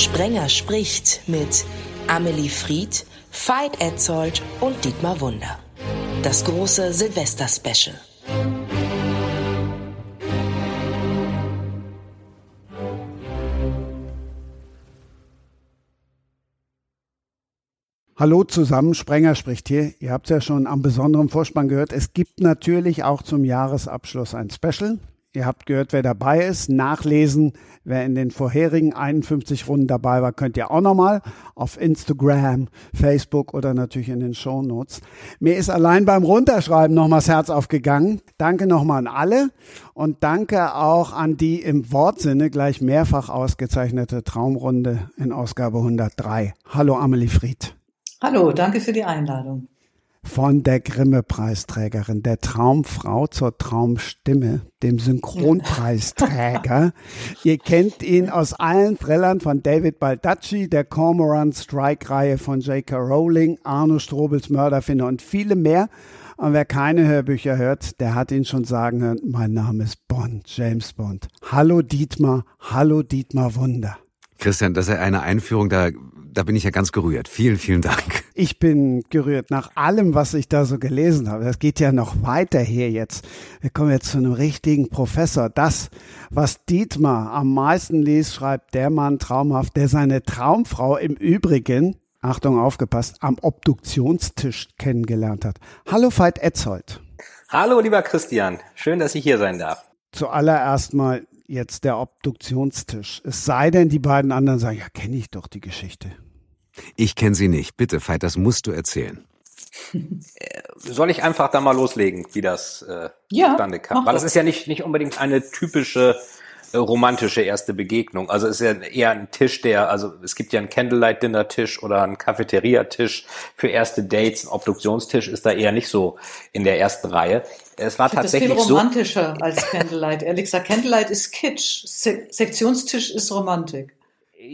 Sprenger spricht mit Amelie Fried, Veit Etzold und Dietmar Wunder. Das große Silvester-Special. Hallo zusammen, Sprenger spricht hier. Ihr habt es ja schon am besonderen Vorspann gehört. Es gibt natürlich auch zum Jahresabschluss ein Special. Ihr habt gehört, wer dabei ist. Nachlesen, wer in den vorherigen 51 Runden dabei war, könnt ihr auch nochmal auf Instagram, Facebook oder natürlich in den Show Notes. Mir ist allein beim Runterschreiben nochmal das Herz aufgegangen. Danke nochmal an alle und danke auch an die im Wortsinne gleich mehrfach ausgezeichnete Traumrunde in Ausgabe 103. Hallo Amelie Fried. Hallo, danke für die Einladung von der Grimme-Preisträgerin, der Traumfrau zur Traumstimme, dem Synchronpreisträger. Ihr kennt ihn aus allen Thrillern von David Baldacci, der Cormoran Strike-Reihe von J.K. Rowling, Arno Strobels Mörderfinder und viele mehr. Und wer keine Hörbücher hört, der hat ihn schon sagen hören, mein Name ist Bond, James Bond. Hallo Dietmar, hallo Dietmar Wunder. Christian, das ist eine Einführung, da da bin ich ja ganz gerührt. Vielen, vielen Dank. Ich bin gerührt nach allem, was ich da so gelesen habe. Das geht ja noch weiter hier jetzt. Wir kommen jetzt zu einem richtigen Professor. Das, was Dietmar am meisten liest, schreibt der Mann traumhaft, der seine Traumfrau im Übrigen, Achtung, aufgepasst, am Obduktionstisch kennengelernt hat. Hallo Veit Etzold. Hallo lieber Christian. Schön, dass ich hier sein darf. Zuallererst mal, jetzt der Obduktionstisch. Es sei denn, die beiden anderen sagen, ja, kenne ich doch die Geschichte. Ich kenne sie nicht. Bitte, Veit, das musst du erzählen. Äh, soll ich einfach da mal loslegen, wie das äh, ja, zustande kam? Weil das ist ja nicht, nicht unbedingt eine typische äh, romantische erste Begegnung. Also es ist ja eher ein Tisch, der, also es gibt ja einen Candlelight-Dinner-Tisch oder einen Cafeteria-Tisch für erste Dates. Ein Obduktionstisch ist da eher nicht so in der ersten Reihe. Es war tatsächlich das viel romantischer so, als Candlelight. Ehrlich gesagt, Candlelight ist Kitsch. Se Sektionstisch ist Romantik.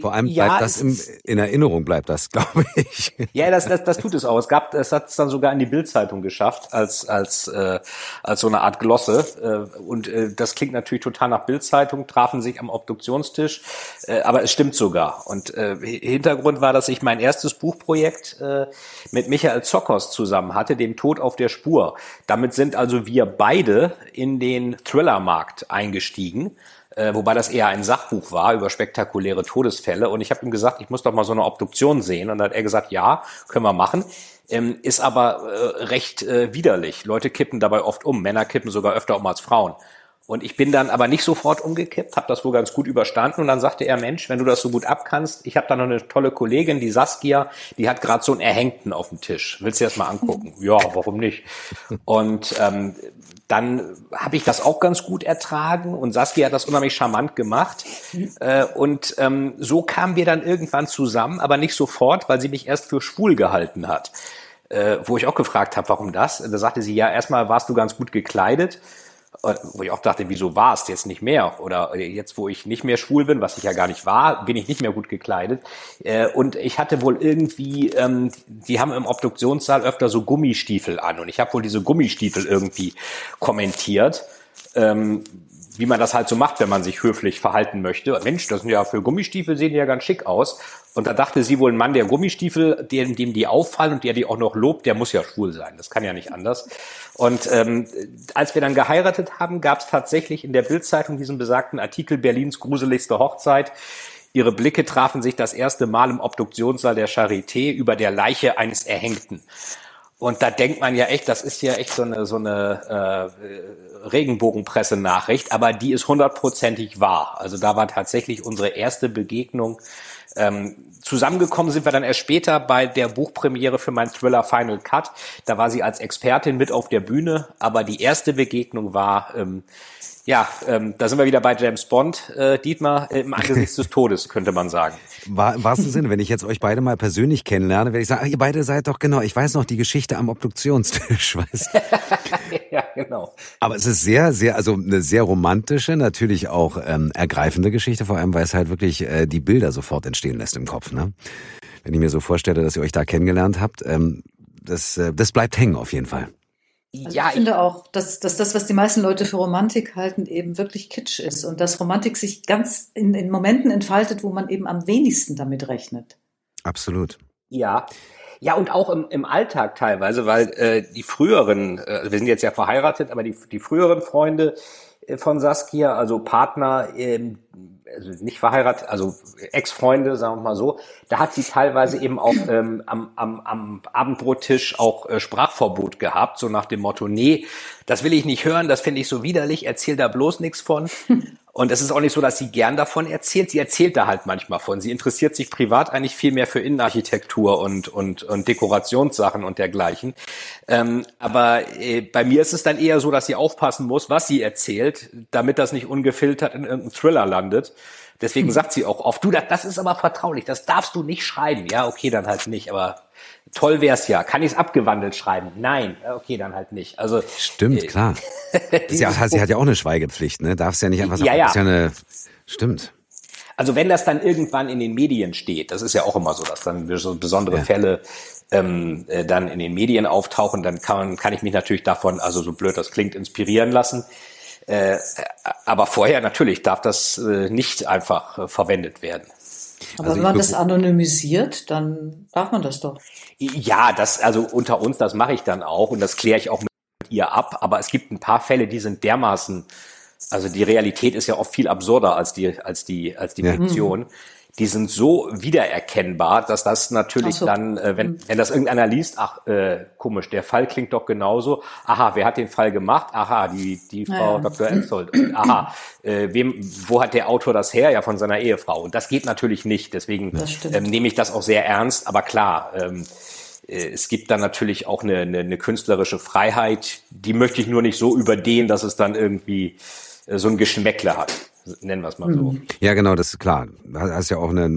Vor allem bleibt ja, das im, in Erinnerung, bleibt das, glaube ich. Ja, das, das, das tut es auch. Es gab, es hat es dann sogar in die Bildzeitung geschafft als als äh, als so eine Art Glosse. Äh, und äh, das klingt natürlich total nach Bildzeitung. Trafen sich am Obduktionstisch, äh, aber es stimmt sogar. Und äh, Hintergrund war, dass ich mein erstes Buchprojekt äh, mit Michael Zockers zusammen hatte, dem Tod auf der Spur. Damit sind also wir beide in den Thrillermarkt eingestiegen äh, wobei das eher ein Sachbuch war über spektakuläre Todesfälle. Und ich habe ihm gesagt, ich muss doch mal so eine Obduktion sehen. Und dann hat er gesagt, ja, können wir machen. Ähm, ist aber äh, recht äh, widerlich. Leute kippen dabei oft um. Männer kippen sogar öfter um als Frauen. Und ich bin dann aber nicht sofort umgekippt, habe das wohl ganz gut überstanden und dann sagte er, Mensch, wenn du das so gut abkannst, ich habe da noch eine tolle Kollegin, die Saskia, die hat gerade so einen Erhängten auf dem Tisch. Willst du das mal angucken? ja, warum nicht? Und ähm, dann habe ich das auch ganz gut ertragen und Saskia hat das unheimlich charmant gemacht. Äh, und ähm, so kamen wir dann irgendwann zusammen, aber nicht sofort, weil sie mich erst für schwul gehalten hat. Äh, wo ich auch gefragt habe, warum das? Da sagte sie, ja, erstmal warst du ganz gut gekleidet wo ich auch dachte, wieso war es jetzt nicht mehr? Oder jetzt, wo ich nicht mehr schwul bin, was ich ja gar nicht war, bin ich nicht mehr gut gekleidet. Äh, und ich hatte wohl irgendwie, ähm, die haben im Obduktionssaal öfter so Gummistiefel an und ich habe wohl diese Gummistiefel irgendwie kommentiert. Wie man das halt so macht, wenn man sich höflich verhalten möchte. Mensch, das sind ja für Gummistiefel sehen die ja ganz schick aus. Und da dachte sie wohl, ein Mann, der Gummistiefel, dem, dem die auffallen und der die auch noch lobt, der muss ja schwul sein. Das kann ja nicht anders. Und ähm, als wir dann geheiratet haben, gab es tatsächlich in der Bildzeitung diesen besagten Artikel Berlins gruseligste Hochzeit. Ihre Blicke trafen sich das erste Mal im Obduktionssaal der Charité über der Leiche eines Erhängten. Und da denkt man ja echt, das ist ja echt so eine, so eine äh, Regenbogenpresse-Nachricht, aber die ist hundertprozentig wahr. Also da war tatsächlich unsere erste Begegnung. Ähm, zusammengekommen sind wir dann erst später bei der Buchpremiere für meinen Thriller Final Cut. Da war sie als Expertin mit auf der Bühne, aber die erste Begegnung war ähm, ja, ähm, da sind wir wieder bei James Bond, äh, Dietmar, äh, im Angesichts des Todes, könnte man sagen. War, wahrsten Sinne, wenn ich jetzt euch beide mal persönlich kennenlerne, werde ich sagen, ach, ihr beide seid doch genau, ich weiß noch die Geschichte am Obduktionstisch, weißt Ja, genau. Aber es ist sehr, sehr, also eine sehr romantische, natürlich auch ähm, ergreifende Geschichte, vor allem, weil es halt wirklich äh, die Bilder sofort entstehen lässt im Kopf, ne? Wenn ich mir so vorstelle, dass ihr euch da kennengelernt habt, ähm, das, äh, das bleibt hängen auf jeden Fall. Also ja, ich finde auch, dass, dass das, was die meisten Leute für Romantik halten, eben wirklich Kitsch ist und dass Romantik sich ganz in, in Momenten entfaltet, wo man eben am wenigsten damit rechnet. Absolut. Ja. Ja, und auch im, im Alltag teilweise, weil äh, die früheren, äh, wir sind jetzt ja verheiratet, aber die, die früheren Freunde äh, von Saskia, also Partner, ähm, also nicht verheiratet, also Ex-Freunde, sagen wir mal so, da hat sie teilweise eben auch ähm, am, am, am Abendbrottisch auch äh, Sprachverbot gehabt, so nach dem Motto, nee, das will ich nicht hören, das finde ich so widerlich, erzähl da bloß nichts von. Und es ist auch nicht so, dass sie gern davon erzählt. Sie erzählt da halt manchmal von. Sie interessiert sich privat eigentlich viel mehr für Innenarchitektur und, und, und Dekorationssachen und dergleichen. Ähm, aber äh, bei mir ist es dann eher so, dass sie aufpassen muss, was sie erzählt, damit das nicht ungefiltert in irgendeinem Thriller landet. Deswegen sagt sie auch oft, du, das, das ist aber vertraulich, das darfst du nicht schreiben. Ja, okay, dann halt nicht, aber toll wär's ja. Kann ich es abgewandelt schreiben? Nein, okay, dann halt nicht. Also stimmt, äh, klar. ja, sie hat ja auch eine Schweigepflicht, ne? Darfst ja nicht einfach sagen, ja, ja. ja eine stimmt. Also wenn das dann irgendwann in den Medien steht, das ist ja auch immer so, dass dann so besondere ja. Fälle ähm, äh, dann in den Medien auftauchen, dann kann, kann ich mich natürlich davon, also so blöd das klingt, inspirieren lassen. Äh, aber vorher natürlich darf das äh, nicht einfach äh, verwendet werden. Aber also wenn man das anonymisiert, dann darf man das doch. Ja, das, also unter uns, das mache ich dann auch und das kläre ich auch mit ihr ab. Aber es gibt ein paar Fälle, die sind dermaßen, also die Realität ist ja oft viel absurder als die, als die, als die ja. Fiktion. Mhm die sind so wiedererkennbar, dass das natürlich so. dann, äh, wenn, mhm. wenn das irgendeiner liest, ach, äh, komisch, der Fall klingt doch genauso. Aha, wer hat den Fall gemacht? Aha, die, die Frau ja. Dr. Enzold. aha, äh, wem, wo hat der Autor das her? Ja, von seiner Ehefrau. Und das geht natürlich nicht. Deswegen ähm, nehme ich das auch sehr ernst. Aber klar, ähm, äh, es gibt dann natürlich auch eine, eine, eine künstlerische Freiheit. Die möchte ich nur nicht so überdehnen, dass es dann irgendwie äh, so ein Geschmäckle hat nennen wir es mal so. Mhm. Ja, genau, das ist klar. Du hast ja auch eine,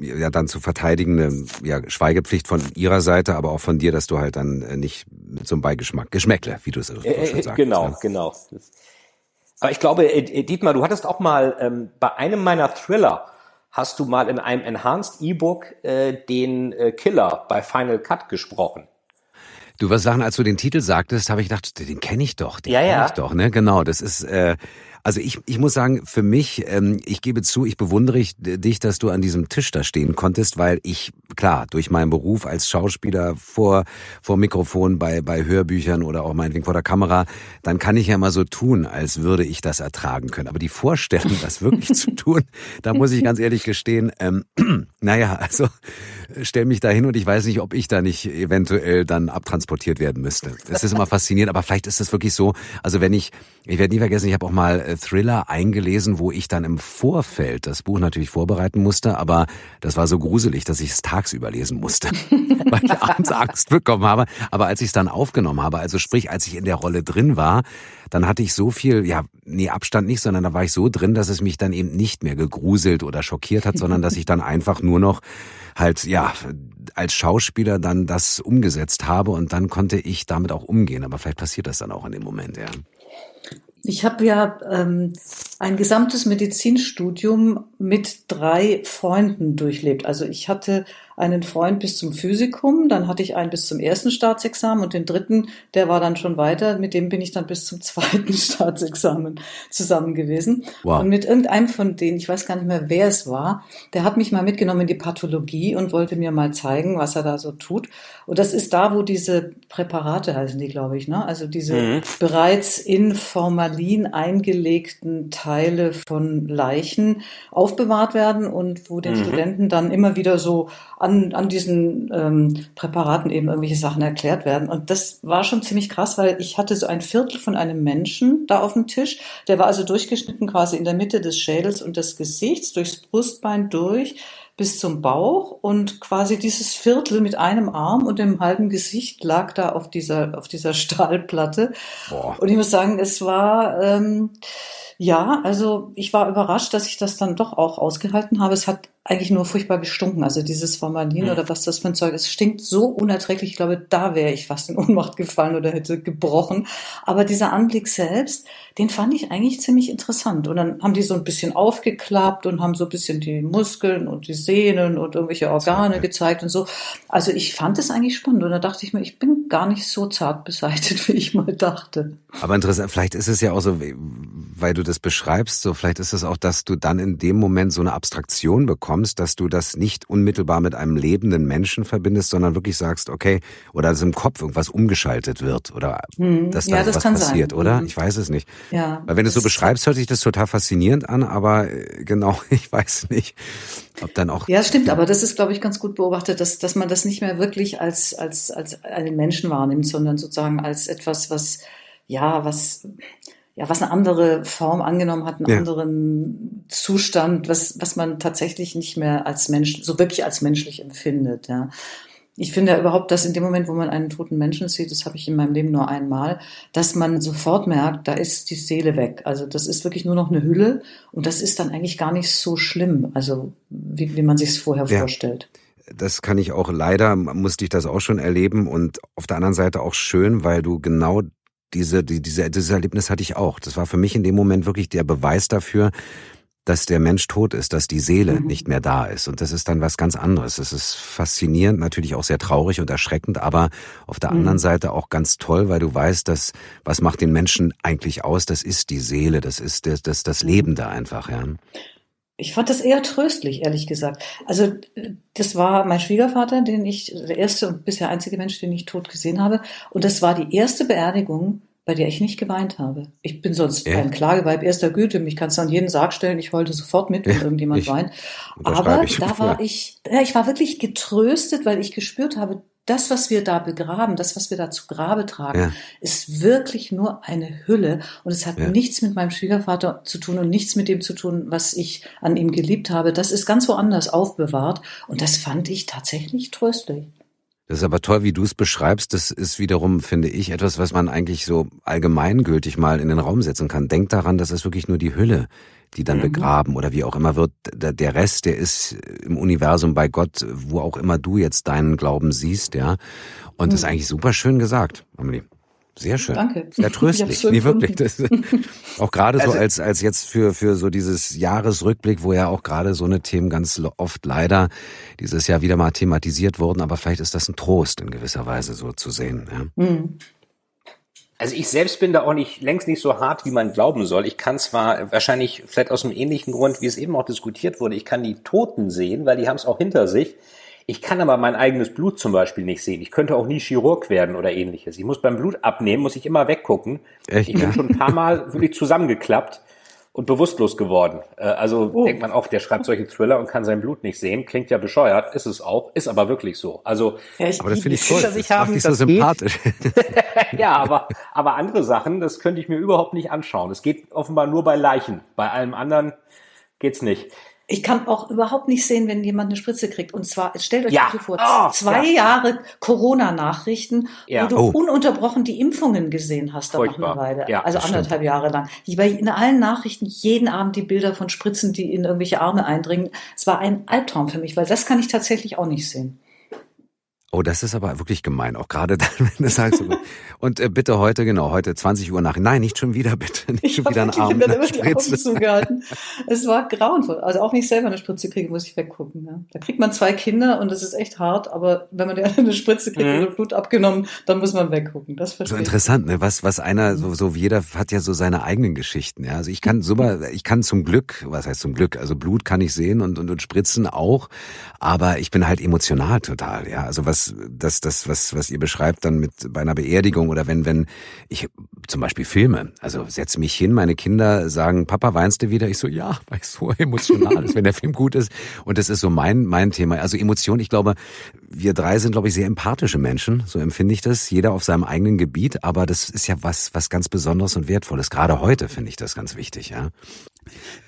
ja dann zu verteidigende ja, Schweigepflicht von ihrer Seite, aber auch von dir, dass du halt dann äh, nicht mit so einem Beigeschmack, Geschmäckle, wie du es so äh, schon sagst. Genau, ja. genau. Aber ich glaube, äh, Dietmar, du hattest auch mal ähm, bei einem meiner Thriller hast du mal in einem Enhanced E-Book äh, den äh, Killer bei Final Cut gesprochen. Du was sagen, als du den Titel sagtest, habe ich gedacht, den kenne ich doch, den ja, kenne ja. ich doch, ne? Genau, das ist äh, also ich, ich muss sagen, für mich, ähm, ich gebe zu, ich bewundere ich, dich, dass du an diesem Tisch da stehen konntest, weil ich, klar, durch meinen Beruf als Schauspieler vor, vor Mikrofon, bei, bei Hörbüchern oder auch meinetwegen vor der Kamera, dann kann ich ja mal so tun, als würde ich das ertragen können. Aber die Vorstellung, das wirklich zu tun, da muss ich ganz ehrlich gestehen, ähm, naja, also stell mich da hin und ich weiß nicht, ob ich da nicht eventuell dann abtransportiert werden müsste. Es ist immer faszinierend, aber vielleicht ist es wirklich so, also wenn ich, ich werde nie vergessen, ich habe auch mal äh, Thriller eingelesen, wo ich dann im Vorfeld das Buch natürlich vorbereiten musste, aber das war so gruselig, dass ich es tagsüber lesen musste, weil ich abends Angst bekommen habe. Aber als ich es dann aufgenommen habe, also sprich, als ich in der Rolle drin war, dann hatte ich so viel, ja, nee, Abstand nicht, sondern da war ich so drin, dass es mich dann eben nicht mehr gegruselt oder schockiert hat, sondern dass ich dann einfach nur noch halt, ja, als Schauspieler dann das umgesetzt habe und dann konnte ich damit auch umgehen. Aber vielleicht passiert das dann auch in dem Moment, ja. Ich habe ja ähm, ein gesamtes Medizinstudium mit drei Freunden durchlebt. Also ich hatte einen Freund bis zum Physikum, dann hatte ich einen bis zum ersten Staatsexamen und den dritten, der war dann schon weiter, mit dem bin ich dann bis zum zweiten Staatsexamen zusammen gewesen. Wow. Und mit irgendeinem von denen, ich weiß gar nicht mehr, wer es war, der hat mich mal mitgenommen in die Pathologie und wollte mir mal zeigen, was er da so tut. Und das ist da, wo diese Präparate heißen die, glaube ich, ne? Also diese mhm. bereits in Formalin eingelegten Teile von Leichen aufbewahrt werden und wo den mhm. Studenten dann immer wieder so an, an diesen ähm, Präparaten eben irgendwelche Sachen erklärt werden. Und das war schon ziemlich krass, weil ich hatte so ein Viertel von einem Menschen da auf dem Tisch. Der war also durchgeschnitten quasi in der Mitte des Schädels und des Gesichts, durchs Brustbein durch bis zum Bauch und quasi dieses Viertel mit einem Arm und dem halben Gesicht lag da auf dieser, auf dieser Stahlplatte. Boah. Und ich muss sagen, es war, ähm, ja, also ich war überrascht, dass ich das dann doch auch ausgehalten habe. Es hat eigentlich nur furchtbar gestunken. Also dieses Formalin mhm. oder was das für ein Zeug ist, stinkt so unerträglich. Ich glaube, da wäre ich fast in Ohnmacht gefallen oder hätte gebrochen. Aber dieser Anblick selbst, den fand ich eigentlich ziemlich interessant. Und dann haben die so ein bisschen aufgeklappt und haben so ein bisschen die Muskeln und die Sehnen und irgendwelche Organe ja. gezeigt und so. Also ich fand es eigentlich spannend. Und da dachte ich mir, ich bin gar nicht so zart beseitigt, wie ich mal dachte. Aber interessant, vielleicht ist es ja auch so, weil du das beschreibst, so vielleicht ist es auch, dass du dann in dem Moment so eine Abstraktion bekommst, dass du das nicht unmittelbar mit einem lebenden Menschen verbindest, sondern wirklich sagst, okay, oder dass im Kopf irgendwas umgeschaltet wird oder hm. dass da ja, das was passiert, sein. oder? Hm. Ich weiß es nicht. Ja. Weil wenn du es so beschreibst, hört sich das total faszinierend an, aber äh, genau, ich weiß nicht, ob dann auch. Ja, stimmt, aber das ist, glaube ich, ganz gut beobachtet, dass, dass man das nicht mehr wirklich als, als, als einen Menschen wahrnimmt, sondern sozusagen als etwas, was, ja, was, ja, was eine andere Form angenommen hat, einen ja. anderen Zustand, was, was man tatsächlich nicht mehr als Mensch, so wirklich als menschlich empfindet, ja. Ich finde ja überhaupt, dass in dem Moment, wo man einen toten Menschen sieht, das habe ich in meinem Leben nur einmal, dass man sofort merkt, da ist die Seele weg. Also das ist wirklich nur noch eine Hülle und das ist dann eigentlich gar nicht so schlimm, also wie, wie man sich es vorher ja. vorstellt das kann ich auch leider, musste ich das auch schon erleben und auf der anderen Seite auch schön, weil du genau diese, die, diese, dieses Erlebnis hatte ich auch. Das war für mich in dem Moment wirklich der Beweis dafür, dass der Mensch tot ist, dass die Seele mhm. nicht mehr da ist. Und das ist dann was ganz anderes. Es ist faszinierend, natürlich auch sehr traurig und erschreckend, aber auf der mhm. anderen Seite auch ganz toll, weil du weißt, dass was macht den Menschen eigentlich aus? Das ist die Seele, das ist das, das, das Leben da einfach, ja. Ich fand das eher tröstlich, ehrlich gesagt. Also das war mein Schwiegervater, den ich, der erste und bisher einzige Mensch, den ich tot gesehen habe. Und das war die erste Beerdigung, bei der ich nicht geweint habe. Ich bin sonst ja. ein Klageweib erster Güte. Mich kannst du an jeden Sarg stellen. Ich heulte sofort mit, wenn ja, irgendjemand ich, weint. Aber da war ich, ja, ich war wirklich getröstet, weil ich gespürt habe, das, was wir da begraben, das, was wir da zu Grabe tragen, ja. ist wirklich nur eine Hülle und es hat ja. nichts mit meinem Schwiegervater zu tun und nichts mit dem zu tun, was ich an ihm geliebt habe. Das ist ganz woanders aufbewahrt und das fand ich tatsächlich tröstlich. Das ist aber toll, wie du es beschreibst. Das ist wiederum, finde ich, etwas, was man eigentlich so allgemeingültig mal in den Raum setzen kann. Denk daran, das ist wirklich nur die Hülle die dann mhm. begraben oder wie auch immer wird. Der Rest, der ist im Universum bei Gott, wo auch immer du jetzt deinen Glauben siehst, ja. Und mhm. das ist eigentlich super schön gesagt, Amelie. Sehr schön. Danke. Sehr tröstlich. Nee, wirklich. Das, auch gerade so also als, als jetzt für, für so dieses Jahresrückblick, wo ja auch gerade so eine Themen ganz oft leider dieses Jahr wieder mal thematisiert wurden, aber vielleicht ist das ein Trost in gewisser Weise so zu sehen. Ja. Mhm. Also ich selbst bin da auch nicht längst nicht so hart, wie man glauben soll. Ich kann zwar wahrscheinlich vielleicht aus einem ähnlichen Grund, wie es eben auch diskutiert wurde, ich kann die Toten sehen, weil die haben es auch hinter sich. Ich kann aber mein eigenes Blut zum Beispiel nicht sehen. Ich könnte auch nie Chirurg werden oder ähnliches. Ich muss beim Blut abnehmen, muss ich immer weggucken. Echt? Ich bin schon ein paar Mal wirklich zusammengeklappt und bewusstlos geworden. Äh, also oh. denkt man auch, der schreibt solche Thriller und kann sein Blut nicht sehen. Klingt ja bescheuert, ist es auch, ist aber wirklich so. Also, ja, ich, aber das finde ich toll. Das ich haben, so sympathisch. ja, aber, aber andere Sachen, das könnte ich mir überhaupt nicht anschauen. Es geht offenbar nur bei Leichen. Bei allem anderen geht's nicht. Ich kann auch überhaupt nicht sehen, wenn jemand eine Spritze kriegt. Und zwar, stellt euch ja. vor, oh, zwei ja. Jahre Corona-Nachrichten, ja. wo du oh. ununterbrochen die Impfungen gesehen hast, da eine Weile. Also anderthalb stimmt. Jahre lang. Ich war in allen Nachrichten jeden Abend die Bilder von Spritzen, die in irgendwelche Arme eindringen. Es war ein Albtraum für mich, weil das kann ich tatsächlich auch nicht sehen. Oh, das ist aber wirklich gemein, auch gerade dann, wenn du sagst. Und äh, bitte heute, genau, heute 20 Uhr nach. Nein, nicht schon wieder, bitte. Nicht ich schon wieder einen Arm. Ich die Augen zugehalten. Es war grauenvoll. Also auch wenn ich selber eine Spritze kriege, muss ich weggucken. Ja. Da kriegt man zwei Kinder und das ist echt hart, aber wenn man eine Spritze kriegt mhm. oder Blut abgenommen, dann muss man weggucken. Das verstehe So interessant, ne? Was, was einer, so, so jeder hat ja so seine eigenen Geschichten. Ja. Also ich kann super, ich kann zum Glück, was heißt zum Glück, also Blut kann ich sehen und, und, und Spritzen auch, aber ich bin halt emotional total, ja. Also was das, das, das, was, was ihr beschreibt dann mit bei einer Beerdigung oder wenn, wenn ich zum Beispiel Filme, also setze mich hin, meine Kinder sagen, Papa, weinst du wieder? Ich so, ja, weil es so emotional ist, wenn der Film gut ist. Und das ist so mein, mein Thema. Also Emotion, ich glaube, wir drei sind, glaube ich, sehr empathische Menschen, so empfinde ich das, jeder auf seinem eigenen Gebiet, aber das ist ja was, was ganz Besonderes und Wertvolles. Gerade heute finde ich das ganz wichtig, ja.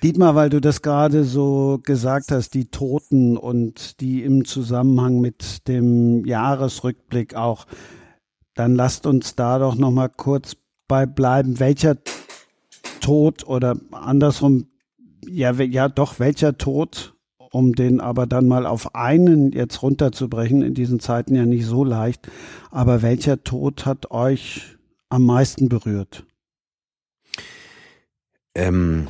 Dietmar, weil du das gerade so gesagt hast, die Toten und die im Zusammenhang mit dem Jahresrückblick auch, dann lasst uns da doch noch mal kurz bei bleiben. Welcher Tod oder andersrum, ja, ja, doch, welcher Tod um den aber dann mal auf einen jetzt runterzubrechen, in diesen Zeiten ja nicht so leicht. Aber welcher Tod hat euch am meisten berührt? Ähm,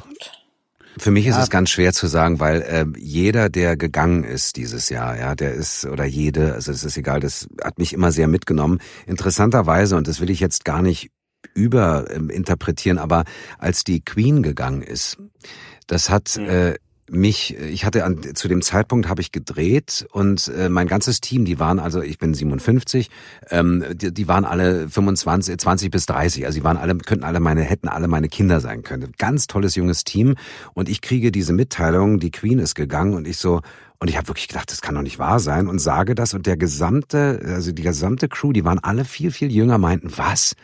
für mich ist es ganz schwer zu sagen, weil äh, jeder, der gegangen ist dieses Jahr, ja, der ist oder jede, also es ist egal, das hat mich immer sehr mitgenommen. Interessanterweise und das will ich jetzt gar nicht überinterpretieren, ähm, aber als die Queen gegangen ist, das hat mhm. äh, mich, ich hatte an, zu dem Zeitpunkt habe ich gedreht und äh, mein ganzes Team, die waren also, ich bin 57, ähm, die, die waren alle 25, 20 bis 30, also die waren alle, könnten alle meine, hätten alle meine Kinder sein können. Ganz tolles junges Team und ich kriege diese Mitteilung, die Queen ist gegangen und ich so, und ich habe wirklich gedacht, das kann doch nicht wahr sein und sage das und der gesamte, also die gesamte Crew, die waren alle viel, viel jünger, meinten, was?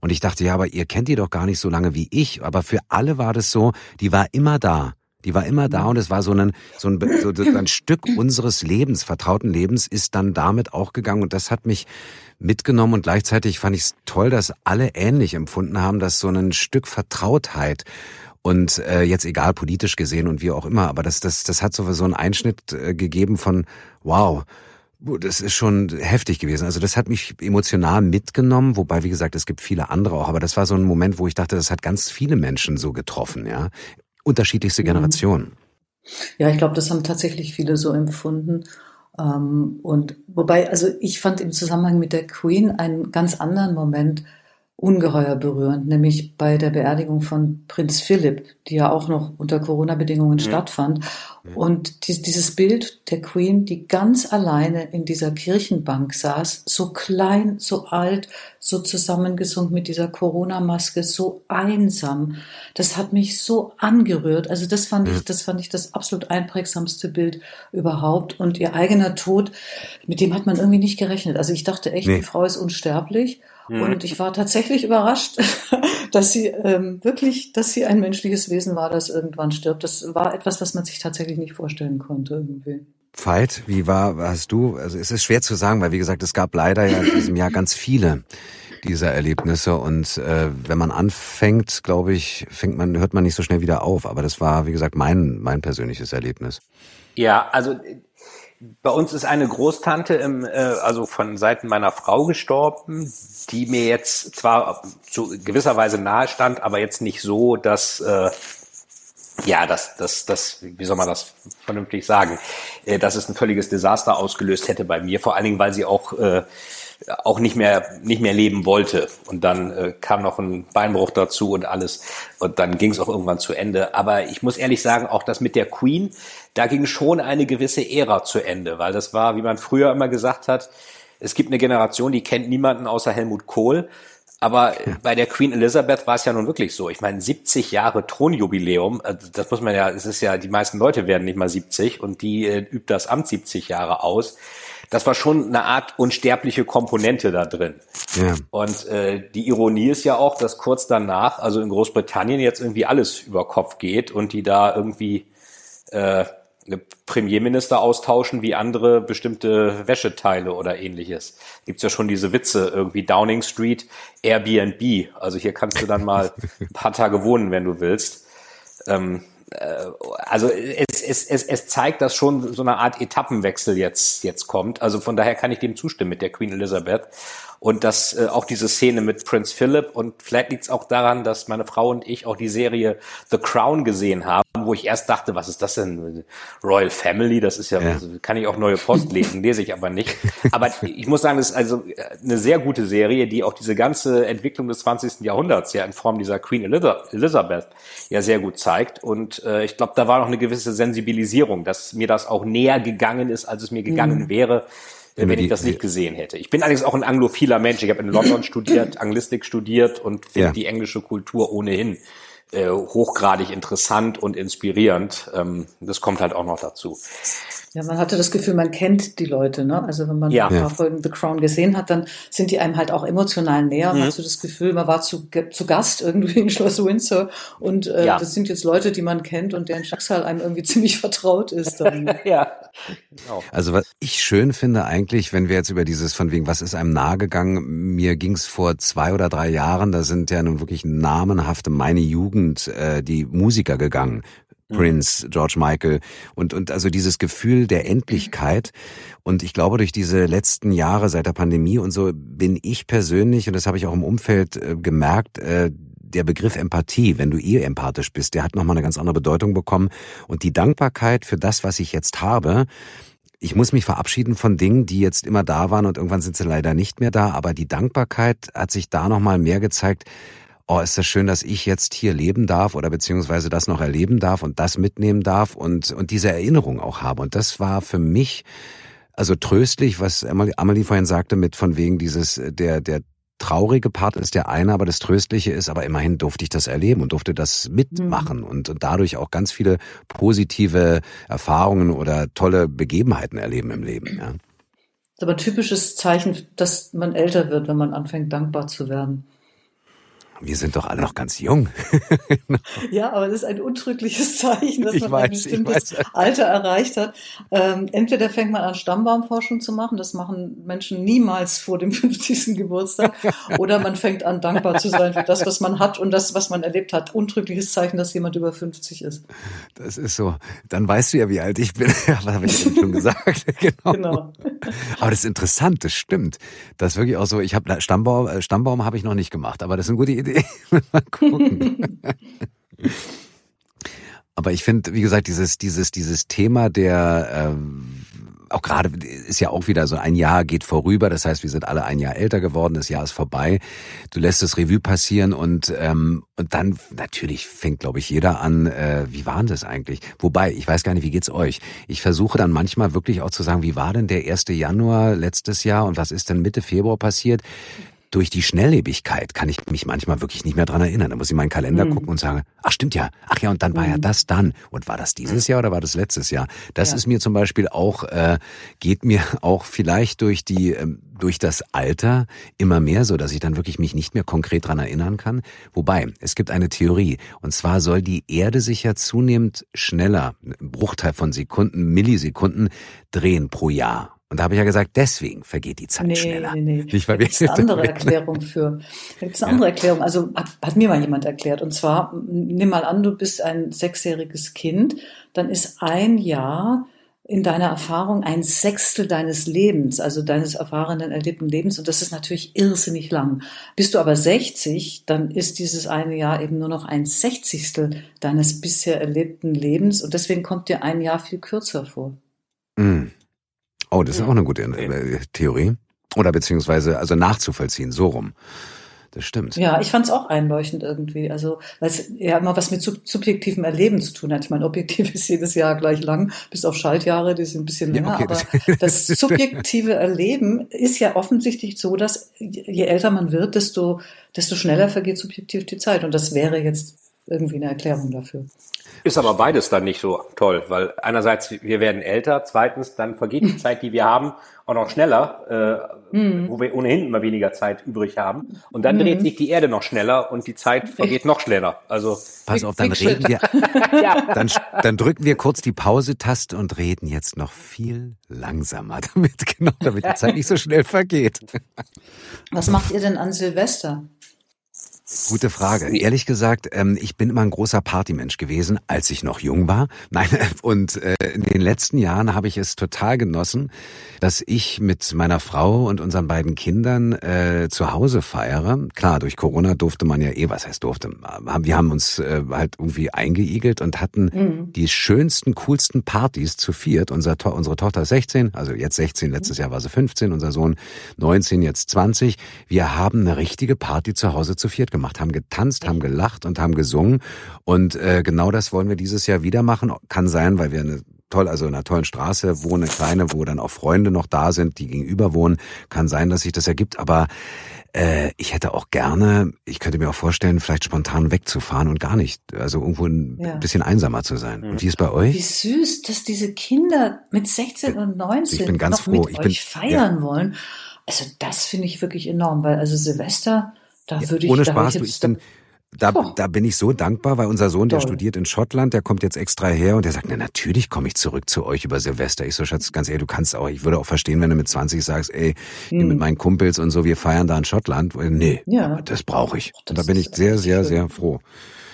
Und ich dachte, ja, aber ihr kennt die doch gar nicht so lange wie ich. Aber für alle war das so, die war immer da. Die war immer da und es war so ein, so ein, so ein Stück unseres Lebens, vertrauten Lebens, ist dann damit auch gegangen und das hat mich mitgenommen und gleichzeitig fand ich es toll, dass alle ähnlich empfunden haben, dass so ein Stück Vertrautheit und äh, jetzt egal politisch gesehen und wie auch immer, aber das, das, das hat so, so einen Einschnitt äh, gegeben von wow, das ist schon heftig gewesen. Also das hat mich emotional mitgenommen, wobei, wie gesagt, es gibt viele andere auch. Aber das war so ein Moment, wo ich dachte, das hat ganz viele Menschen so getroffen, ja unterschiedlichste mhm. Generationen. Ja, ich glaube, das haben tatsächlich viele so empfunden. Ähm, und wobei, also ich fand im Zusammenhang mit der Queen einen ganz anderen Moment ungeheuer berührend, nämlich bei der Beerdigung von Prinz Philipp, die ja auch noch unter Corona-Bedingungen mhm. stattfand. Mhm. Und die, dieses Bild der Queen, die ganz alleine in dieser Kirchenbank saß, so klein, so alt, so zusammengesunken mit dieser Corona-Maske, so einsam, das hat mich so angerührt. Also das fand mhm. ich, das fand ich das absolut einprägsamste Bild überhaupt. Und ihr eigener Tod, mit dem hat man irgendwie nicht gerechnet. Also ich dachte echt, nee. die Frau ist unsterblich. Mhm. Und ich war tatsächlich überrascht, dass sie ähm, wirklich, dass sie ein menschliches Wesen war, das irgendwann stirbt. Das war etwas, was man sich tatsächlich nicht vorstellen konnte irgendwie. Veit, wie war, hast du, also es ist schwer zu sagen, weil wie gesagt, es gab leider ja in diesem Jahr ganz viele dieser Erlebnisse und äh, wenn man anfängt, glaube ich, fängt man, hört man nicht so schnell wieder auf. Aber das war, wie gesagt, mein, mein persönliches Erlebnis. Ja, also bei uns ist eine Großtante im, äh, also von Seiten meiner Frau gestorben, die mir jetzt zwar zu gewisser Weise nahe stand, aber jetzt nicht so, dass äh, ja, das, das, das, wie soll man das vernünftig sagen, äh, dass es ein völliges Desaster ausgelöst hätte bei mir, vor allen Dingen, weil sie auch äh, auch nicht mehr nicht mehr leben wollte und dann äh, kam noch ein Beinbruch dazu und alles und dann ging es auch irgendwann zu Ende. Aber ich muss ehrlich sagen, auch das mit der Queen, da ging schon eine gewisse Ära zu Ende, weil das war, wie man früher immer gesagt hat, es gibt eine Generation, die kennt niemanden außer Helmut Kohl. Aber bei der Queen Elizabeth war es ja nun wirklich so. Ich meine, 70 Jahre Thronjubiläum, äh, das muss man ja, es ist ja, die meisten Leute werden nicht mal 70 und die äh, übt das Amt 70 Jahre aus das war schon eine Art unsterbliche Komponente da drin. Ja. Und äh, die Ironie ist ja auch, dass kurz danach, also in Großbritannien jetzt irgendwie alles über Kopf geht und die da irgendwie äh, Premierminister austauschen wie andere bestimmte Wäscheteile oder ähnliches. Gibt's ja schon diese Witze, irgendwie Downing Street, Airbnb. Also hier kannst du dann mal ein paar Tage wohnen, wenn du willst. Ähm, äh, also es, es, es, es zeigt, dass schon so eine Art Etappenwechsel jetzt, jetzt kommt. Also von daher kann ich dem zustimmen mit der Queen Elizabeth. Und dass äh, auch diese Szene mit Prince Philip und vielleicht liegt es auch daran, dass meine Frau und ich auch die Serie The Crown gesehen haben, wo ich erst dachte, was ist das denn? Royal Family, das ist ja, ja. kann ich auch neue Post lesen, lese ich aber nicht. Aber ich muss sagen, das ist also eine sehr gute Serie, die auch diese ganze Entwicklung des 20. Jahrhunderts ja in Form dieser Queen Elizabeth ja sehr gut zeigt. Und äh, ich glaube, da war noch eine gewisse Sensibilisierung, dass mir das auch näher gegangen ist, als es mir gegangen mhm. wäre wenn die, ich das nicht gesehen hätte. Ich bin allerdings auch ein anglophiler Mensch. Ich habe in London studiert, Anglistik studiert und finde ja. die englische Kultur ohnehin äh, hochgradig interessant und inspirierend. Ähm, das kommt halt auch noch dazu. Ja, man hatte das Gefühl, man kennt die Leute, ne? Also wenn man ja. ein paar Folgen The Crown gesehen hat, dann sind die einem halt auch emotional näher. Mhm. Man hat so das Gefühl, man war zu, zu Gast irgendwie in Schloss Windsor und äh, ja. das sind jetzt Leute, die man kennt und deren Schicksal einem irgendwie ziemlich vertraut ist. Dann. ja. Genau. Also was ich schön finde eigentlich, wenn wir jetzt über dieses von wegen, was ist einem nahegegangen, mir ging es vor zwei oder drei Jahren, da sind ja nun wirklich namenhafte meine Jugend, äh, die Musiker gegangen Prince, George Michael und, und also dieses Gefühl der Endlichkeit. Und ich glaube, durch diese letzten Jahre seit der Pandemie und so bin ich persönlich, und das habe ich auch im Umfeld äh, gemerkt, äh, der Begriff Empathie, wenn du eh empathisch bist, der hat nochmal eine ganz andere Bedeutung bekommen. Und die Dankbarkeit für das, was ich jetzt habe, ich muss mich verabschieden von Dingen, die jetzt immer da waren und irgendwann sind sie leider nicht mehr da. Aber die Dankbarkeit hat sich da nochmal mehr gezeigt. Oh, ist das schön, dass ich jetzt hier leben darf oder beziehungsweise das noch erleben darf und das mitnehmen darf und, und diese Erinnerung auch habe. Und das war für mich also tröstlich, was Amelie vorhin sagte, mit von wegen dieses, der, der traurige Part ist der eine, aber das Tröstliche ist, aber immerhin durfte ich das erleben und durfte das mitmachen mhm. und, und dadurch auch ganz viele positive Erfahrungen oder tolle Begebenheiten erleben im Leben. Ja. Das ist aber ein typisches Zeichen, dass man älter wird, wenn man anfängt, dankbar zu werden. Wir sind doch alle noch ganz jung. ja, aber das ist ein untrügliches Zeichen, dass ich man weiß, ein bestimmtes Alter erreicht hat. Ähm, entweder fängt man an, Stammbaumforschung zu machen, das machen Menschen niemals vor dem 50. Geburtstag, oder man fängt an, dankbar zu sein für das, was man hat und das, was man erlebt hat. Untrügliches Zeichen, dass jemand über 50 ist. Das ist so. Dann weißt du ja, wie alt ich bin. was habe ich denn schon gesagt? genau. genau. Aber das ist interessant, das stimmt. Das ist wirklich auch so, ich habe Stammbaum, äh, Stammbaum habe ich noch nicht gemacht, aber das ist eine gute Idee. Gucken. Aber ich finde, wie gesagt, dieses, dieses, dieses Thema der, ähm, auch gerade ist ja auch wieder so ein Jahr geht vorüber, das heißt, wir sind alle ein Jahr älter geworden, das Jahr ist vorbei. Du lässt das Revue passieren und ähm, und dann natürlich fängt, glaube ich, jeder an, äh, wie war denn das eigentlich? Wobei, ich weiß gar nicht, wie geht's euch? Ich versuche dann manchmal wirklich auch zu sagen, wie war denn der 1. Januar letztes Jahr und was ist denn Mitte Februar passiert? Durch die Schnelllebigkeit kann ich mich manchmal wirklich nicht mehr dran erinnern. Da muss ich meinen Kalender mhm. gucken und sagen, ach stimmt ja, ach ja, und dann war mhm. ja das dann. Und war das dieses Jahr oder war das letztes Jahr? Das ja. ist mir zum Beispiel auch, äh, geht mir auch vielleicht durch die, ähm, durch das Alter immer mehr so, dass ich dann wirklich mich nicht mehr konkret dran erinnern kann. Wobei, es gibt eine Theorie. Und zwar soll die Erde sich ja zunehmend schneller, Bruchteil von Sekunden, Millisekunden drehen pro Jahr. Und da habe ich ja gesagt, deswegen vergeht die Zeit nee, schneller. Nee, nee. Nicht, weil da gibt es eine andere Erklärung für. Da gibt es eine ja. andere Erklärung. Also hat, mir mal jemand erklärt. Und zwar, nimm mal an, du bist ein sechsjähriges Kind, dann ist ein Jahr in deiner Erfahrung ein Sechstel deines Lebens, also deines erfahrenen, erlebten Lebens. Und das ist natürlich irrsinnig lang. Bist du aber 60, dann ist dieses eine Jahr eben nur noch ein Sechzigstel deines bisher erlebten Lebens. Und deswegen kommt dir ein Jahr viel kürzer vor. Mm. Oh, das ist auch eine gute äh, Theorie. Oder beziehungsweise, also nachzuvollziehen, so rum. Das stimmt. Ja, ich fand es auch einleuchtend irgendwie. Also, weil es ja immer was mit subjektivem Erleben zu tun hat. Ich meine, objektiv ist jedes Jahr gleich lang, bis auf Schaltjahre, die sind ein bisschen länger. Ja, okay, aber das, das subjektive Erleben ist ja offensichtlich so, dass je älter man wird, desto, desto schneller vergeht subjektiv die Zeit. Und das wäre jetzt irgendwie eine Erklärung dafür. Ist aber beides dann nicht so toll, weil einerseits wir werden älter, zweitens dann vergeht die Zeit, die wir haben, auch noch schneller, äh, mhm. wo wir ohnehin immer weniger Zeit übrig haben. Und dann mhm. dreht sich die Erde noch schneller und die Zeit vergeht noch schneller. Also pass auf, dann reden wir, ja. dann, dann drücken wir kurz die Pause-Taste und reden jetzt noch viel langsamer, damit genau, damit die Zeit nicht so schnell vergeht. Was macht ihr denn an Silvester? Gute Frage. Ehrlich gesagt, ähm, ich bin immer ein großer Partymensch gewesen, als ich noch jung war. Nein, und äh, in den letzten Jahren habe ich es total genossen, dass ich mit meiner Frau und unseren beiden Kindern äh, zu Hause feiere. Klar, durch Corona durfte man ja eh, was heißt durfte, wir haben uns äh, halt irgendwie eingeigelt und hatten mhm. die schönsten, coolsten Partys zu viert. Unser, unsere Tochter ist 16, also jetzt 16, letztes Jahr war sie 15, unser Sohn 19, jetzt 20. Wir haben eine richtige Party zu Hause zu viert gemacht, haben getanzt, haben gelacht und haben gesungen. Und äh, genau das wollen wir dieses Jahr wieder machen. Kann sein, weil wir eine toll, also in einer tollen Straße wohnen, eine kleine, wo dann auch Freunde noch da sind, die gegenüber wohnen. Kann sein, dass sich das ergibt, aber äh, ich hätte auch gerne, ich könnte mir auch vorstellen, vielleicht spontan wegzufahren und gar nicht, also irgendwo ein ja. bisschen einsamer zu sein. Und wie ist bei euch? Wie süß, dass diese Kinder mit 16 und 19 ich bin ganz noch froh. mit ich bin, euch feiern ja. wollen. Also das finde ich wirklich enorm, weil also Silvester da ja, würde ich, ohne Spaß, ich, ich bin, da, da bin ich so dankbar, weil unser Sohn, der Toll. studiert in Schottland, der kommt jetzt extra her und der sagt, na natürlich komme ich zurück zu euch über Silvester. Ich so, Schatz, ganz ehrlich, du kannst auch, ich würde auch verstehen, wenn du mit 20 sagst, ey, hm. mit meinen Kumpels und so, wir feiern da in Schottland. Nee, ja. das brauche ich. Das und da bin ich sehr, sehr, sehr froh.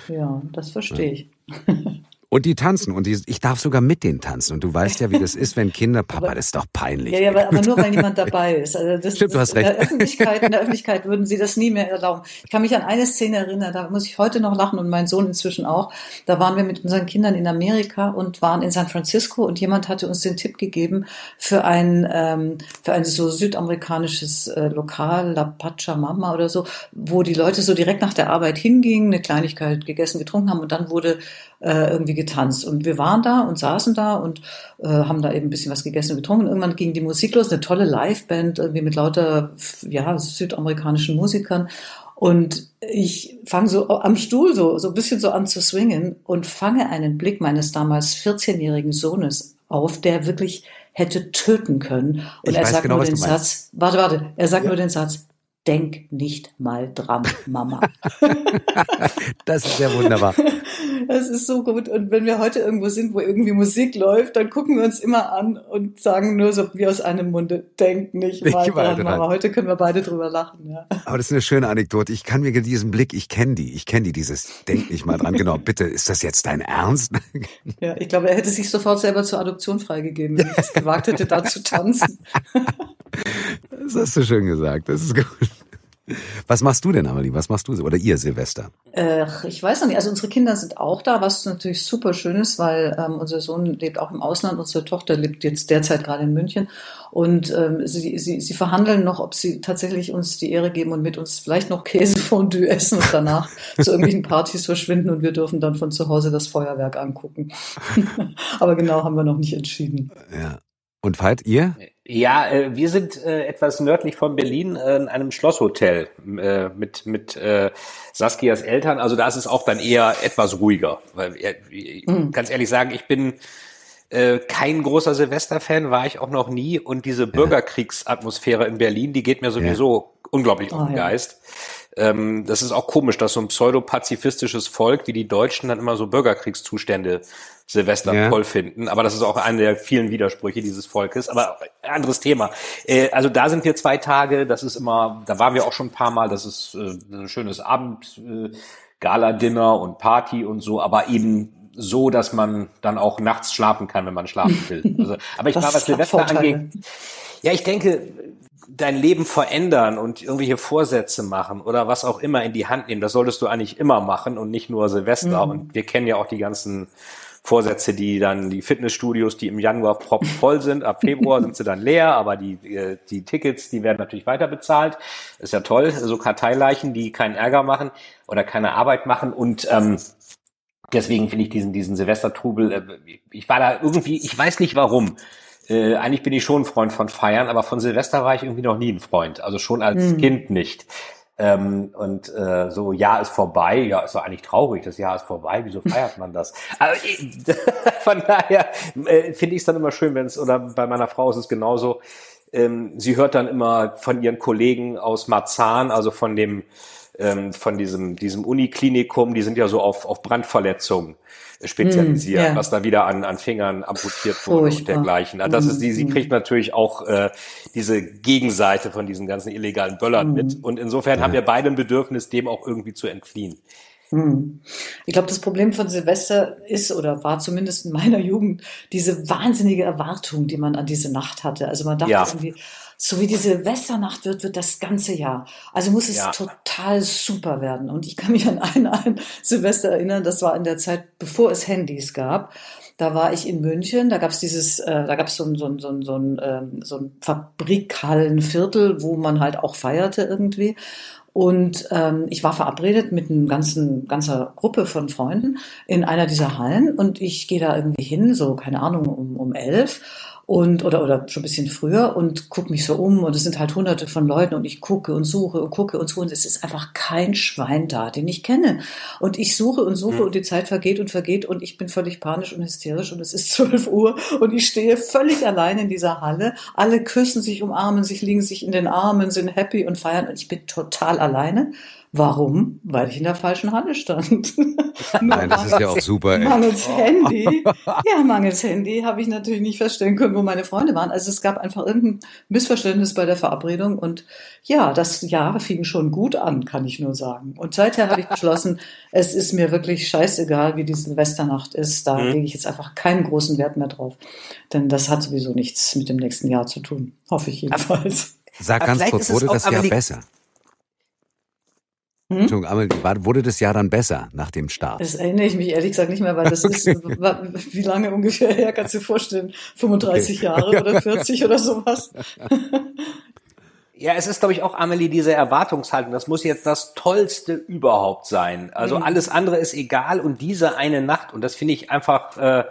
Ja, das verstehe ich. Und die tanzen und die, ich darf sogar mit denen tanzen. Und du weißt ja, wie das ist, wenn Kinder, Papa, das ist doch peinlich. Ja, ja, aber, aber nur weil niemand dabei ist. Also das, Stimmt, du hast recht. In der, Öffentlichkeit, in der Öffentlichkeit würden sie das nie mehr erlauben. Ich kann mich an eine Szene erinnern, da muss ich heute noch lachen und mein Sohn inzwischen auch. Da waren wir mit unseren Kindern in Amerika und waren in San Francisco und jemand hatte uns den Tipp gegeben für ein, ähm, für ein so südamerikanisches äh, Lokal, La Pachamama oder so, wo die Leute so direkt nach der Arbeit hingingen, eine Kleinigkeit gegessen, getrunken haben und dann wurde äh, irgendwie getanzt. Und wir waren da und saßen da und äh, haben da eben ein bisschen was gegessen und getrunken. Und irgendwann ging die Musik los, eine tolle Liveband, irgendwie mit lauter ja, südamerikanischen Musikern. Und ich fange so am Stuhl so, so ein bisschen so an zu swingen und fange einen Blick meines damals 14-jährigen Sohnes auf, der wirklich hätte töten können. Und Ich er sagt genau, nur den. Satz, warte, warte, er sagt Ja. nur den Satz, denk nicht mal dran, Mama. Das ist ja wunderbar. Das ist so gut. Und wenn wir heute irgendwo sind, wo irgendwie Musik läuft, dann gucken wir uns immer an und sagen nur so wie aus einem Munde, denk nicht mal dran, dran. Mama. Heute können wir beide drüber lachen. Ja. Aber das ist eine schöne Anekdote. Ich kann mir diesen Blick, ich kenne die, ich kenne die, dieses, denk nicht mal dran, genau, bitte, ist das jetzt dein Ernst? ja, ich glaube, er hätte sich sofort selber zur Adoption freigegeben, wenn ich es gewagt hätte, da zu tanzen. Das hast du schön gesagt, das ist gut. Was machst du denn, Amelie? Was machst du? Oder ihr, Silvester? Äh, ich weiß noch nicht. Also unsere Kinder sind auch da, was natürlich super schön ist, weil ähm, unser Sohn lebt auch im Ausland, unsere Tochter lebt jetzt derzeit gerade in München und ähm, sie, sie, sie verhandeln noch, ob sie tatsächlich uns die Ehre geben und mit uns vielleicht noch Käsefondue essen und danach zu irgendwelchen Partys verschwinden und wir dürfen dann von zu Hause das Feuerwerk angucken. Aber genau haben wir noch nicht entschieden. Ja. Und Veit, ihr? Ja, äh, wir sind äh, etwas nördlich von Berlin äh, in einem Schlosshotel äh, mit mit äh, Saskias Eltern. Also da ist es auch dann eher etwas ruhiger. Weil Mhm. ganz ehrlich sagen, ich bin äh, kein großer Silvester-Fan, war ich auch noch nie. Und diese Bürgerkriegsatmosphäre in Berlin, die geht mir sowieso unglaublich auf Oh, den ja. Geist. Ähm, das ist auch komisch, dass so ein pseudo-pazifistisches Volk wie die Deutschen dann immer so Bürgerkriegszustände Silvester Ja. toll finden. Aber das ist auch einer der vielen Widersprüche dieses Volkes. Aber anderes Thema. Äh, also da sind wir zwei Tage. Das ist immer, da waren wir auch schon ein paar Mal. Das ist äh, ein schönes Abend, äh, Gala-Dinner und Party und so. Aber eben so, dass man dann auch nachts schlafen kann, wenn man schlafen will. Also, aber ich war, was Silvester angeht, ja, ich denke, dein Leben verändern und irgendwelche Vorsätze machen oder was auch immer in die Hand nehmen, das solltest du eigentlich immer machen und nicht nur Silvester. Mhm. Und wir kennen ja auch die ganzen Vorsätze, die dann die Fitnessstudios, die im Januar proppenvoll sind, ab Februar sind sie dann leer, aber die, äh, die Tickets, die werden natürlich weiter bezahlt. Ist ja toll, so Karteileichen, die keinen Ärger machen oder keine Arbeit machen und ähm, deswegen finde ich diesen, diesen Silvestertrubel, äh, ich war da irgendwie, ich weiß nicht warum. Äh, eigentlich bin ich schon ein Freund von Feiern, aber von Silvester war ich irgendwie noch nie ein Freund. Also schon als Hm. Kind nicht. Ähm, und äh, so, Jahr ist vorbei, ja, ist doch eigentlich traurig, das Jahr ist vorbei, wieso feiert man das? Aber, äh, von daher äh, finde ich es dann immer schön, wenn es, oder bei meiner Frau ist es genauso, ähm, sie hört dann immer von ihren Kollegen aus Marzahn, also von dem ähm, von diesem diesem Uniklinikum, die sind ja so auf auf Brandverletzungen spezialisiert, Mm, ja. was da wieder an an Fingern amputiert wurde und Furchtbar. dergleichen. Also das ist die, sie Mm, kriegt natürlich auch äh, diese Gegenseite von diesen ganzen illegalen Böllern Mm. mit und insofern haben wir beide ein Bedürfnis, dem auch irgendwie zu entfliehen. Hm. Ich glaube, das Problem von Silvester ist oder war zumindest in meiner Jugend diese wahnsinnige Erwartung, die man an diese Nacht hatte. Also man dachte Ja. irgendwie, so wie die Silvesternacht wird, wird das ganze Jahr. Also muss es Ja. total super werden. Und ich kann mich an ein, ein Silvester erinnern, das war in der Zeit, bevor es Handys gab. Da war ich in München, da gab es dieses, äh, da gab es so ein, so ein, so ein, so ein, ähm, so ein Fabrikhallenviertel, wo man halt auch feierte irgendwie. Und ähm, ich war verabredet mit einer ganzen ganzer Gruppe von Freunden in einer dieser Hallen und ich gehe da irgendwie hin, so keine Ahnung um um elf und oder oder schon ein bisschen früher und gucke mich so um und es sind halt hunderte von Leuten und ich gucke und suche und gucke und suche und es ist einfach kein Schwein da, den ich kenne und ich suche und suche Hm. und die Zeit vergeht und vergeht und ich bin völlig panisch und hysterisch und es ist 12 Uhr und ich stehe völlig allein in dieser Halle. Alle küssen sich, umarmen sich, liegen sich in den Armen, sind happy und feiern und ich bin total alleine. Warum? Weil ich in der falschen Halle stand. Nein, das ist ja auch super. Ey. Mangels Handy. Ja, mangels Handy habe ich natürlich nicht feststellen können, wo meine Freunde waren. Also es gab einfach irgendein Missverständnis bei der Verabredung und ja, das Jahr fing schon gut an, kann ich nur sagen. Und seither habe ich beschlossen, es ist mir wirklich scheißegal, wie die Silvesternacht ist. Da mhm. lege ich jetzt einfach keinen großen Wert mehr drauf. Denn das hat sowieso nichts mit dem nächsten Jahr zu tun. Hoffe ich jedenfalls. Sag ganz kurz, wurde das Jahr besser? Hm? Entschuldigung, wurde das Jahr dann besser nach dem Start? Das erinnere ich mich ehrlich gesagt nicht mehr, weil das ist, wie lange ungefähr her, kannst du dir vorstellen? 35 okay. Jahre oder 40 oder sowas. Ja, es ist, glaube ich, auch, Amelie, diese Erwartungshaltung. Das muss jetzt das Tollste überhaupt sein. Also mhm. alles andere ist egal und diese eine Nacht, und das finde ich einfach äh,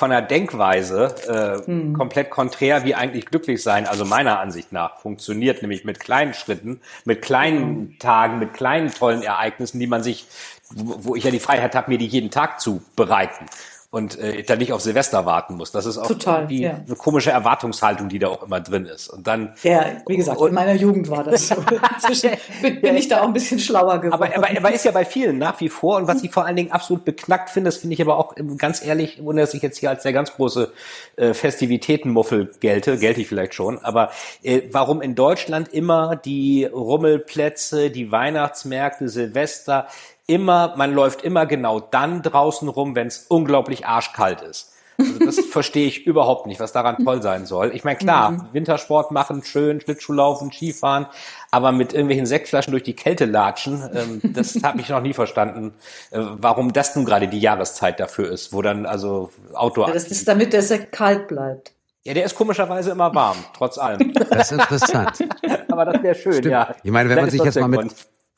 von der Denkweise äh, hm. komplett konträr, wie eigentlich glücklich sein, also meiner Ansicht nach, funktioniert, nämlich mit kleinen Schritten, mit kleinen hm. Tagen, mit kleinen tollen Ereignissen, die man sich, wo ich ja die Freiheit habe, mir die jeden Tag zu bereiten und äh, da nicht auf Silvester warten muss. Das ist auch Total, ja. eine komische Erwartungshaltung, die da auch immer drin ist. Und dann ja, wie gesagt, und, in meiner Jugend war das so. Inzwischen bin, bin ich da auch ein bisschen schlauer geworden. Aber, aber, aber ist ja bei vielen nach wie vor und was ich vor allen Dingen absolut beknackt finde, das finde ich aber auch ganz ehrlich, ohne dass ich jetzt hier als der ganz große äh, Festivitätenmuffel gelte, gelte ich vielleicht schon, aber äh, warum in Deutschland immer die Rummelplätze, die Weihnachtsmärkte, Silvester immer, man läuft immer genau dann draußen rum, wenn es unglaublich arschkalt ist. Also das verstehe ich überhaupt nicht, was daran toll sein soll. Ich meine, klar, mhm. Wintersport machen, schön, Schlittschuhlaufen, Skifahren, aber mit irgendwelchen Sektflaschen durch die Kälte latschen, ähm, das habe ich noch nie verstanden, äh, warum das nun gerade die Jahreszeit dafür ist, wo dann also Outdoor. Ja, das ist damit der Sekt kalt bleibt. Ja, der ist komischerweise immer warm, trotz allem. Das ist interessant. aber das wäre schön, Stimmt. ja. Ich meine, wenn man sich jetzt mal mit,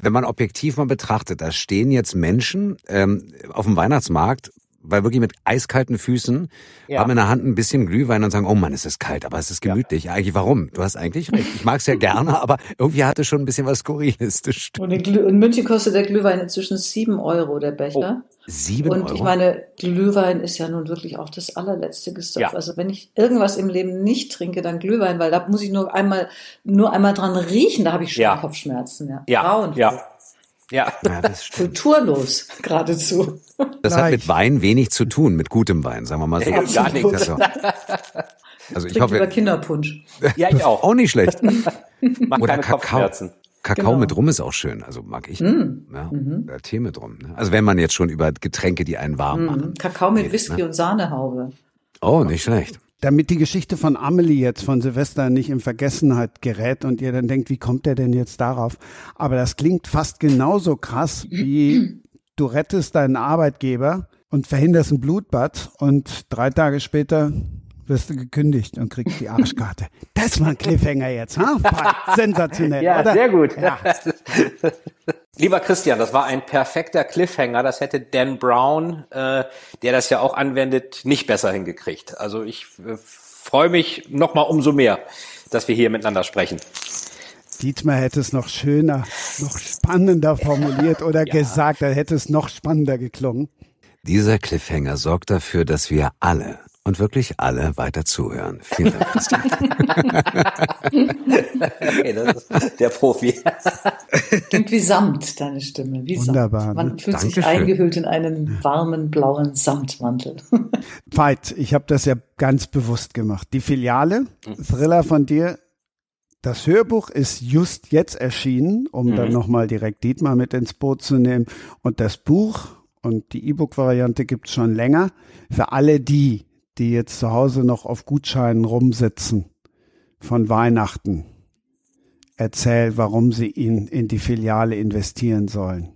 wenn man objektiv mal betrachtet, da stehen jetzt Menschen ähm, auf dem Weihnachtsmarkt, weil wirklich mit eiskalten Füßen, ja. haben in der Hand ein bisschen Glühwein und sagen, oh Mann, es ist kalt, aber es ist gemütlich. Ja. Eigentlich, warum? Du hast eigentlich recht. Ich mag es ja gerne, aber irgendwie hatte schon ein bisschen was Skurriles. Und in München kostet der Glühwein inzwischen sieben Euro, der Becher. Sieben und Euro? Ich meine, Glühwein ist ja nun wirklich auch das allerletzte Gestoff. Ja. Also wenn ich irgendwas im Leben nicht trinke, dann Glühwein, weil da muss ich nur einmal, nur einmal dran riechen, da habe ich schon ja. Kopfschmerzen. Ja, ja. Grauenvoll. ja. Ja, ja das stimmt. kulturlos geradezu. Das hat mit Wein wenig zu tun, mit gutem Wein, sagen wir mal so. Ja, gar nichts. Also, also ich hoffe, Kinderpunsch. Ja, ich auch. Auch nicht schlecht. Macht Oder Kakao. Kakao genau. mit Rum ist auch schön, also mag ich. Mm. Ja, mhm. Tee mit Rum. Ne? Also wenn man jetzt schon über Getränke, die einen warm mm. machen. Kakao mit geht, Whisky ne? und Sahnehaube. Oh, nicht schlecht. Damit die Geschichte von Amelie jetzt von Silvester nicht in Vergessenheit gerät und ihr dann denkt, wie kommt der denn jetzt darauf? Aber das klingt fast genauso krass wie du rettest deinen Arbeitgeber und verhinderst ein Blutbad und drei Tage später wirst du gekündigt und kriegst die Arschkarte. Das war ein Cliffhanger jetzt, ha? Sensationell, ja, oder? sehr gut. Ja. Lieber Christian, das war ein perfekter Cliffhanger. Das hätte Dan Brown, äh, der das ja auch anwendet, nicht besser hingekriegt. Also ich äh, freue mich noch mal umso mehr, dass wir hier miteinander sprechen. Dietmar hätte es noch schöner, noch spannender formuliert oder ja. gesagt, er hätte es noch spannender geklungen. Dieser Cliffhanger sorgt dafür, dass wir alle und wirklich alle weiter zuhören. Vielen Dank, Christian. okay, das ist der Profi. Klingt wie Samt, deine Stimme. Wie Wunderbar. Samt. Man fühlt Dankeschön. sich eingehüllt in einen warmen, blauen Samtmantel. Veit, ich habe das ja ganz bewusst gemacht. Die Filiale, Thriller von dir, das Hörbuch ist just jetzt erschienen, um mhm. dann nochmal direkt Dietmar mit ins Boot zu nehmen. Und das Buch und die E-Book-Variante gibt's schon länger. Für alle die, die jetzt zu Hause noch auf Gutscheinen rumsitzen von Weihnachten, erzähl, warum sie ihn in die Filiale investieren sollen.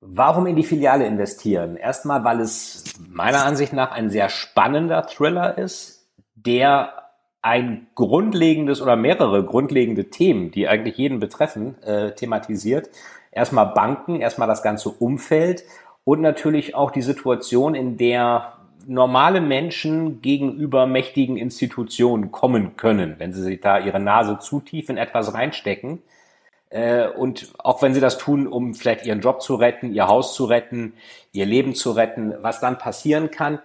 Warum in die Filiale investieren? Erstmal, weil es meiner Ansicht nach ein sehr spannender Thriller ist, der ein grundlegendes oder mehrere grundlegende Themen, die eigentlich jeden betreffen, äh, thematisiert. Erstmal Banken, erstmal das ganze Umfeld und natürlich auch die Situation, in der normale Menschen gegenüber mächtigen Institutionen kommen können, wenn sie sich da ihre Nase zu tief in etwas reinstecken. Äh, und auch wenn sie das tun, um vielleicht ihren Job zu retten, ihr Haus zu retten, ihr Leben zu retten, was dann passieren kann.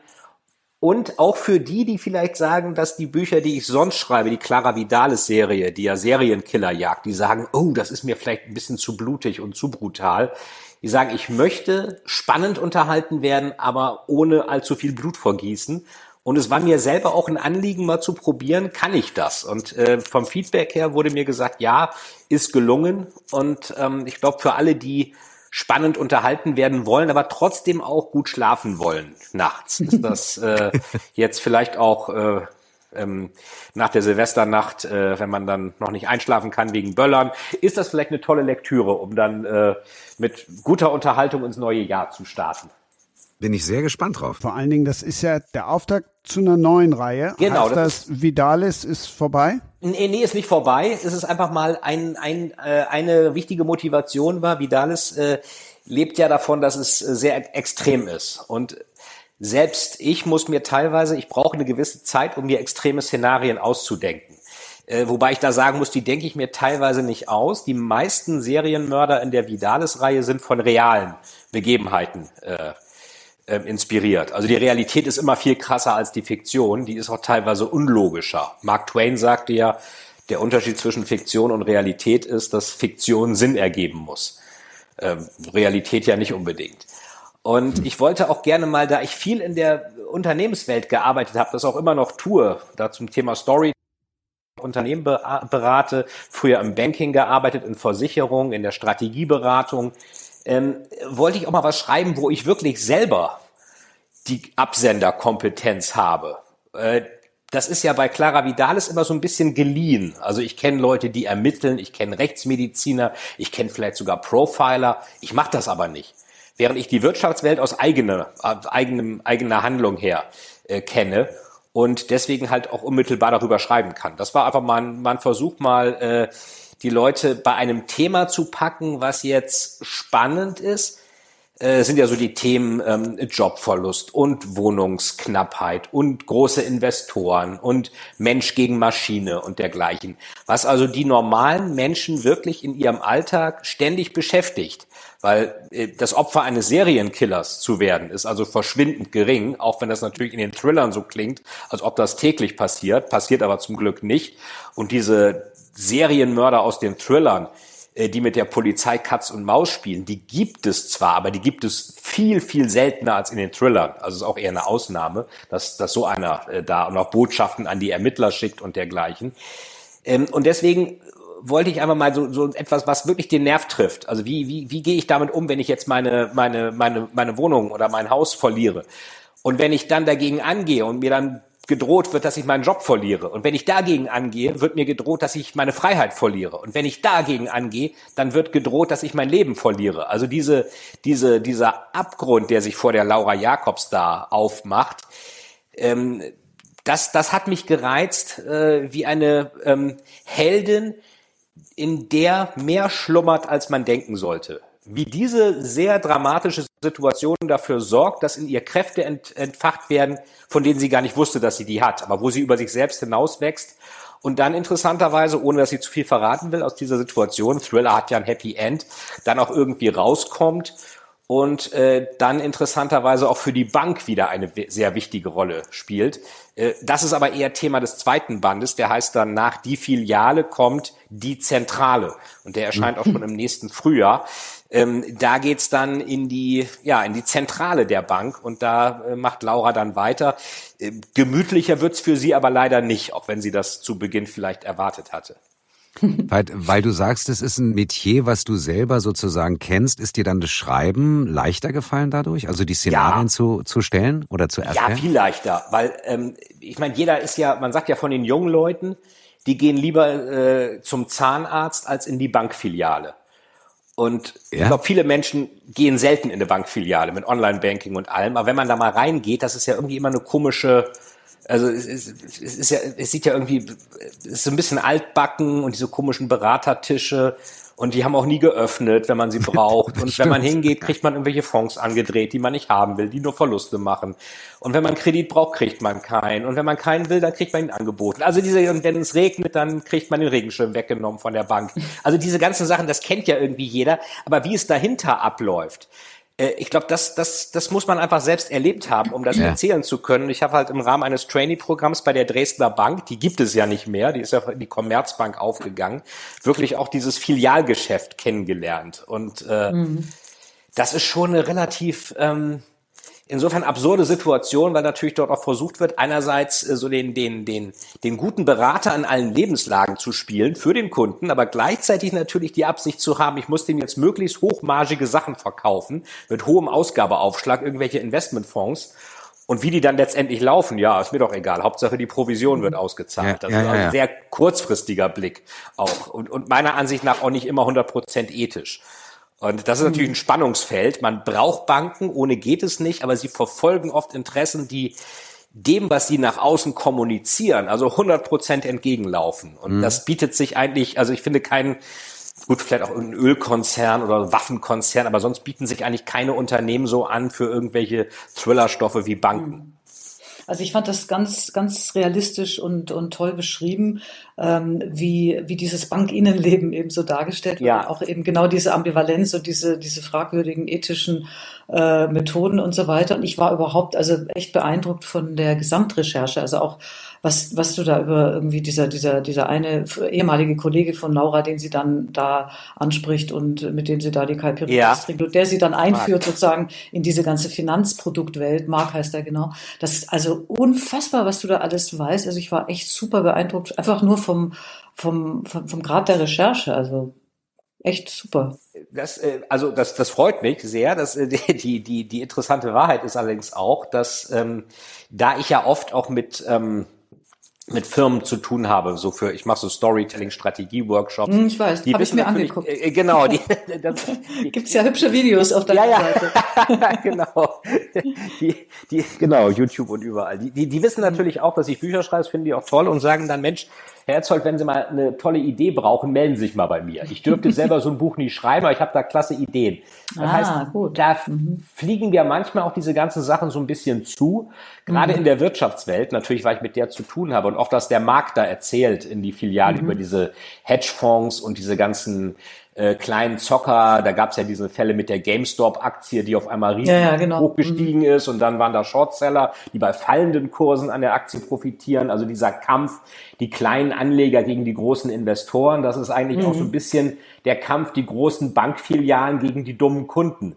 Und auch für die, die vielleicht sagen, dass die Bücher, die ich sonst schreibe, die Clara Vidalis Serie, die ja Serienkiller jagt, die sagen, oh, das ist mir vielleicht ein bisschen zu blutig und zu brutal. Die sagen, ich möchte spannend unterhalten werden, aber ohne allzu viel Blut vergießen. Und es war mir selber auch ein Anliegen, mal zu probieren, kann ich das? Und äh, vom Feedback her wurde mir gesagt, ja, ist gelungen. Und ähm, ich glaube, für alle, die spannend unterhalten werden wollen, aber trotzdem auch gut schlafen wollen nachts, ist das äh, jetzt vielleicht auch äh, ähm, nach der Silvesternacht, äh, wenn man dann noch nicht einschlafen kann wegen Böllern, ist das vielleicht eine tolle Lektüre, um dann äh, mit guter Unterhaltung ins neue Jahr zu starten. Bin ich sehr gespannt drauf. Vor allen Dingen, das ist ja der Auftakt zu einer neuen Reihe. Genau. Heißt das, das Vidalis ist vorbei? Nee, nee, ist nicht vorbei. Es ist einfach mal ein, ein, äh, eine wichtige Motivation war. Vidalis äh, lebt ja davon, dass es äh, sehr extrem ist. Und selbst ich muss mir teilweise, ich brauche eine gewisse Zeit, um mir extreme Szenarien auszudenken. Äh, wobei ich da sagen muss, die denke ich mir teilweise nicht aus. Die meisten Serienmörder in der Vidalis-Reihe sind von realen Begebenheiten äh, äh, inspiriert. Also die Realität ist immer viel krasser als die Fiktion. Die ist auch teilweise unlogischer. Mark Twain sagte ja, der Unterschied zwischen Fiktion und Realität ist, dass Fiktion Sinn ergeben muss. Ähm, Realität ja nicht unbedingt. Und ich wollte auch gerne mal, da ich viel in der Unternehmenswelt gearbeitet habe, das auch immer noch tue, da zum Thema Story Unternehmen berate, früher im Banking gearbeitet, in Versicherung, in der Strategieberatung, ähm, wollte ich auch mal was schreiben, wo ich wirklich selber die Absenderkompetenz habe. Äh, das ist ja bei Clara Vidalis immer so ein bisschen geliehen. Also ich kenne Leute, die ermitteln, ich kenne Rechtsmediziner, ich kenne vielleicht sogar Profiler. Ich mache das aber nicht während ich die Wirtschaftswelt aus eigener, eigenem, eigener Handlung her äh, kenne und deswegen halt auch unmittelbar darüber schreiben kann. Das war einfach mal ein, mal ein Versuch, mal äh, die Leute bei einem Thema zu packen, was jetzt spannend ist, äh, sind ja so die Themen ähm, Jobverlust und Wohnungsknappheit und große Investoren und Mensch gegen Maschine und dergleichen. Was also die normalen Menschen wirklich in ihrem Alltag ständig beschäftigt. Weil äh, das Opfer eines Serienkillers zu werden, ist also verschwindend gering, auch wenn das natürlich in den Thrillern so klingt, als ob das täglich passiert, passiert aber zum Glück nicht. Und diese Serienmörder aus den Thrillern, äh, die mit der Polizei Katz und Maus spielen, die gibt es zwar, aber die gibt es viel, viel seltener als in den Thrillern. Also ist auch eher eine Ausnahme, dass, dass so einer äh, da noch Botschaften an die Ermittler schickt und dergleichen. Ähm, und deswegen wollte ich einfach mal so, so etwas, was wirklich den Nerv trifft. Also wie, wie, wie gehe ich damit um, wenn ich jetzt meine, meine, meine, meine Wohnung oder mein Haus verliere? Und wenn ich dann dagegen angehe und mir dann gedroht wird, dass ich meinen Job verliere. Und wenn ich dagegen angehe, wird mir gedroht, dass ich meine Freiheit verliere. Und wenn ich dagegen angehe, dann wird gedroht, dass ich mein Leben verliere. Also diese, diese, dieser Abgrund, der sich vor der Laura Jakobs da aufmacht, ähm, das, das hat mich gereizt, äh, wie eine ähm, Heldin, in der mehr schlummert, als man denken sollte. Wie diese sehr dramatische Situation dafür sorgt, dass in ihr Kräfte ent, entfacht werden, von denen sie gar nicht wusste, dass sie die hat, aber wo sie über sich selbst hinauswächst und dann interessanterweise, ohne dass sie zu viel verraten will aus dieser Situation, Thriller hat ja ein Happy End, dann auch irgendwie rauskommt und äh, dann interessanterweise auch für die Bank wieder eine sehr wichtige Rolle spielt. Äh, das ist aber eher Thema des zweiten Bandes, der heißt dann nach die Filiale kommt die Zentrale und der erscheint auch schon im nächsten Frühjahr. Ähm, da geht's dann in die, ja, in die Zentrale der Bank und da äh, macht Laura dann weiter. Äh, gemütlicher wird's für sie aber leider nicht, auch wenn sie das zu Beginn vielleicht erwartet hatte. Weil, weil du sagst, es ist ein Metier, was du selber sozusagen kennst, ist dir dann das Schreiben leichter gefallen dadurch? Also die Szenarien ja. zu, zu stellen oder zu erstellen? Ja, viel leichter, weil ähm, ich meine, jeder ist ja, man sagt ja von den jungen Leuten, die gehen lieber äh, zum Zahnarzt als in die Bankfiliale. Und ja. ich glaube, viele Menschen gehen selten in eine Bankfiliale mit Online-Banking und allem. Aber wenn man da mal reingeht, das ist ja irgendwie immer eine komische, also es, ist, es ist ja, es sieht ja irgendwie, es ist so ein bisschen altbacken und diese komischen Beratertische und die haben auch nie geöffnet, wenn man sie braucht. Und wenn man hingeht, kriegt man irgendwelche Fonds angedreht, die man nicht haben will, die nur Verluste machen. Und wenn man Kredit braucht, kriegt man keinen. Und wenn man keinen will, dann kriegt man ihn angeboten. Also diese, und wenn es regnet, dann kriegt man den Regenschirm weggenommen von der Bank. Also diese ganzen Sachen, das kennt ja irgendwie jeder. Aber wie es dahinter abläuft, ich glaube, das, das, das muss man einfach selbst erlebt haben, um das ja. erzählen zu können. Ich habe halt im Rahmen eines Trainee-Programms bei der Dresdner Bank, die gibt es ja nicht mehr, die ist ja in die Commerzbank aufgegangen, wirklich auch dieses Filialgeschäft kennengelernt. Und äh, mhm. das ist schon eine relativ ähm, insofern absurde Situation, weil natürlich dort auch versucht wird, einerseits äh, so den, den, den, den guten Berater in allen Lebenslagen zu spielen für den Kunden, aber gleichzeitig natürlich die Absicht zu haben, ich muss dem jetzt möglichst hochmargige Sachen verkaufen, mit hohem Ausgabeaufschlag, irgendwelche Investmentfonds. Und wie die dann letztendlich laufen, ja, ist mir doch egal. Hauptsache die Provision wird ausgezahlt. das ja, ist ein sehr kurzfristiger Blick auch. Und, und meiner Ansicht nach auch nicht immer 100 Prozent ethisch. Und das ist natürlich ein Spannungsfeld. Man braucht Banken, ohne geht es nicht, aber sie verfolgen oft Interessen, die dem, was sie nach außen kommunizieren, also 100 Prozent entgegenlaufen. Und mhm. das bietet sich eigentlich, also ich finde keinen, gut, vielleicht auch ein Ölkonzern oder Waffenkonzern, aber sonst bieten sich eigentlich keine Unternehmen so an für irgendwelche Thrillerstoffe wie Banken. Also ich fand das ganz, ganz realistisch und, und toll beschrieben, ähm, wie, wie dieses Bankinnenleben eben so dargestellt wird. Ja. Auch eben genau diese Ambivalenz und diese, diese fragwürdigen ethischen äh, Methoden und so weiter. Und ich war überhaupt also echt beeindruckt von der Gesamtrecherche. Also auch was, was du da über irgendwie dieser, dieser, dieser eine ehemalige Kollege von Laura, den sie dann da anspricht und mit dem sie da die Caipirinha ja. der sie dann einführt Mark. sozusagen in diese ganze Finanzproduktwelt. Mark heißt er genau. Das ist also unfassbar, was du da alles weißt. Also ich war echt super beeindruckt, einfach nur vom, vom, vom, vom Grad der Recherche. Also echt super. Das, äh, also das, das freut mich sehr. Das, äh, die, die, die interessante Wahrheit ist allerdings auch, dass ähm, da ich ja oft auch mit ähm, mit Firmen zu tun habe, so für, ich mache so Storytelling-Strategie-Workshops. Hm, ich weiß, habe ich mir angeguckt. Äh, genau. Die, das, die, Gibt's ja hübsche Videos auf deiner ja, ja. Seite. genau. Die, die, genau, YouTube und überall. Die, die, die wissen natürlich auch, dass ich Bücher schreibe, das finden die auch toll und sagen dann, Mensch, Herr Herzog, wenn Sie mal eine tolle Idee brauchen, melden Sie sich mal bei mir. Ich dürfte selber so ein Buch nie schreiben, aber ich habe da klasse Ideen. Das ah, heißt, gut. da mhm. fliegen wir manchmal auch diese ganzen Sachen so ein bisschen zu. Gerade mhm. in der Wirtschaftswelt, natürlich, weil ich mit der zu tun habe und oft, dass der Markt da erzählt in die Filiale mhm. über diese Hedgefonds und diese ganzen äh, kleinen Zocker, da gab es ja diese Fälle mit der GameStop-Aktie, die auf einmal riesig ja, ja, genau. hochgestiegen mhm. ist und dann waren da Shortseller, die bei fallenden Kursen an der Aktie profitieren. Also dieser Kampf, die kleinen Anleger gegen die großen Investoren, das ist eigentlich mhm. auch so ein bisschen der Kampf, die großen Bankfilialen gegen die dummen Kunden,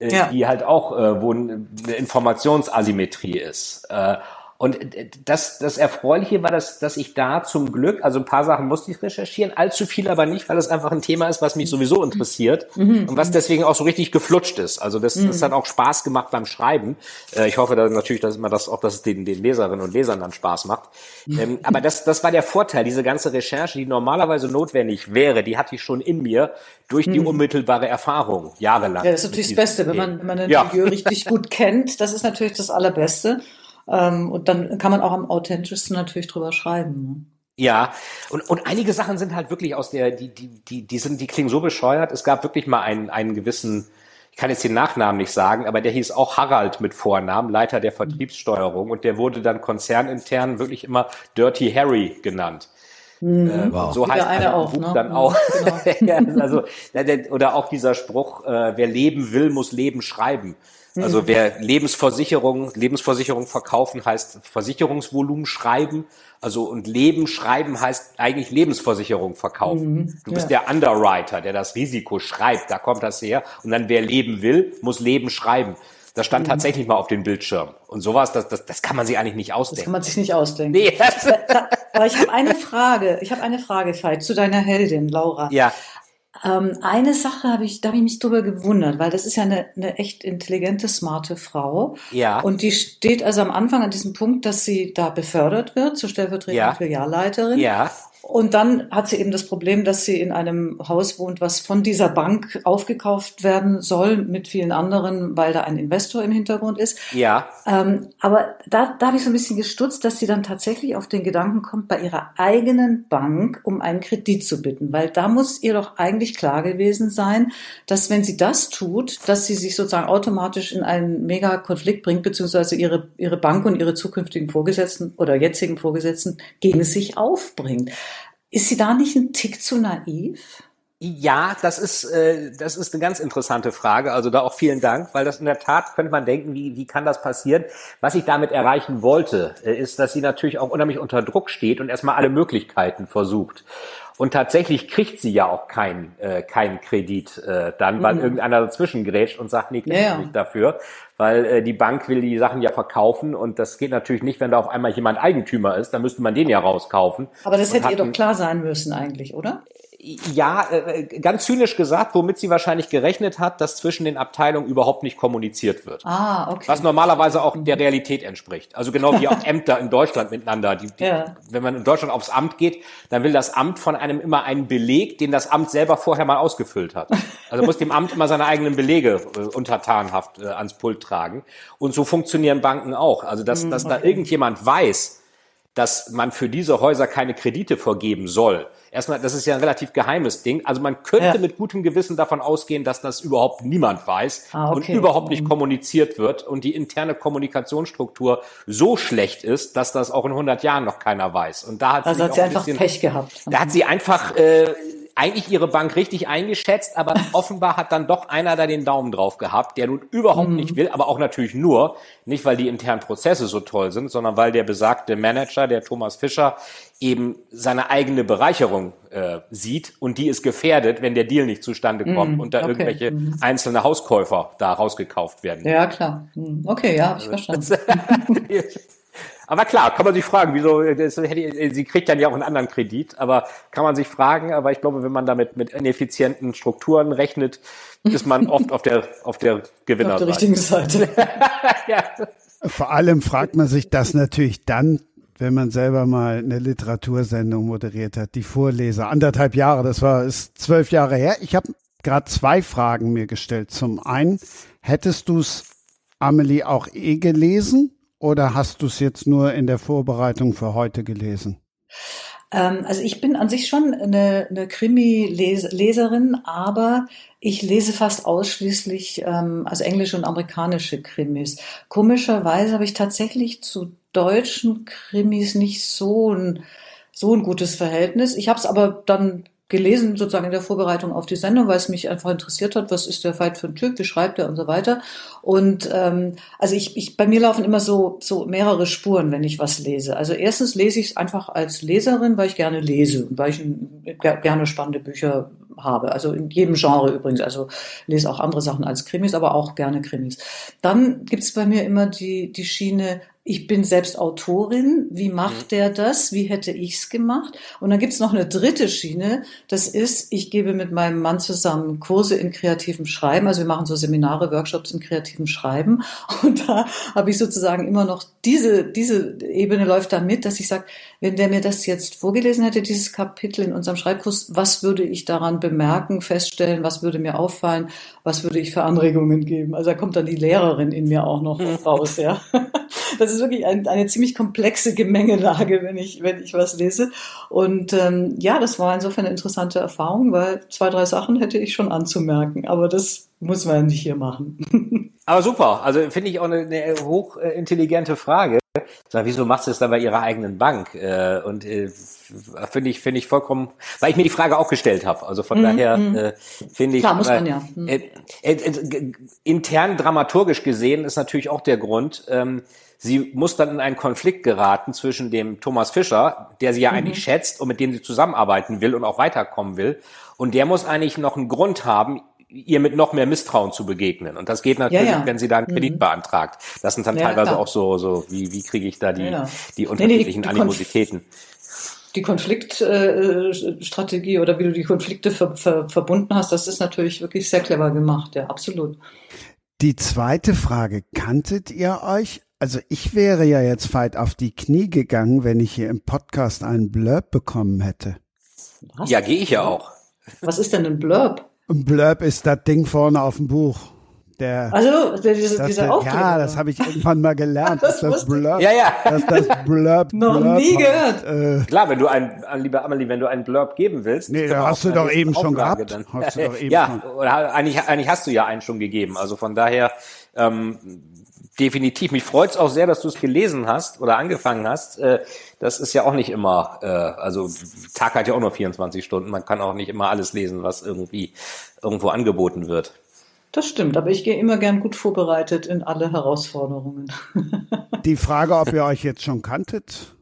äh, ja. die halt auch, äh, wo eine Informationsasymmetrie ist. Äh, und das, das Erfreuliche war, dass, dass ich da zum Glück, also ein paar Sachen musste ich recherchieren, allzu viel aber nicht, weil es einfach ein Thema ist, was mich sowieso interessiert mhm. und was deswegen auch so richtig geflutscht ist. Also das, mhm. das hat auch Spaß gemacht beim Schreiben. Äh, ich hoffe dann natürlich, dass man das auch, dass es den, den Leserinnen und Lesern dann Spaß macht. Mhm. Ähm, aber das, das war der Vorteil, diese ganze Recherche, die normalerweise notwendig wäre, die hatte ich schon in mir durch die mhm. unmittelbare Erfahrung, jahrelang. Ja, das ist natürlich das Beste, wenn man, wenn man ein ja. Milieu richtig gut kennt. Das ist natürlich das Allerbeste. Ähm, und dann kann man auch am authentischsten natürlich drüber schreiben. Ne? Ja, und, und einige Sachen sind halt wirklich aus der, die, die, die, die sind, die klingen so bescheuert. Es gab wirklich mal einen, einen gewissen, ich kann jetzt den Nachnamen nicht sagen, aber der hieß auch Harald mit Vornamen, Leiter der Vertriebssteuerung, und der wurde dann konzernintern wirklich immer Dirty Harry genannt. Mhm. Äh, wow. So heißt eine auch, Buch ne? dann auch. Genau. also, oder auch dieser Spruch, äh, wer leben will, muss Leben schreiben. Also mhm. wer Lebensversicherung, Lebensversicherung verkaufen heißt Versicherungsvolumen schreiben. Also und Leben schreiben heißt eigentlich Lebensversicherung verkaufen. Mhm, du bist ja. der Underwriter, der das Risiko schreibt. Da kommt das her. Und dann wer leben will, muss Leben schreiben. Das stand mhm. tatsächlich mal auf dem Bildschirm. Und sowas, das, das, das kann man sich eigentlich nicht ausdenken. Das kann man sich nicht ausdenken. Nee. Aber ich habe eine Frage. Ich habe eine Frage, Veit, zu deiner Heldin, Laura. Ja. Ähm, eine Sache habe ich, da habe ich mich drüber gewundert, weil das ist ja eine, eine echt intelligente, smarte Frau. Ja. Und die steht also am Anfang an diesem Punkt, dass sie da befördert wird zur stellvertretenden ja. Filialleiterin. Ja. Und dann hat sie eben das Problem, dass sie in einem Haus wohnt, was von dieser Bank aufgekauft werden soll mit vielen anderen, weil da ein Investor im Hintergrund ist. Ja. Ähm, aber da, da habe ich so ein bisschen gestutzt, dass sie dann tatsächlich auf den Gedanken kommt, bei ihrer eigenen Bank um einen Kredit zu bitten, weil da muss ihr doch eigentlich klar gewesen sein, dass wenn sie das tut, dass sie sich sozusagen automatisch in einen mega Konflikt bringt, beziehungsweise ihre, ihre Bank und ihre zukünftigen Vorgesetzten oder jetzigen Vorgesetzten gegen sich aufbringt. Ist sie da nicht ein Tick zu naiv? Ja, das ist, äh, das ist eine ganz interessante Frage. Also da auch vielen Dank, weil das in der Tat könnte man denken, wie, wie kann das passieren? Was ich damit erreichen wollte, äh, ist, dass sie natürlich auch unheimlich unter Druck steht und erstmal alle Möglichkeiten versucht. Und tatsächlich kriegt sie ja auch keinen äh, keinen Kredit äh, dann, weil mhm. irgendeiner dazwischen grätscht und sagt, nee, kriegst ja. nicht dafür. Weil äh, die Bank will die Sachen ja verkaufen und das geht natürlich nicht, wenn da auf einmal jemand Eigentümer ist, dann müsste man den ja rauskaufen. Aber das hätte ihr doch klar sein müssen eigentlich, oder? Ja, äh, ganz zynisch gesagt, womit sie wahrscheinlich gerechnet hat, dass zwischen den Abteilungen überhaupt nicht kommuniziert wird. Ah, okay. Was normalerweise auch der Realität entspricht. Also genau wie auch Ämter in Deutschland miteinander. Die, die, ja. Wenn man in Deutschland aufs Amt geht, dann will das Amt von einem immer einen Beleg, den das Amt selber vorher mal ausgefüllt hat. Also muss dem Amt immer seine eigenen Belege äh, untertanhaft äh, ans Pult tragen. Und so funktionieren Banken auch. Also dass, hm, dass okay. da irgendjemand weiß, dass man für diese Häuser keine Kredite vergeben soll. Erstmal, das ist ja ein relativ geheimes Ding. Also man könnte ja. mit gutem Gewissen davon ausgehen, dass das überhaupt niemand weiß ah, okay. und überhaupt nicht mhm. kommuniziert wird und die interne Kommunikationsstruktur so schlecht ist, dass das auch in 100 Jahren noch keiner weiß. Und da hat also sie, hat sie einfach bisschen, Pech gehabt. Da hat sie einfach äh, eigentlich ihre Bank richtig eingeschätzt, aber offenbar hat dann doch einer da den Daumen drauf gehabt, der nun überhaupt mhm. nicht will, aber auch natürlich nur, nicht weil die internen Prozesse so toll sind, sondern weil der besagte Manager, der Thomas Fischer, eben seine eigene Bereicherung äh, sieht und die ist gefährdet, wenn der Deal nicht zustande kommt mm, und da okay. irgendwelche mm. einzelne Hauskäufer da rausgekauft werden. Ja, klar. Mhm. Okay, ja, habe ich verstanden. Aber klar, kann man sich fragen, wieso, das hätte, sie kriegt dann ja auch einen anderen Kredit, aber kann man sich fragen, aber ich glaube, wenn man damit mit ineffizienten Strukturen rechnet, ist man oft auf der, auf der Gewinnerseite. Auf der richtigen Seite. ja. Vor allem fragt man sich das natürlich dann, wenn man selber mal eine Literatursendung moderiert hat, die Vorleser, anderthalb Jahre, das war ist zwölf Jahre her. Ich habe gerade zwei Fragen mir gestellt. Zum einen, hättest du es, Amelie, auch eh gelesen? Oder hast du es jetzt nur in der Vorbereitung für heute gelesen? Ähm, also ich bin an sich schon eine, eine Krimi-Leserin, aber ich lese fast ausschließlich ähm, also englische und amerikanische Krimis. Komischerweise habe ich tatsächlich zu deutschen Krimis nicht so ein so ein gutes Verhältnis. Ich habe es aber dann gelesen, sozusagen in der Vorbereitung auf die Sendung, weil es mich einfach interessiert hat, was ist der Fight für ein Typ, wie schreibt er und so weiter. Und ähm, also ich, ich, bei mir laufen immer so, so mehrere Spuren, wenn ich was lese. Also erstens lese ich es einfach als Leserin, weil ich gerne lese und weil ich gerne spannende Bücher habe. Also in jedem Genre übrigens. Also lese auch andere Sachen als Krimis, aber auch gerne Krimis. Dann gibt es bei mir immer die, die Schiene, ich bin selbst Autorin, wie macht mhm. der das, wie hätte ich's gemacht? Und dann gibt's noch eine dritte Schiene, das ist, ich gebe mit meinem Mann zusammen Kurse in kreativem Schreiben, also wir machen so Seminare, Workshops in kreativem Schreiben. Und da habe ich sozusagen immer noch diese, diese Ebene läuft da mit, dass ich sage, wenn der mir das jetzt vorgelesen hätte, dieses Kapitel in unserem Schreibkurs, was würde ich daran bemerken, feststellen, was würde mir auffallen, was würde ich für Anregungen geben? Also da kommt dann die Lehrerin in mir auch noch mhm. raus, ja. Das ist wirklich ein, eine ziemlich komplexe Gemengelage, wenn ich, wenn ich was lese. Und ähm, ja, das war insofern eine interessante Erfahrung, weil zwei, drei Sachen hätte ich schon anzumerken. Aber das muss man nicht hier machen. Aber super. Also finde ich auch eine, eine hochintelligente Frage. Sag, wieso machst du es dann bei ihrer eigenen Bank? Äh, und äh, finde ich finde ich vollkommen, weil ich mir die Frage auch gestellt habe. Also von mhm, daher äh, finde ich. Klar, muss man ja. Mhm. Äh, intern dramaturgisch gesehen ist natürlich auch der Grund. Ähm, sie muss dann in einen Konflikt geraten zwischen dem Thomas Fischer, der sie ja mhm. eigentlich schätzt und mit dem sie zusammenarbeiten will und auch weiterkommen will. Und der muss eigentlich noch einen Grund haben, ihr mit noch mehr Misstrauen zu begegnen. Und das geht natürlich, ja, ja. wenn sie da einen Kredit mhm. beantragt. Das sind dann ja, teilweise klar. auch so, so wie, wie kriege ich da die, die unterschiedlichen nee, nee, die, die Animositäten. die Konfliktstrategie äh, oder wie du die Konflikte ver, ver, verbunden hast, das ist natürlich wirklich sehr clever gemacht, ja, absolut. Die zweite Frage, kanntet ihr euch? Also ich wäre ja jetzt weit auf die Knie gegangen, wenn ich hier im Podcast einen Blurb bekommen hätte. Was? Ja, gehe ich ja auch. Was ist denn ein Blurb? Ein Blurb ist das Ding vorne auf dem Buch. Der, also der, diese, dieser der, Ja, das habe ich irgendwann mal gelernt. das, das Blurb. Ja, ja. Das, das Blurb. Noch Blurb nie gehört. Äh, Klar, wenn du ein, lieber Amelie, wenn du einen Blurb geben willst. Nee, da hast du doch eben schon gehabt. Dann. Hast du doch eben ja, schon. oder eigentlich, eigentlich hast du ja einen schon gegeben. Also von daher, ähm, definitiv. Mich freut es auch sehr, dass du es gelesen hast oder angefangen hast. Äh, das ist ja auch nicht immer, äh, also Tag hat ja auch nur 24 Stunden. Man kann auch nicht immer alles lesen, was irgendwie irgendwo angeboten wird. Das stimmt, aber ich gehe immer gern gut vorbereitet in alle Herausforderungen. Die Frage, ob ihr euch jetzt schon kanntet?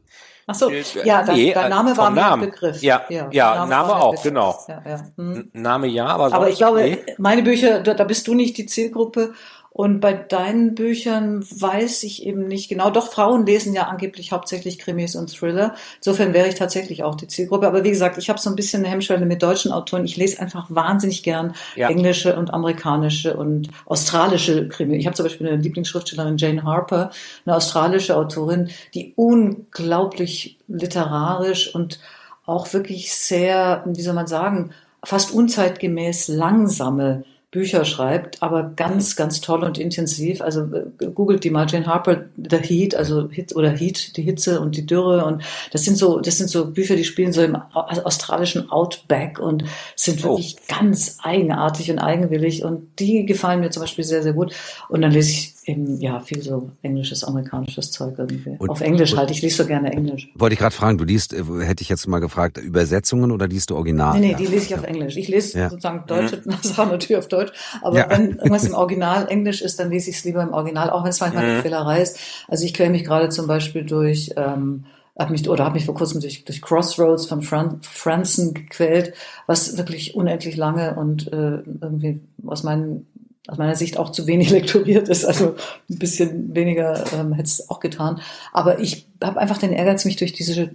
Ach so, ja, dein, Nee, dein Name äh, war vom mir ein Namen. Begriff. Ja, ja, dein Name war ein auch, Begriff. genau. Ja, ja. Hm. Name ja, aber Aber ich glaube, nee. meine Bücher, da, da bist du nicht die Zielgruppe. Und bei deinen Büchern weiß ich eben nicht genau. Doch, Frauen lesen ja angeblich hauptsächlich Krimis und Thriller. Insofern wäre ich tatsächlich auch die Zielgruppe. Aber wie gesagt, ich habe so ein bisschen eine Hemmschwelle mit deutschen Autoren. Ich lese einfach wahnsinnig gern Ja. englische und amerikanische und australische Krimi. Ich habe zum Beispiel eine Lieblingsschriftstellerin, Jane Harper, eine australische Autorin, die unglaublich literarisch und auch wirklich sehr, wie soll man sagen, fast unzeitgemäß langsame Bücher schreibt, aber ganz, ganz toll und intensiv. Also äh, googelt die mal Jane Harper, The Heat, also Hit oder Heat, die Hitze und die Dürre und das sind so, das sind so Bücher, die spielen so im au- australischen Outback und sind Oh. wirklich ganz eigenartig und eigenwillig und die gefallen mir zum Beispiel sehr, sehr gut. Und dann lese ich eben ja viel so englisches, amerikanisches Zeug irgendwie. Und- Auf Englisch und- halt. Ich lese so gerne Englisch. Wollte ich gerade fragen, du liest, äh, hätte ich jetzt mal gefragt, Übersetzungen oder liest du Original? Nee, nee, Ja. die lese ich auf Englisch. Ich lese Ja. sozusagen deutsche Sachen natürlich auf Deutsch. Aber Ja. wenn irgendwas im Original Englisch ist, dann lese ich es lieber im Original, auch wenn es manchmal eine Quälerei ist. Also ich quäle mich gerade zum Beispiel durch, ähm, hab mich, oder habe mich vor kurzem durch, durch Crossroads von Fran Franzen gequält, was wirklich unendlich lange und äh, irgendwie aus meinen aus meiner Sicht auch zu wenig lektoriert ist. Also ein bisschen weniger ähm, hätte es auch getan. Aber ich habe einfach den Ehrgeiz, mich durch diese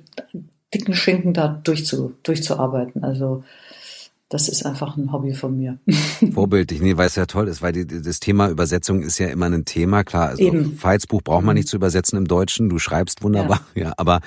dicken Schinken da durchzu, durchzuarbeiten. Also das ist einfach ein Hobby von mir. Vorbildlich, nee, weil es ja toll ist, weil die, das Thema Übersetzung ist ja immer ein Thema, klar. Also Eben. Veits Buch braucht man nicht zu übersetzen im Deutschen, du schreibst wunderbar, ja, aber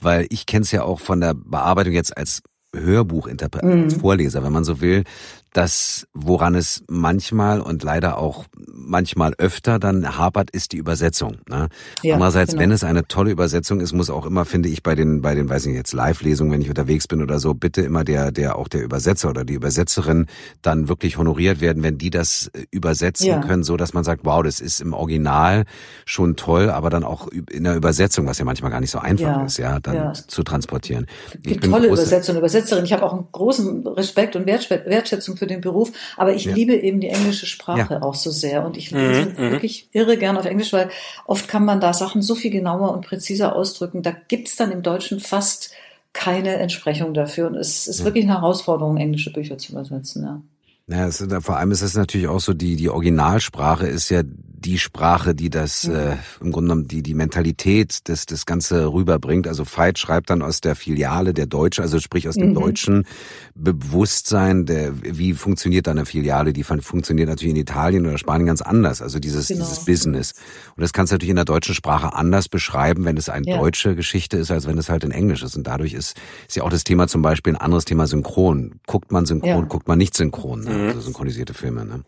weil ich kenne es ja auch von der Bearbeitung jetzt als Hörbuchinterpret, als Vorleser, wenn man so will, das, woran es manchmal und leider auch manchmal öfter dann hapert, ist die Übersetzung. Ne? Ja, Andererseits, genau. wenn es eine tolle Übersetzung ist, muss auch immer, finde ich, bei den, bei den, weiß ich nicht, jetzt Live-Lesungen, wenn ich unterwegs bin oder so, bitte immer der, der, auch der Übersetzer oder die Übersetzerin dann wirklich honoriert werden, wenn die das äh, übersetzen Ja. können, so dass man sagt, wow, das ist im Original schon toll, aber dann auch in der Übersetzung, was ja manchmal gar nicht so einfach Ja, ist, ja, dann zu transportieren. Es gibt tolle Übersetzer und Übersetzerin. Ich habe auch einen großen Respekt und Wertschä- Wertschätzung für den Beruf, aber ich Ja. liebe eben die englische Sprache Ja. auch so sehr und ich lese wirklich irre gern auf Englisch, weil oft kann man da Sachen so viel genauer und präziser ausdrücken. Da gibt's dann im Deutschen fast keine Entsprechung dafür und es ist wirklich eine Herausforderung, englische Bücher zu übersetzen. Ja. Ja, es vor allem ist es natürlich auch so, die, die Originalsprache ist ja die Sprache, die das äh, im Grunde genommen die, die Mentalität des, das Ganze rüberbringt. Also Veit schreibt dann aus der Filiale der Deutschen, also sprich aus dem deutschen Bewusstsein, der, wie funktioniert da eine Filiale, die fun- funktioniert natürlich in Italien oder Spanien ganz anders, also dieses, Genau. dieses Business. Und das kannst du natürlich in der deutschen Sprache anders beschreiben, wenn es eine Ja. deutsche Geschichte ist, als wenn es halt in Englisch ist. Und dadurch ist, ist ja auch das Thema zum Beispiel ein anderes Thema Synchron. Guckt man synchron, Ja. guckt man nicht synchron, ne? also synchronisierte Filme. Ne?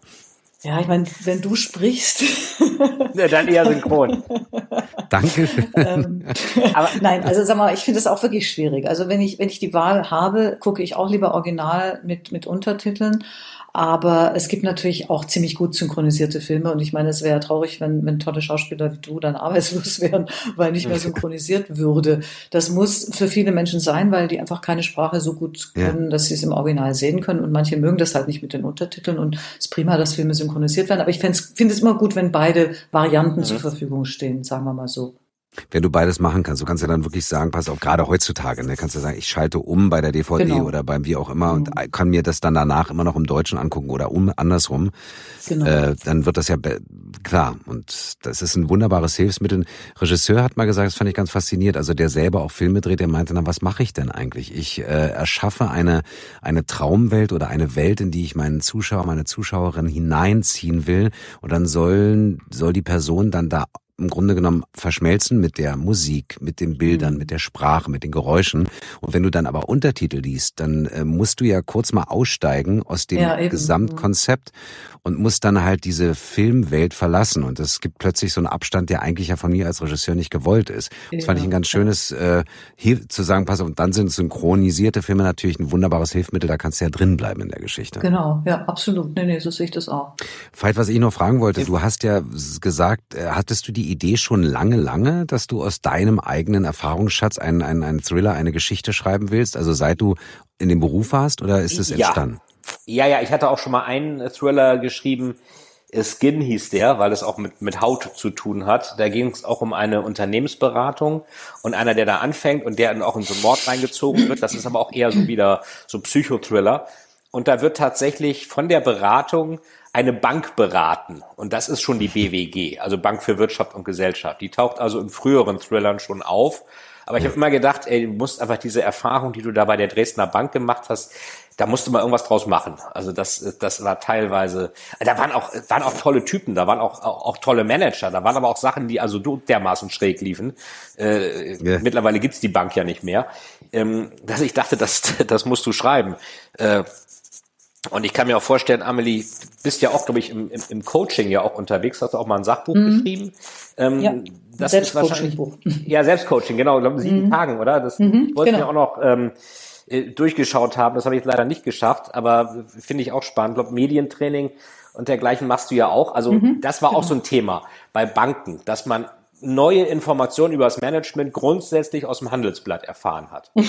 Ja, ich meine, wenn du sprichst, Ja, dann eher synchron. Danke. ähm, aber nein, also sag mal, ich finde es auch wirklich schwierig. Also wenn ich wenn ich die Wahl habe, gucke ich auch lieber Original mit mit Untertiteln. Aber es gibt natürlich auch ziemlich gut synchronisierte Filme und ich meine, es wäre ja traurig, wenn, wenn tolle Schauspieler wie du dann arbeitslos wären, weil nicht mehr synchronisiert würde. Das muss für viele Menschen sein, weil die einfach keine Sprache so gut Ja. können, dass sie es im Original sehen können und manche mögen das halt nicht mit den Untertiteln und es ist prima, dass Filme synchronisiert werden. Aber ich finde es immer gut, wenn beide Varianten zur Verfügung stehen, sagen wir mal so. Wenn du beides machen kannst, du kannst ja dann wirklich sagen, pass auf, gerade heutzutage, ne, kannst du sagen, ich schalte um bei der DVD Genau. oder beim wie auch immer und Mhm. kann mir das dann danach immer noch im Deutschen angucken oder um andersrum. Genau. Äh, dann wird das ja klar. Und das ist ein wunderbares Hilfsmittel. Ein Regisseur hat mal gesagt, das fand ich ganz fasziniert, also der selber auch Filme dreht, der meinte, na, was mache ich denn eigentlich? Ich äh, erschaffe eine, eine Traumwelt oder eine Welt, in die ich meinen Zuschauer, meine Zuschauerin hineinziehen will. Und dann sollen, soll die Person dann da im Grunde genommen verschmelzen mit der Musik, mit den Bildern, Mhm. mit der Sprache, mit den Geräuschen. Und wenn du dann aber Untertitel liest, dann äh, musst du ja kurz mal aussteigen aus dem Ja. Gesamtkonzept und musst dann halt diese Filmwelt verlassen. Und es gibt plötzlich so einen Abstand, der eigentlich ja von mir als Regisseur nicht gewollt ist. Das fand ich ein ganz schönes, äh, zu sagen, pass auf, und dann sind synchronisierte Filme natürlich ein wunderbares Hilfsmittel, da kannst du ja drin bleiben in der Geschichte. Genau, ja, absolut. Nee, nee, so sehe ich das auch. Veit, was ich noch fragen wollte, du hast ja gesagt, äh, hattest du die Idee schon lange, lange, dass du aus deinem eigenen Erfahrungsschatz einen, einen, einen Thriller, eine Geschichte schreiben willst? Also seit du in dem Beruf warst oder ist es Ja. entstanden? Ja, ja, ich hatte auch schon mal einen Thriller geschrieben, Skin hieß der, weil es auch mit, mit Haut zu tun hat. Da ging es auch um eine Unternehmensberatung und einer, der da anfängt und der dann auch in so einen Mord reingezogen wird. Das ist aber auch eher so wieder so Psychothriller. Und da wird tatsächlich von der Beratung eine Bank beraten. Und das ist schon die BWG, also Bank für Wirtschaft und Gesellschaft. Die taucht also in früheren Thrillern schon auf. Aber ich habe immer gedacht, ey, du musst einfach diese Erfahrung, die du da bei der Dresdner Bank gemacht hast, da musst du mal irgendwas draus machen. Also das, das war teilweise, da waren auch, waren auch tolle Typen, da waren auch, auch, auch tolle Manager, da waren aber auch Sachen, die also so dermaßen schräg liefen. Äh, Ja. Mittlerweile gibt's die Bank ja nicht mehr. Ähm, dass ich dachte, das, das musst du schreiben. Äh, und ich kann mir auch vorstellen, Amelie, du bist ja auch, glaube ich, im, im, im Coaching ja auch unterwegs, hast du auch mal ein Sachbuch geschrieben. Ähm, Ja, das ist wahrscheinlich, Selbstcoaching-Buch. ja, Selbstcoaching, genau, ich glaube, sieben Tagen, oder? Das ich wollte genau. mir auch noch ähm, äh, durchgeschaut haben, das habe ich leider nicht geschafft, aber finde ich auch spannend. Ich glaube, Medientraining und dergleichen machst du ja auch. Also das war auch so ein Thema bei Banken, dass man neue Informationen über das Management grundsätzlich aus dem Handelsblatt erfahren hat.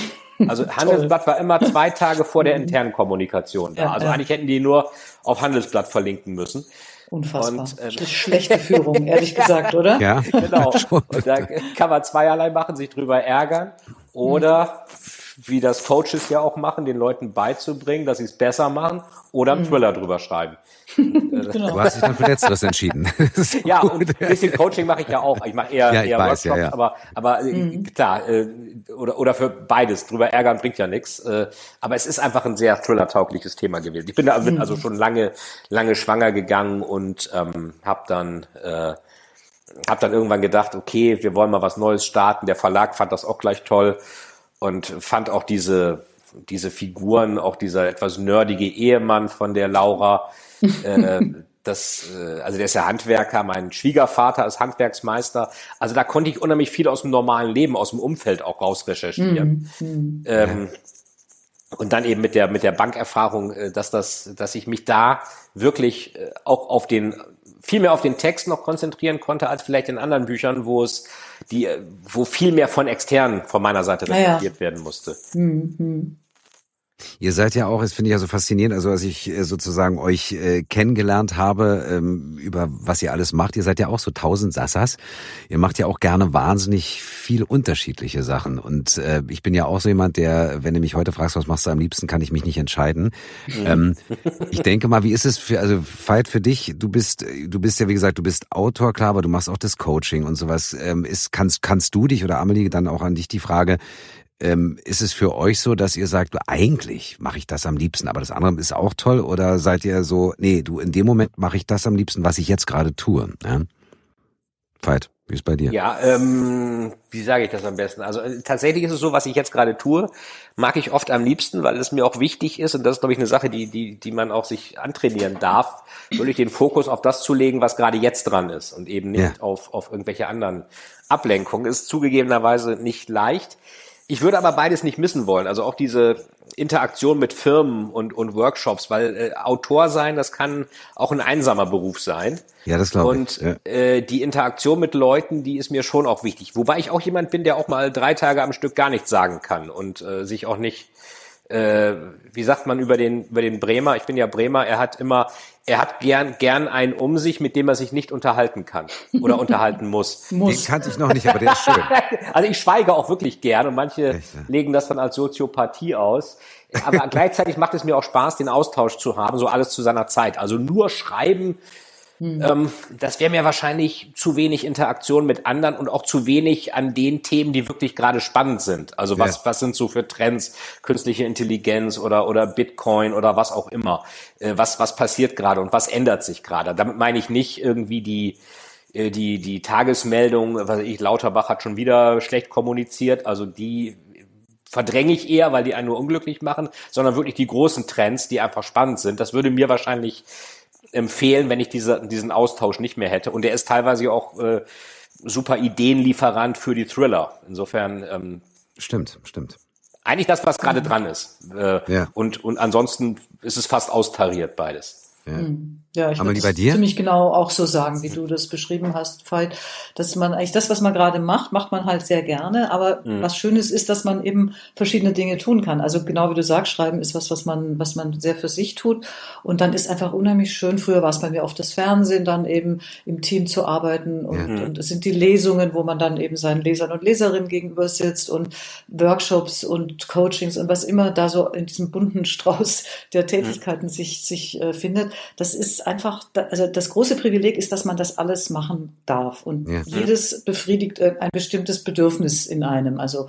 Also Handelsblatt war immer zwei Tage vor der internen Kommunikation da. Also eigentlich hätten die nur auf Handelsblatt verlinken müssen. Unfassbar. Und, ähm, das ist schlechte Führung, ehrlich gesagt, oder? Ja, Genau. Und da kann man zweierlei machen, sich drüber ärgern oder wie das Coaches ja auch machen, den Leuten beizubringen, dass sie es besser machen oder einen Thriller drüber schreiben. du hast dich dann für Letzteres entschieden. Ist Ja, und ein bisschen Coaching mache ich ja auch. Ich mache eher, Ja, ich eher weiß, ja, Workshops, ja. aber, aber äh, klar, äh, oder, oder für beides. Drüber ärgern bringt ja nichts. Äh, aber es ist einfach ein sehr thriller-taugliches Thema gewesen. Ich bin da bin also schon lange, lange schwanger gegangen und ähm, habe dann äh, hab dann irgendwann gedacht, okay, wir wollen mal was Neues starten. Der Verlag fand das auch gleich toll und fand auch diese, diese Figuren, auch dieser etwas nerdige Ehemann von der Laura, äh, das, äh, also der ist ja Handwerker, mein Schwiegervater ist Handwerksmeister. Also da konnte ich unheimlich viel aus dem normalen Leben, aus dem Umfeld auch raus recherchieren. Ähm, und dann eben mit der mit der Bankerfahrung, äh, dass das, dass ich mich da wirklich äh, auch auf den viel mehr auf den Text noch konzentrieren konnte als vielleicht in anderen Büchern, wo es die, wo viel mehr von externen von meiner Seite Ah ja. reflektiert werden musste. Ihr seid ja auch, das finde ich ja so faszinierend, also als ich äh, sozusagen euch äh, kennengelernt habe, ähm, über was ihr alles macht, ihr seid ja auch so tausend Sassas. Ihr macht ja auch gerne wahnsinnig viel unterschiedliche Sachen. Und äh, ich bin ja auch so jemand, der, wenn du mich heute fragst, was machst du am liebsten, kann ich mich nicht entscheiden. Ähm, ich denke mal, wie ist es für, also Veit, für dich, du bist, du bist ja, wie gesagt, du bist Autor, klar, aber du machst auch das Coaching und sowas. Ähm, ist, kannst, kannst du dich oder Amelie dann auch an dich die Frage, ähm, ist es für euch so, dass ihr sagt, eigentlich mache ich das am liebsten, aber das andere ist auch toll? Oder seid ihr so, nee, du, in dem Moment mache ich das am liebsten, was ich jetzt gerade tue? Ja? Veit, wie ist bei dir? Ja, ähm, wie sage ich das am besten? Also äh, tatsächlich ist es so, was ich jetzt gerade tue, mag ich oft am liebsten, weil es mir auch wichtig ist und das ist, glaube ich, eine Sache, die, die, die man auch sich antrainieren darf, wirklich den Fokus auf das zu legen, was gerade jetzt dran ist und eben nicht Ja. auf, auf irgendwelche anderen Ablenkungen. Ist zugegebenerweise nicht leicht. Ich würde aber beides nicht missen wollen. Also auch diese Interaktion mit Firmen und, und Workshops, weil äh, Autor sein, das kann auch ein einsamer Beruf sein. Ja, das glaube Und ich. Ja. äh, die Interaktion mit Leuten, die ist mir schon auch wichtig. Wobei ich auch jemand bin, der auch mal drei Tage am Stück gar nichts sagen kann und äh, sich auch nicht, äh, wie sagt man über den über den Bremer? Ich bin ja Bremer. Er hat immer, er hat gern gern einen um sich, mit dem er sich nicht unterhalten kann oder unterhalten muss. Den kannte ich noch nicht, aber der ist schön. Also ich schweige auch wirklich gern und manche Echt, ja? legen das dann als Soziopathie aus. Aber gleichzeitig macht es mir auch Spaß, den Austausch zu haben, so alles zu seiner Zeit. Also nur schreiben, ähm, das wäre mir wahrscheinlich zu wenig Interaktion mit anderen und auch zu wenig an den Themen, die wirklich gerade spannend sind. Also was, Ja. was sind so für Trends, künstliche Intelligenz oder, oder Bitcoin oder was auch immer. Äh, was, was passiert gerade und was ändert sich gerade? Damit meine ich nicht irgendwie die, äh, die, die Tagesmeldung, was ich, Lauterbach hat schon wieder schlecht kommuniziert, also die verdränge ich eher, weil die einen nur unglücklich machen, sondern wirklich die großen Trends, die einfach spannend sind. Das würde mir wahrscheinlich empfehlen, wenn ich diese, diesen Austausch nicht mehr hätte. Und der ist teilweise auch äh, super Ideenlieferant für die Thriller. Insofern ähm, stimmt, stimmt. Eigentlich das, was gerade dran ist. Äh, Ja. Und und ansonsten ist es fast austariert beides. Ja. Ja, ich würde bei dir? ziemlich genau auch so sagen, wie du das beschrieben hast, Veit, dass man eigentlich das, was man gerade macht, macht man halt sehr gerne. Aber was Schönes ist, dass man eben verschiedene Dinge tun kann. Also genau wie du sagst, Schreiben ist was, was man, was man sehr für sich tut. Und dann ist einfach unheimlich schön. Früher war es bei mir oft das Fernsehen, dann eben im Team zu arbeiten. Und, und es sind die Lesungen, wo man dann eben seinen Lesern und Leserinnen gegenüber sitzt und Workshops und Coachings und was immer da so in diesem bunten Strauß der Tätigkeiten sich, sich äh, findet. Das ist einfach, also das große Privileg ist, dass man das alles machen darf. Und Ja. jedes befriedigt ein bestimmtes Bedürfnis in einem. Also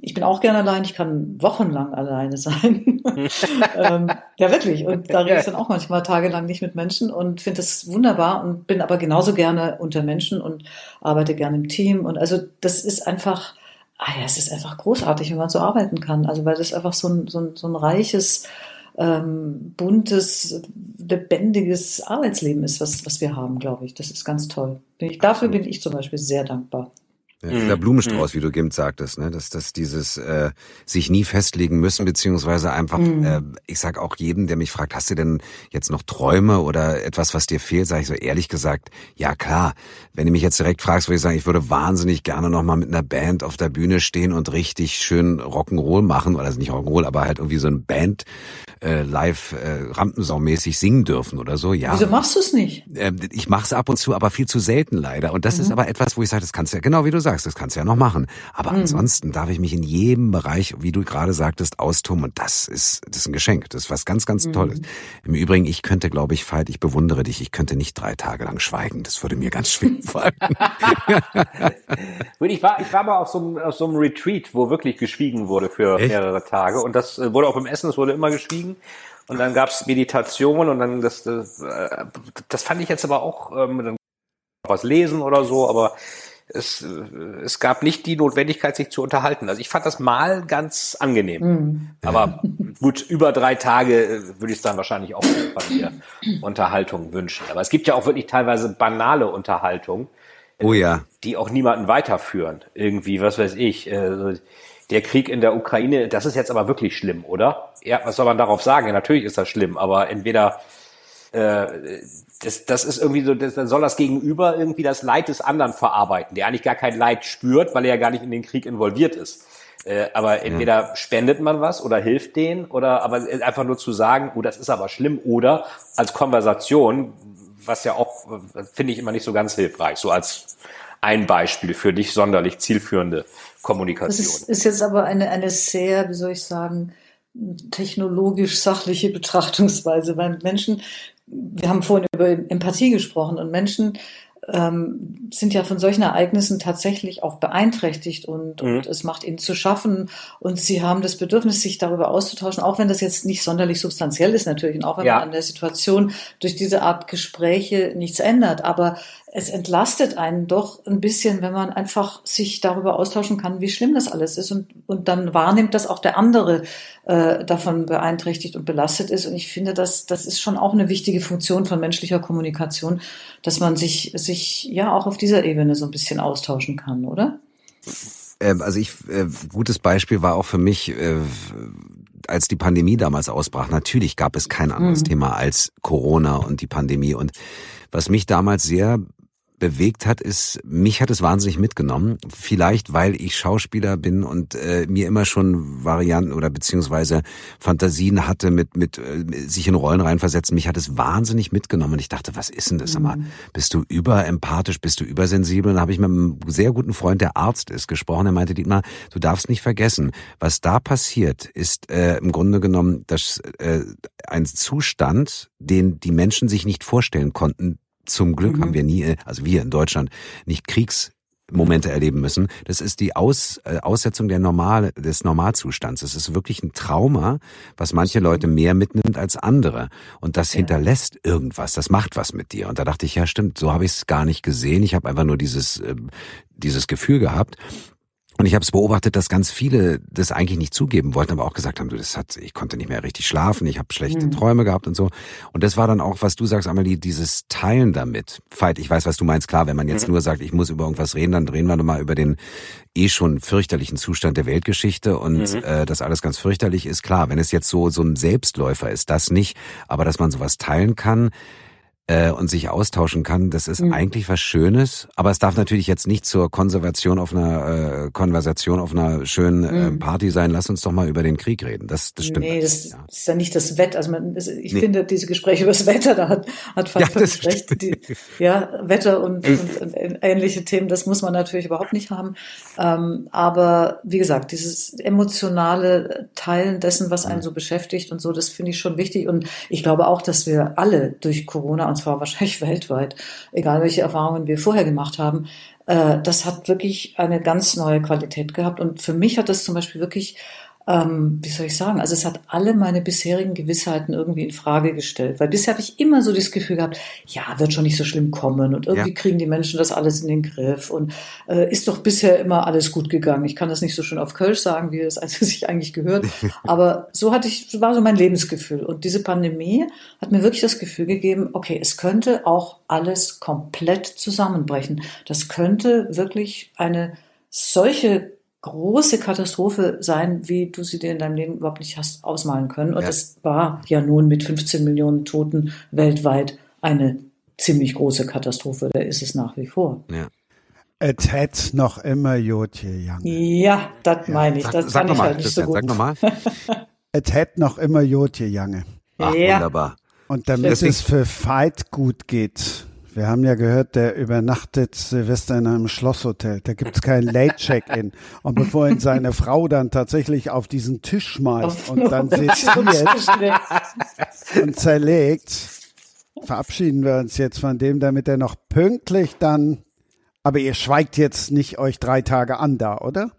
ich bin auch gerne allein, ich kann wochenlang alleine sein. ähm, ja, wirklich. Und da rede ich dann auch manchmal tagelang nicht mit Menschen und finde das wunderbar und bin aber genauso gerne unter Menschen und arbeite gerne im Team. Und also das ist einfach, ah ja, es ist einfach großartig, wenn man so arbeiten kann. Also weil das einfach so ein, so ein, so ein reiches, ähm, buntes, lebendiges Arbeitsleben ist, was, was wir haben, glaube ich. Das ist ganz toll. Bin ich, dafür bin ich zum Beispiel sehr dankbar. Ja, dieser Blumenstrauß, wie du eben sagtest, ne, dass das dieses äh, sich nie festlegen müssen beziehungsweise einfach, äh, ich sag auch jedem, der mich fragt, hast du denn jetzt noch Träume oder etwas, was dir fehlt, sage ich so ehrlich gesagt, ja klar. Wenn du mich jetzt direkt fragst, würde ich sagen, ich würde wahnsinnig gerne noch mal mit einer Band auf der Bühne stehen und richtig schön Rock'n'Roll machen oder also nicht Rock'n'Roll, aber halt irgendwie so ein Band äh, live äh, Rampensau-mäßig singen dürfen oder so. Ja, Wieso machst du es nicht? ähm, ich mache es ab und zu, aber viel zu selten leider. Und das ist Mhm. aber etwas, wo ich sage, das kannst du ja, genau wie du sagst, das kannst du ja noch machen. Aber Mhm. ansonsten darf ich mich in jedem Bereich, wie du gerade sagtest, austoben. Und das ist, das ist ein Geschenk. Das ist was ganz, Mhm. ganz Tolles. Im Übrigen, ich könnte, glaube ich, Veit, ich bewundere dich, ich könnte nicht drei Tage lang schweigen. Das würde mir ganz schwer fallen. Ich war, ich war mal auf so einem, auf so einem Retreat, wo wirklich geschwiegen wurde für Echt? mehrere Tage. Und das äh, wurde auch beim Essen, es wurde immer geschwiegen. Und dann gab's Meditation und dann das, das, äh, das fand ich jetzt aber auch, ähm, dann was lesen oder so, aber es, äh, es gab nicht die Notwendigkeit, sich zu unterhalten. Also ich fand das mal ganz angenehm. Aber gut, über drei Tage äh, würde ich es dann wahrscheinlich auch von mir Unterhaltung wünschen. Aber es gibt ja auch wirklich teilweise banale Unterhaltung Oh ja. die auch niemanden weiterführen. Irgendwie, was weiß ich. Äh, der Krieg in der Ukraine, das ist jetzt aber wirklich schlimm, oder? Ja, was soll man darauf sagen? Ja, natürlich ist das schlimm, aber entweder äh, das, das ist irgendwie so, das, dann soll das Gegenüber irgendwie das Leid des anderen verarbeiten, der eigentlich gar kein Leid spürt, weil er ja gar nicht in den Krieg involviert ist. Äh, aber entweder spendet man was oder hilft denen oder aber einfach nur zu sagen, oh, das ist aber schlimm oder als Konversation, was ja auch, äh, finde ich immer nicht so ganz hilfreich, so als ein Beispiel für nicht sonderlich zielführende Das Kommunikation. ist, ist jetzt aber eine, eine sehr, wie soll ich sagen, technologisch sachliche Betrachtungsweise, weil Menschen, wir haben vorhin über Empathie gesprochen und Menschen ähm, sind ja von solchen Ereignissen tatsächlich auch beeinträchtigt und, Mhm. und es macht ihnen zu schaffen und sie haben das Bedürfnis, sich darüber auszutauschen, auch wenn das jetzt nicht sonderlich substanziell ist natürlich und auch wenn Ja. man an der Situation durch diese Art Gespräche nichts ändert, aber es entlastet einen doch ein bisschen, wenn man einfach sich darüber austauschen kann, wie schlimm das alles ist und, und dann wahrnimmt, dass auch der andere äh, davon beeinträchtigt und belastet ist. Und ich finde, das, das ist schon auch eine wichtige Funktion von menschlicher Kommunikation, dass man sich, sich ja auch auf dieser Ebene so ein bisschen austauschen kann, oder? Ähm, also ich, äh, gutes Beispiel war auch für mich, äh, als die Pandemie damals ausbrach. Natürlich gab es kein anderes Thema als Corona und die Pandemie. Und was mich damals sehr bewegt hat, ist, mich hat es wahnsinnig mitgenommen. Vielleicht, weil ich Schauspieler bin und äh, mir immer schon Varianten oder beziehungsweise Fantasien hatte mit, mit äh, sich in Rollen reinversetzen. Mich hat es wahnsinnig mitgenommen und ich dachte, was ist denn das? Mhm. bist du überempathisch, bist du übersensibel? Und dann habe ich mit einem sehr guten Freund, der Arzt ist, gesprochen. Er meinte, Dietmar, du darfst nicht vergessen, was da passiert, ist äh, im Grunde genommen das, äh, ein Zustand, den die Menschen sich nicht vorstellen konnten, zum Glück mhm. haben wir nie, also wir in Deutschland, nicht Momente erleben müssen. Das ist die Aus, äh, Aussetzung der Normal, des Normalzustands. Es ist wirklich ein Trauma, was manche Leute mehr mitnimmt als andere. Und das ja. hinterlässt irgendwas, das macht was mit dir. Und da dachte ich, ja stimmt, so habe ich es gar nicht gesehen. Ich habe einfach nur dieses, äh, dieses Gefühl gehabt. Und ich habe es beobachtet, dass ganz viele das eigentlich nicht zugeben wollten, aber auch gesagt haben, du, das hat, ich konnte nicht mehr richtig schlafen, ich habe schlechte mhm. Träume gehabt und so. Und das war dann auch, was du sagst, Amelie, dieses Teilen damit. Veit, ich weiß, was du meinst. Klar, wenn man jetzt mhm. nur sagt, ich muss über irgendwas reden, dann reden wir nochmal über den eh schon fürchterlichen Zustand der Weltgeschichte und mhm. äh, dass alles ganz fürchterlich ist. Klar, wenn es jetzt so so ein Selbstläufer ist, das nicht. Aber dass man sowas teilen kann, äh, und sich austauschen kann, das ist mhm. eigentlich was Schönes. Aber es darf natürlich jetzt nicht zur Konservation auf einer äh, Konversation auf einer schönen äh, mhm. Party sein. Lass uns doch mal über den Krieg reden. Das, das stimmt. Nee, das, ja. ist ja nicht das Wetter. Also man, das, ich nee. finde diese Gespräche über das Wetter, da hat, hat Falk ja, recht. Die, ja, Wetter und, und, und, ähnliche Themen, das muss man natürlich überhaupt nicht haben. Ähm, aber wie gesagt, dieses emotionale Teilen dessen, was einen mhm. so beschäftigt und so, das finde ich schon wichtig. Und ich glaube auch, dass wir alle durch Corona und zwar wahrscheinlich weltweit, egal welche Erfahrungen wir vorher gemacht haben, äh, das hat wirklich eine ganz neue Qualität gehabt. Und für mich hat das zum Beispiel wirklich ähm, wie soll ich sagen, also es hat alle meine bisherigen Gewissheiten irgendwie in Frage gestellt. Weil bisher habe ich immer so das Gefühl gehabt, ja, wird schon nicht so schlimm kommen und irgendwie ja. kriegen die Menschen das alles in den Griff und äh, ist doch bisher immer alles gut gegangen. Ich kann das nicht so schön auf Kölsch sagen, wie es also sich eigentlich gehört, aber so hatte ich, war so mein Lebensgefühl. Und diese Pandemie hat mir wirklich das Gefühl gegeben, okay, es könnte auch alles komplett zusammenbrechen. Das könnte wirklich eine solche große Katastrophe sein, wie du sie dir in deinem Leben überhaupt nicht hast ausmalen können. Und ja. das war ja nun mit 15 Millionen Toten weltweit eine ziemlich große Katastrophe. Da ist es nach wie vor. Ja. Es hätte noch immer Jotje Young. Ja, das meine ich. Das sag, kann ich mal, halt nicht so gut. Sag nochmal. es hätte noch immer Jotje Jange. Ach, ja. wunderbar. Und damit es für Fight gut geht, wir haben ja gehört, der übernachtet Silvester in einem Schlosshotel. Da gibt es keinen Late-Check-In. Und bevor ihn seine Frau dann tatsächlich auf diesen Tisch schmeißt und dann seziert und zerlegt, verabschieden wir uns jetzt von dem, damit er noch pünktlich dann, aber ihr schweigt jetzt nicht euch drei Tage an da, oder?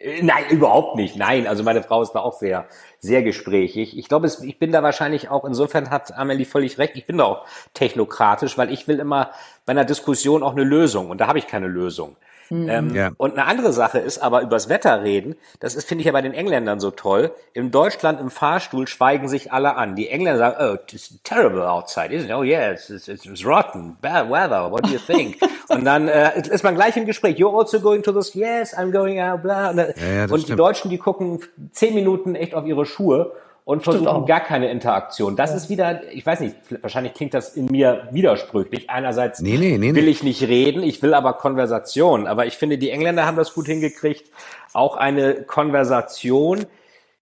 Äh, nein, überhaupt nicht. Nein, also meine Frau ist da auch sehr, sehr gesprächig. Ich glaube, ich bin da wahrscheinlich auch, insofern hat Amelie völlig recht, ich bin da auch technokratisch, weil ich will immer bei einer Diskussion auch eine Lösung und da habe ich keine Lösung. Mhm. Ähm, ja. Und eine andere Sache ist aber übers Wetter reden. Das ist, finde ich ja bei den Engländern so toll. In Deutschland im Fahrstuhl schweigen sich alle an. Die Engländer sagen, oh, it's terrible outside, isn't it? Oh yeah, it's, it's, it's rotten, bad weather, what do you think? und dann äh, ist man gleich im Gespräch. You're also going to this? Yes, I'm going out, bla. Und, ja, ja, und die Deutschen, die gucken zehn Minuten echt auf ihre Schuhe und versuchen gar keine Interaktion. Das ja. ist wieder, ich weiß nicht, wahrscheinlich klingt das in mir widersprüchlich. Einerseits nee, nee, nee, will ich nicht reden, ich will aber Konversation. Aber ich finde, die Engländer haben das gut hingekriegt, auch eine Konversation,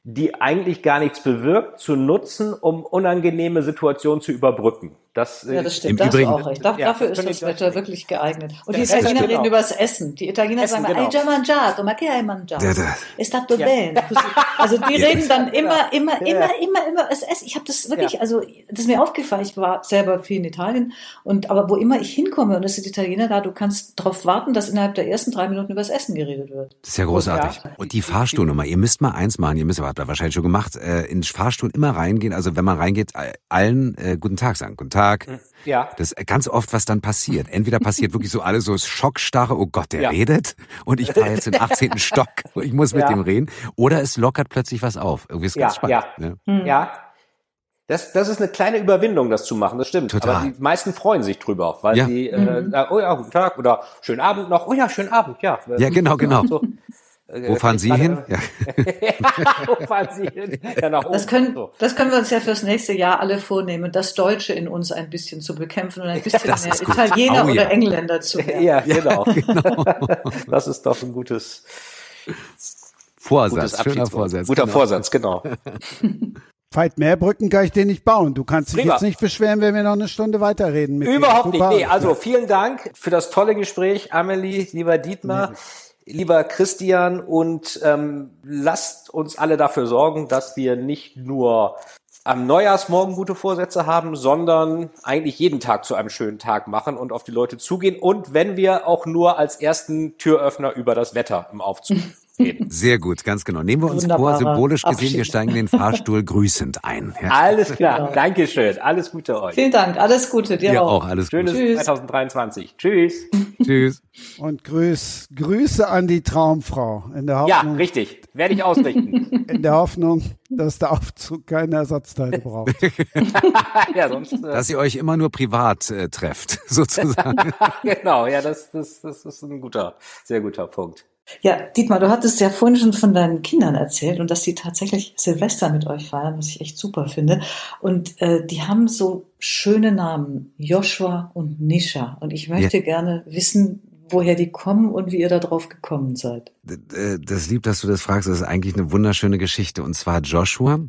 die eigentlich gar nichts bewirkt, zu nutzen, um unangenehme Situationen zu überbrücken. Das, ja, das stimmt. Das Übrigen, auch recht. Da, ja, dafür ist das Wetter wirklich geeignet. Und die Italiener reden über das Essen. Die Italiener Essen, sagen, genau. hai già mangiato, ma che hai mangiato? Ja, È stato ja. bene. Also die reden dann immer, immer, immer, immer, immer das Essen. Ich habe das wirklich, also das ist mir aufgefallen. Ich war selber viel in Italien und aber wo immer ich hinkomme und es sind Italiener da, du kannst darauf warten, dass innerhalb der ersten drei Minuten über das Essen geredet wird. Das ist ja großartig. Und die Fahrstuhlnummer, ihr müsst mal eins machen, ihr müsst, aber habt ihr wahrscheinlich schon gemacht, äh, in Fahrstuhl immer reingehen. Also wenn man reingeht, allen äh, guten Tag sagen. Guten Tag. Hm. Ja. Das ist ganz oft, was dann passiert. Entweder passiert wirklich so alles so Schockstarre, oh Gott, der ja. redet und ich fahre jetzt den 18. Stock, ich muss mit ja. dem reden. Oder es lockert plötzlich was auf. Irgendwie ist ganz spannend. Ja, ja. Hm. ja. Das, das ist eine kleine Überwindung, das zu machen, das stimmt. Total. Aber die meisten freuen sich drüber, weil ja. sie, äh, mhm. oh ja, guten Tag oder schönen Abend noch, oh ja, schönen Abend, ja. Ja, genau, genau. So. Wo fahren Sie hin? Ja. Wo fahren Sie hin? Ja, nach oben. Das können, das können wir uns ja fürs nächste Jahr alle vornehmen, das Deutsche in uns ein bisschen zu bekämpfen und ein bisschen mehr Italiener oh, ja. oder Engländer zu werden. Ja, genau. genau. Das ist doch ein gutes Vorsatz. Gutes schöner Vorsatz. Guter genau. Vorsatz, genau. Veit, mehr Brücken kann ich dir nicht bauen. Du kannst dich Prima. jetzt nicht beschweren, wenn wir noch eine Stunde weiterreden. Mit Überhaupt nicht. Nee, also vielen Dank für das tolle Gespräch, Amelie, lieber Dietmar. Nee lieber Christian, und ähm, lasst uns alle dafür sorgen, dass wir nicht nur am Neujahrsmorgen gute Vorsätze haben, sondern eigentlich jeden Tag zu einem schönen Tag machen und auf die Leute zugehen. Und wenn wir auch nur als ersten Türöffner über das Wetter im Aufzug Sehr gut, ganz genau. Nehmen wir uns vor, symbolisch gesehen, Abschied. wir steigen in den Fahrstuhl grüßend ein. Ja. Alles klar, genau. Dankeschön. Alles Gute euch. Vielen Dank, alles Gute dir ja, auch. auch alles Schönes Gute. 2023. Tschüss. Tschüss. Und grüß, Grüße an die Traumfrau. In der Hoffnung, ja, richtig. Werde ich ausrichten. In der Hoffnung, dass der Aufzug keine Ersatzteile braucht. ja, sonst, äh dass ihr euch immer nur privat äh, trefft, sozusagen. genau, ja, das, das, das ist ein guter, sehr guter Punkt. Ja, Dietmar, du hattest ja vorhin schon von deinen Kindern erzählt und dass sie tatsächlich Silvester mit euch feiern, was ich echt super finde. Und äh, die haben so schöne Namen, Joshua und Nisha. Und ich möchte ja. gerne wissen, woher die kommen und wie ihr da drauf gekommen seid. Äh, das lieb, dass du das fragst. Das ist eigentlich eine wunderschöne Geschichte. Und zwar Joshua.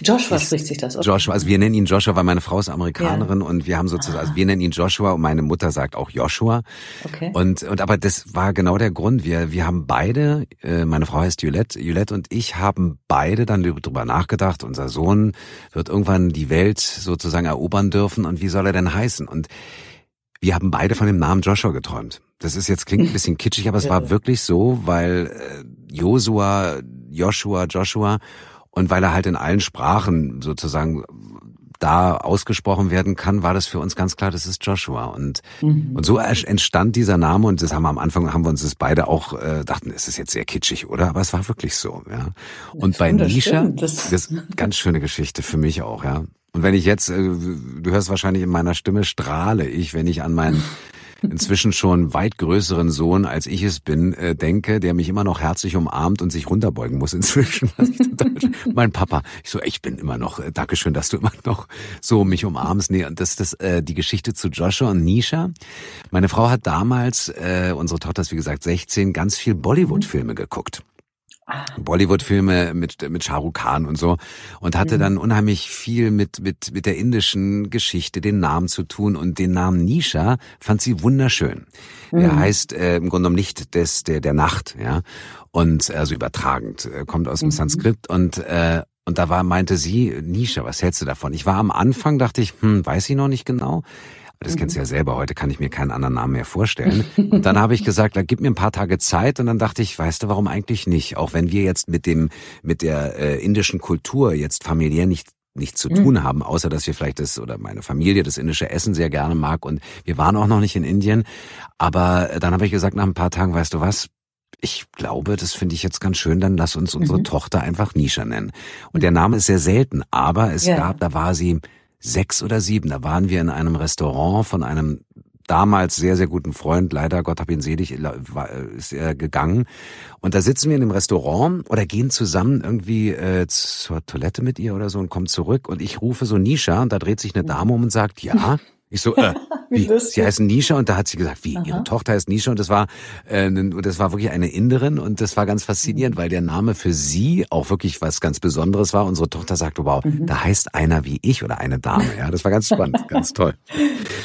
Joshua ist, spricht sich das. Okay. Joshua, also wir nennen ihn Joshua, weil meine Frau ist Amerikanerin ja. und wir haben sozusagen, also wir nennen ihn Joshua und meine Mutter sagt auch Joshua. Okay. Und und aber das war genau der Grund. Wir wir haben beide, äh, meine Frau heißt Julette, Julette und ich haben beide dann drüber nachgedacht. Unser Sohn wird irgendwann die Welt sozusagen erobern dürfen und wie soll er denn heißen? Und wir haben beide von dem Namen Joshua geträumt. Das ist jetzt klingt ein bisschen kitschig, aber es war wirklich so, weil äh, Josua, Joshua, Joshua und weil er halt in allen Sprachen sozusagen da ausgesprochen werden kann, war das für uns ganz klar, das ist Joshua. Und, mhm. und so entstand dieser Name und das haben wir am Anfang, haben wir uns das beide auch, äh, dachten, es ist jetzt sehr kitschig, oder? Aber es war wirklich so, ja. Und bei Nisha, das, das ist ganz schöne Geschichte für mich auch, ja. Und wenn ich jetzt, äh, du hörst wahrscheinlich in meiner Stimme, strahle ich, wenn ich an meinen inzwischen schon weit größeren Sohn, als ich es bin, äh, denke, der mich immer noch herzlich umarmt und sich runterbeugen muss inzwischen. mein Papa, ich so, ich bin immer noch, äh, Dankeschön, dass du immer noch so mich umarmst. Nee, und das ist äh, die Geschichte zu Joshua und Nisha. Meine Frau hat damals, äh, unsere Tochter ist wie gesagt 16, ganz viel Bollywood-Filme geguckt. Bollywood-Filme mit mit Shah Rukh Khan und so und hatte mhm. dann unheimlich viel mit mit mit der indischen Geschichte, den Namen zu tun und den Namen Nisha fand sie wunderschön. Mhm. Der heißt äh, im Grunde genommen nicht des der der Nacht, ja und also übertragend äh, kommt aus dem mhm. Sanskrit und äh, und da war meinte sie Nisha, was hältst du davon? Ich war am Anfang dachte ich, hm, weiß ich noch nicht genau. Das kennst du ja selber. Heute kann ich mir keinen anderen Namen mehr vorstellen. Und dann habe ich gesagt, da gib mir ein paar Tage Zeit. Und dann dachte ich, weißt du, warum eigentlich nicht? Auch wenn wir jetzt mit dem, mit der äh, indischen Kultur jetzt familiär nicht nichts zu tun mhm. haben, außer dass wir vielleicht das oder meine Familie das indische Essen sehr gerne mag und wir waren auch noch nicht in Indien. Aber dann habe ich gesagt, nach ein paar Tagen, weißt du was, ich glaube, das finde ich jetzt ganz schön, dann lass uns unsere mhm. Tochter einfach Nisha nennen. Und der Name ist sehr selten, aber es ja. gab, da war sie sechs oder sieben. Da waren wir in einem Restaurant von einem damals sehr, sehr guten Freund, leider, Gott hab ihn selig, ist er gegangen. Und da sitzen wir in dem Restaurant oder gehen zusammen irgendwie äh, zur Toilette mit ihr oder so und kommen zurück. Und ich rufe so Nisha und da dreht sich eine Dame um und sagt, ja, Ich so, äh, wie? wie sie heißen Nisha und da hat sie gesagt, wie, Aha. ihre Tochter heißt Nisha und das war, äh, das war wirklich eine Inderin und das war ganz faszinierend, mhm. weil der Name für sie auch wirklich was ganz Besonderes war. Unsere Tochter sagte, wow, mhm. da heißt einer wie ich oder eine Dame. Ja, das war ganz spannend, ganz toll.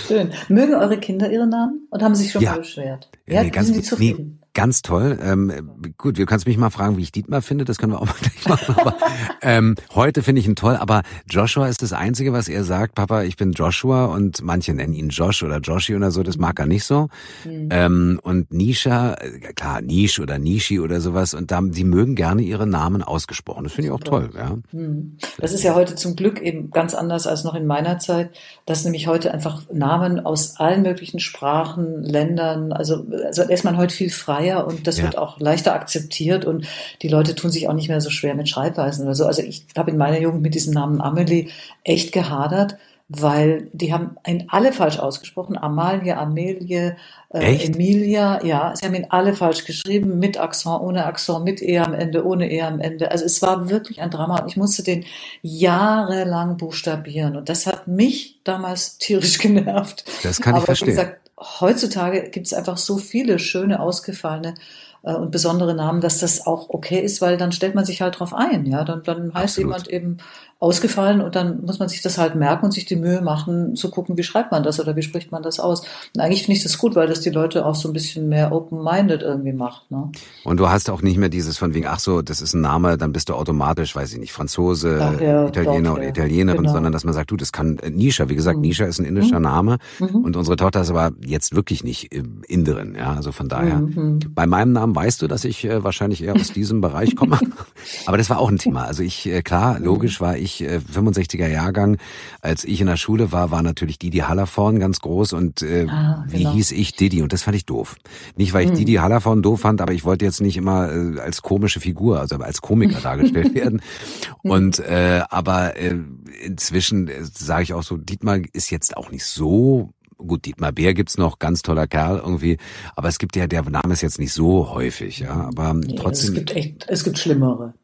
Schön. Mögen eure Kinder ihre Namen und haben sich schon ja. mal beschwert? Ja, nee, ganz, sind die zufrieden? Nee, Ganz toll. Ähm, gut, du kannst mich mal fragen, wie ich Dietmar finde. Das können wir auch mal gleich machen. Aber ähm, heute finde ich ihn toll. Aber Joshua ist das Einzige, was er sagt. Papa, ich bin Joshua und manche nennen ihn Josh oder Joshi oder so. Das mag er nicht so. Mhm. Ähm, und Nisha, äh, klar, Nish oder Nishi oder sowas. Und da, die mögen gerne ihre Namen ausgesprochen. Das finde ich auch toll. Ja. Mhm. Das ist ja heute zum Glück eben ganz anders als noch in meiner Zeit, dass nämlich heute einfach Namen aus allen möglichen Sprachen, Ländern, also, also ist man heute viel freier freier und das ja. wird auch leichter akzeptiert und die Leute tun sich auch nicht mehr so schwer mit Schreibweisen oder so. Also ich habe in meiner Jugend mit diesem Namen Amelie echt gehadert, weil die haben ihn alle falsch ausgesprochen. Amalie, Amelie, äh, Emilia, ja, sie haben ihn alle falsch geschrieben, mit Akzent, ohne Akzent, mit E am Ende, ohne E am Ende. Also es war wirklich ein Drama und ich musste den jahrelang buchstabieren und das hat mich damals tierisch genervt. Das kann ich Aber verstehen. Gesagt, heutzutage gibt es einfach so viele schöne, ausgefallene äh, und besondere Namen, dass das auch okay ist, weil dann stellt man sich halt drauf ein. Ja, dann, dann heißt Absolut. jemand eben ausgefallen und dann muss man sich das halt merken und sich die Mühe machen, zu gucken, wie schreibt man das oder wie spricht man das aus. Und eigentlich finde ich das gut, weil das die Leute auch so ein bisschen mehr open-minded irgendwie macht. Ne? Und du hast auch nicht mehr dieses von wegen, ach so, das ist ein Name, dann bist du automatisch, weiß ich nicht, Franzose, Ach ja, Italiener doch, oder ja. Italienerin, Genau. sondern dass man sagt, du, das kann äh, Nisha, wie gesagt, Nisha ist ein indischer Name und unsere Tochter ist aber jetzt wirklich nicht äh, Inderin, ja, also von daher. Bei meinem Namen weißt du, dass ich äh, wahrscheinlich eher aus diesem Bereich komme. aber das war auch ein Thema. Also ich, äh, klar, logisch war ich äh, 65er Jahrgang. Als ich in der Schule war, war natürlich Didi Hallervorn ganz groß und äh, Ah, wie genau. hieß ich Didi und das fand ich doof. Nicht, weil ich Didi Hallervorn doof fand, aber ich wollte jetzt nicht immer äh, als komische Figur, also als Komiker dargestellt werden. Und äh, aber äh, inzwischen äh, sage ich auch so, Dietmar ist jetzt auch nicht so Gut, Dietmar Bär gibt's noch, ganz toller Kerl irgendwie, aber es gibt ja, der Name ist jetzt nicht so häufig, ja, aber Nee, es trotzdem, gibt echt, es gibt schlimmere.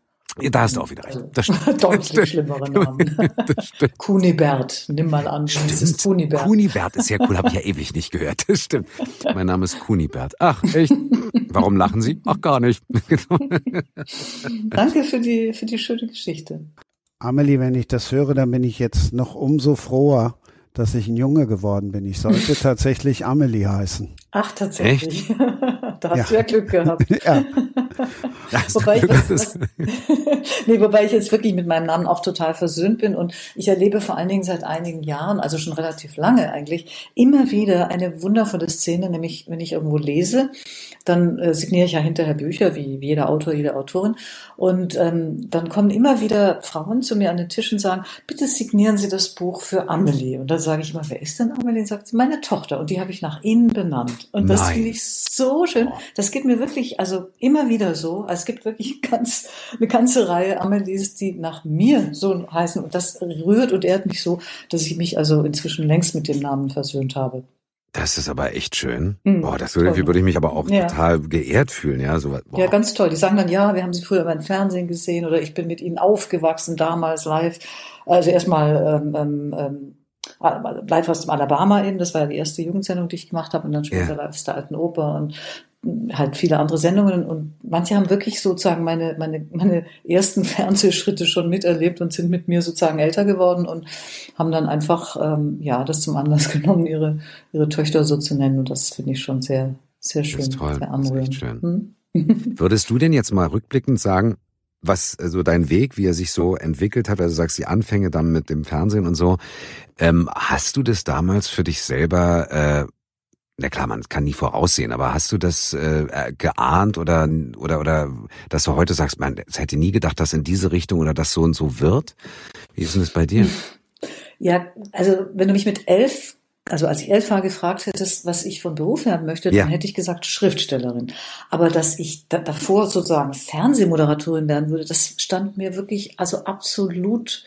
Ja, da hast du auch wieder recht. Das stimmt. Also, Deutlich schlimmere Namen. Das stimmt. Kunibert, nimm mal an. Das ist Kunibert. Kunibert ist ja cool, habe ich ja ewig nicht gehört. Das stimmt. Mein Name ist Kunibert. Ach, echt? Warum lachen Sie? Ach, gar nicht. Danke für die, für die schöne Geschichte. Amelie, wenn ich das höre, dann bin ich jetzt noch umso froher, dass ich ein Junge geworden bin. Ich sollte tatsächlich Amelie heißen. Ach, tatsächlich. da hast du ja Glück gehabt. Ja, Wobei ich, das was, nee, wobei ich jetzt wirklich mit meinem Namen auch total versöhnt bin und ich erlebe vor allen Dingen seit einigen Jahren, also schon relativ lange eigentlich, immer wieder eine wundervolle Szene, nämlich wenn ich irgendwo lese, dann äh, signiere ich ja hinterher Bücher, wie, wie jeder Autor, jede Autorin und ähm, dann kommen immer wieder Frauen zu mir an den Tisch und sagen, bitte signieren Sie das Buch für Amelie und dann sage ich immer, wer ist denn Amelie? Und sagt sie, meine Tochter und die habe ich nach Ihnen benannt und das finde ich so schön. Das geht mir wirklich, also immer wieder so. Es gibt wirklich ganz, eine ganze Reihe Amelies, die nach mir so heißen. Und das rührt und ehrt mich so, dass ich mich also inzwischen längst mit dem Namen versöhnt habe. Das ist aber echt schön. Mhm, Boah, das würde, toll. würde ich mich aber auch Ja. total geehrt fühlen, ja. So, boah. Ja, ganz toll. Die sagen dann, ja, wir haben sie früher immer im Fernsehen gesehen oder ich bin mit ihnen aufgewachsen, damals live. Also erstmal ähm, ähm, ähm, live aus dem Alabama eben, das war ja die erste Jugendsendung, die ich gemacht habe und dann später Ja. live aus der alten Oper und halt viele andere Sendungen und manche haben wirklich sozusagen meine, meine, meine ersten Fernsehschritte schon miterlebt und sind mit mir sozusagen älter geworden und haben dann einfach, ähm, ja, das zum Anlass genommen, ihre, ihre Töchter so zu nennen und das finde ich schon sehr, sehr schön, ist toll. sehr Das ist anrührend. schön. Hm? Würdest du denn jetzt mal rückblickend sagen, was so also dein Weg, wie er sich so entwickelt hat, also du sagst die Anfänge dann mit dem Fernsehen und so, ähm, hast du das damals für dich selber, äh, na klar, man kann nie voraussehen, aber hast du das äh, äh, geahnt oder oder oder dass du heute sagst, man, hätte nie gedacht, dass in diese Richtung oder das so und so wird? Wie ist denn das bei dir? Ja, also wenn du mich mit elf, also als ich elf war, gefragt hättest, was ich von Beruf werden möchte, Ja. dann hätte ich gesagt Schriftstellerin. Aber dass ich da, davor sozusagen Fernsehmoderatorin werden würde, das stand mir wirklich also absolut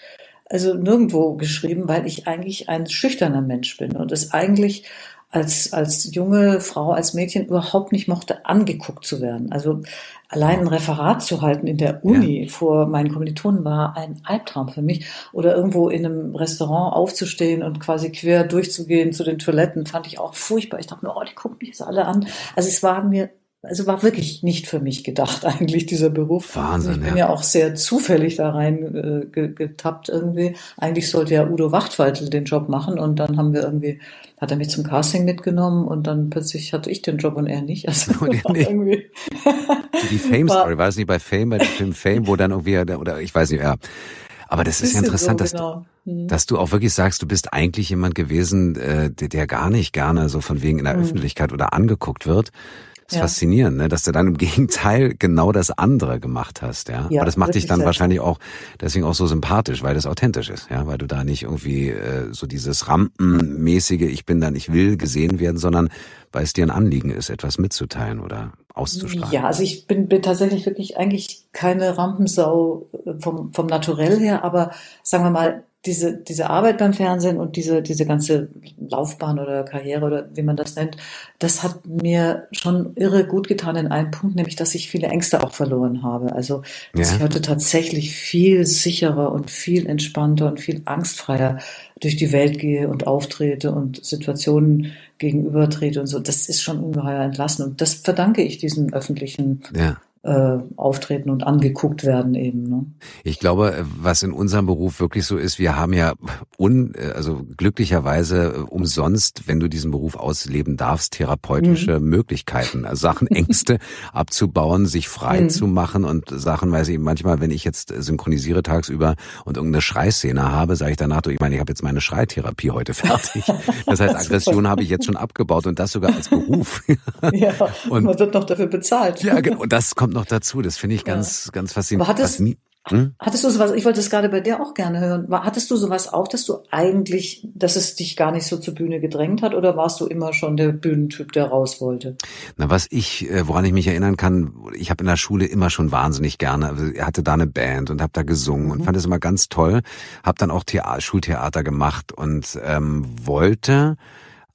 also nirgendwo geschrieben, weil ich eigentlich ein schüchterner Mensch bin und es eigentlich als, als junge Frau, als Mädchen überhaupt nicht mochte, angeguckt zu werden. Also allein ein Referat zu halten in der Uni vor meinen Kommilitonen war ein Albtraum für mich. Oder irgendwo in einem Restaurant aufzustehen und quasi quer durchzugehen zu den Toiletten, fand ich auch furchtbar. Ich dachte mir, oh, die gucken mich jetzt alle an. Also es war mir also war wirklich nicht für mich gedacht eigentlich dieser Beruf. Wahnsinn, Also ich bin ja. ja auch sehr zufällig da rein äh, ge- getappt irgendwie. Eigentlich sollte ja Udo Wachtfeitel den Job machen und dann haben wir irgendwie, hat er mich zum Casting mitgenommen und dann plötzlich hatte ich den Job und er nicht. Also Und er nicht. irgendwie Die Fame War- es nicht bei Fame, bei dem Film Fame, wo dann irgendwie, oder ich weiß nicht, ja. Aber das ist ja interessant, so, dass, genau. Hm. dass du auch wirklich sagst, du bist eigentlich jemand gewesen, äh, der, der gar nicht gerne so von wegen in der Öffentlichkeit oder angeguckt wird. Das ist. Ja. faszinierend, ne? dass du dann im Gegenteil genau das andere gemacht hast, ja. Ja, Aber das macht dich dann wahrscheinlich auch deswegen auch so sympathisch, weil das authentisch ist, ja, weil du da nicht irgendwie äh, so dieses Rampenmäßige, ich bin dann, ich will gesehen werden, sondern weil es dir ein Anliegen ist, etwas mitzuteilen oder auszustrahlen. Ja, also ich bin, bin tatsächlich wirklich eigentlich keine Rampensau äh, vom, vom Naturell her, aber sagen wir mal, diese, diese Arbeit beim Fernsehen und diese, diese ganze Laufbahn oder Karriere oder wie man das nennt, das hat mir schon irre gut getan in einem Punkt, nämlich dass ich viele Ängste auch verloren habe. Also, dass Ja. ich heute tatsächlich viel sicherer und viel entspannter und viel angstfreier durch die Welt gehe und auftrete und Situationen gegenübertrete und so. Das ist schon ungeheuer entlassen. Und das verdanke ich diesem öffentlichen Ja. Äh, Auftreten und angeguckt werden eben. Ne? Ich glaube, was in unserem Beruf wirklich so ist, wir haben ja un, also glücklicherweise äh, umsonst, wenn du diesen Beruf ausleben darfst, therapeutische Möglichkeiten, also Sachen, Ängste abzubauen, sich frei Mhm. zu machen und Sachen, weiß ich, manchmal, wenn ich jetzt synchronisiere tagsüber und irgendeine Schreiszene habe, sage ich danach, du, ich meine, ich habe jetzt meine Schreitherapie heute fertig. Das heißt, Aggression habe ich jetzt schon abgebaut und das sogar als Beruf. Ja, Und- man wird noch dafür bezahlt. ja, genau, und das kommt noch dazu. Das finde ich ganz, ganz faszinierend. Aber hat es- Was nie- hm? Hattest du sowas, ich wollte es gerade bei dir auch gerne hören, hattest du sowas auch, dass du eigentlich, dass es dich gar nicht so zur Bühne gedrängt hat oder warst du immer schon der Bühnentyp, der raus wollte? Na, was ich, äh, woran ich mich erinnern kann, ich habe in der Schule immer schon wahnsinnig gerne, also hatte da eine Band und habe da gesungen und fand es immer ganz toll. Habe dann auch Thea Schultheater gemacht und ähm, wollte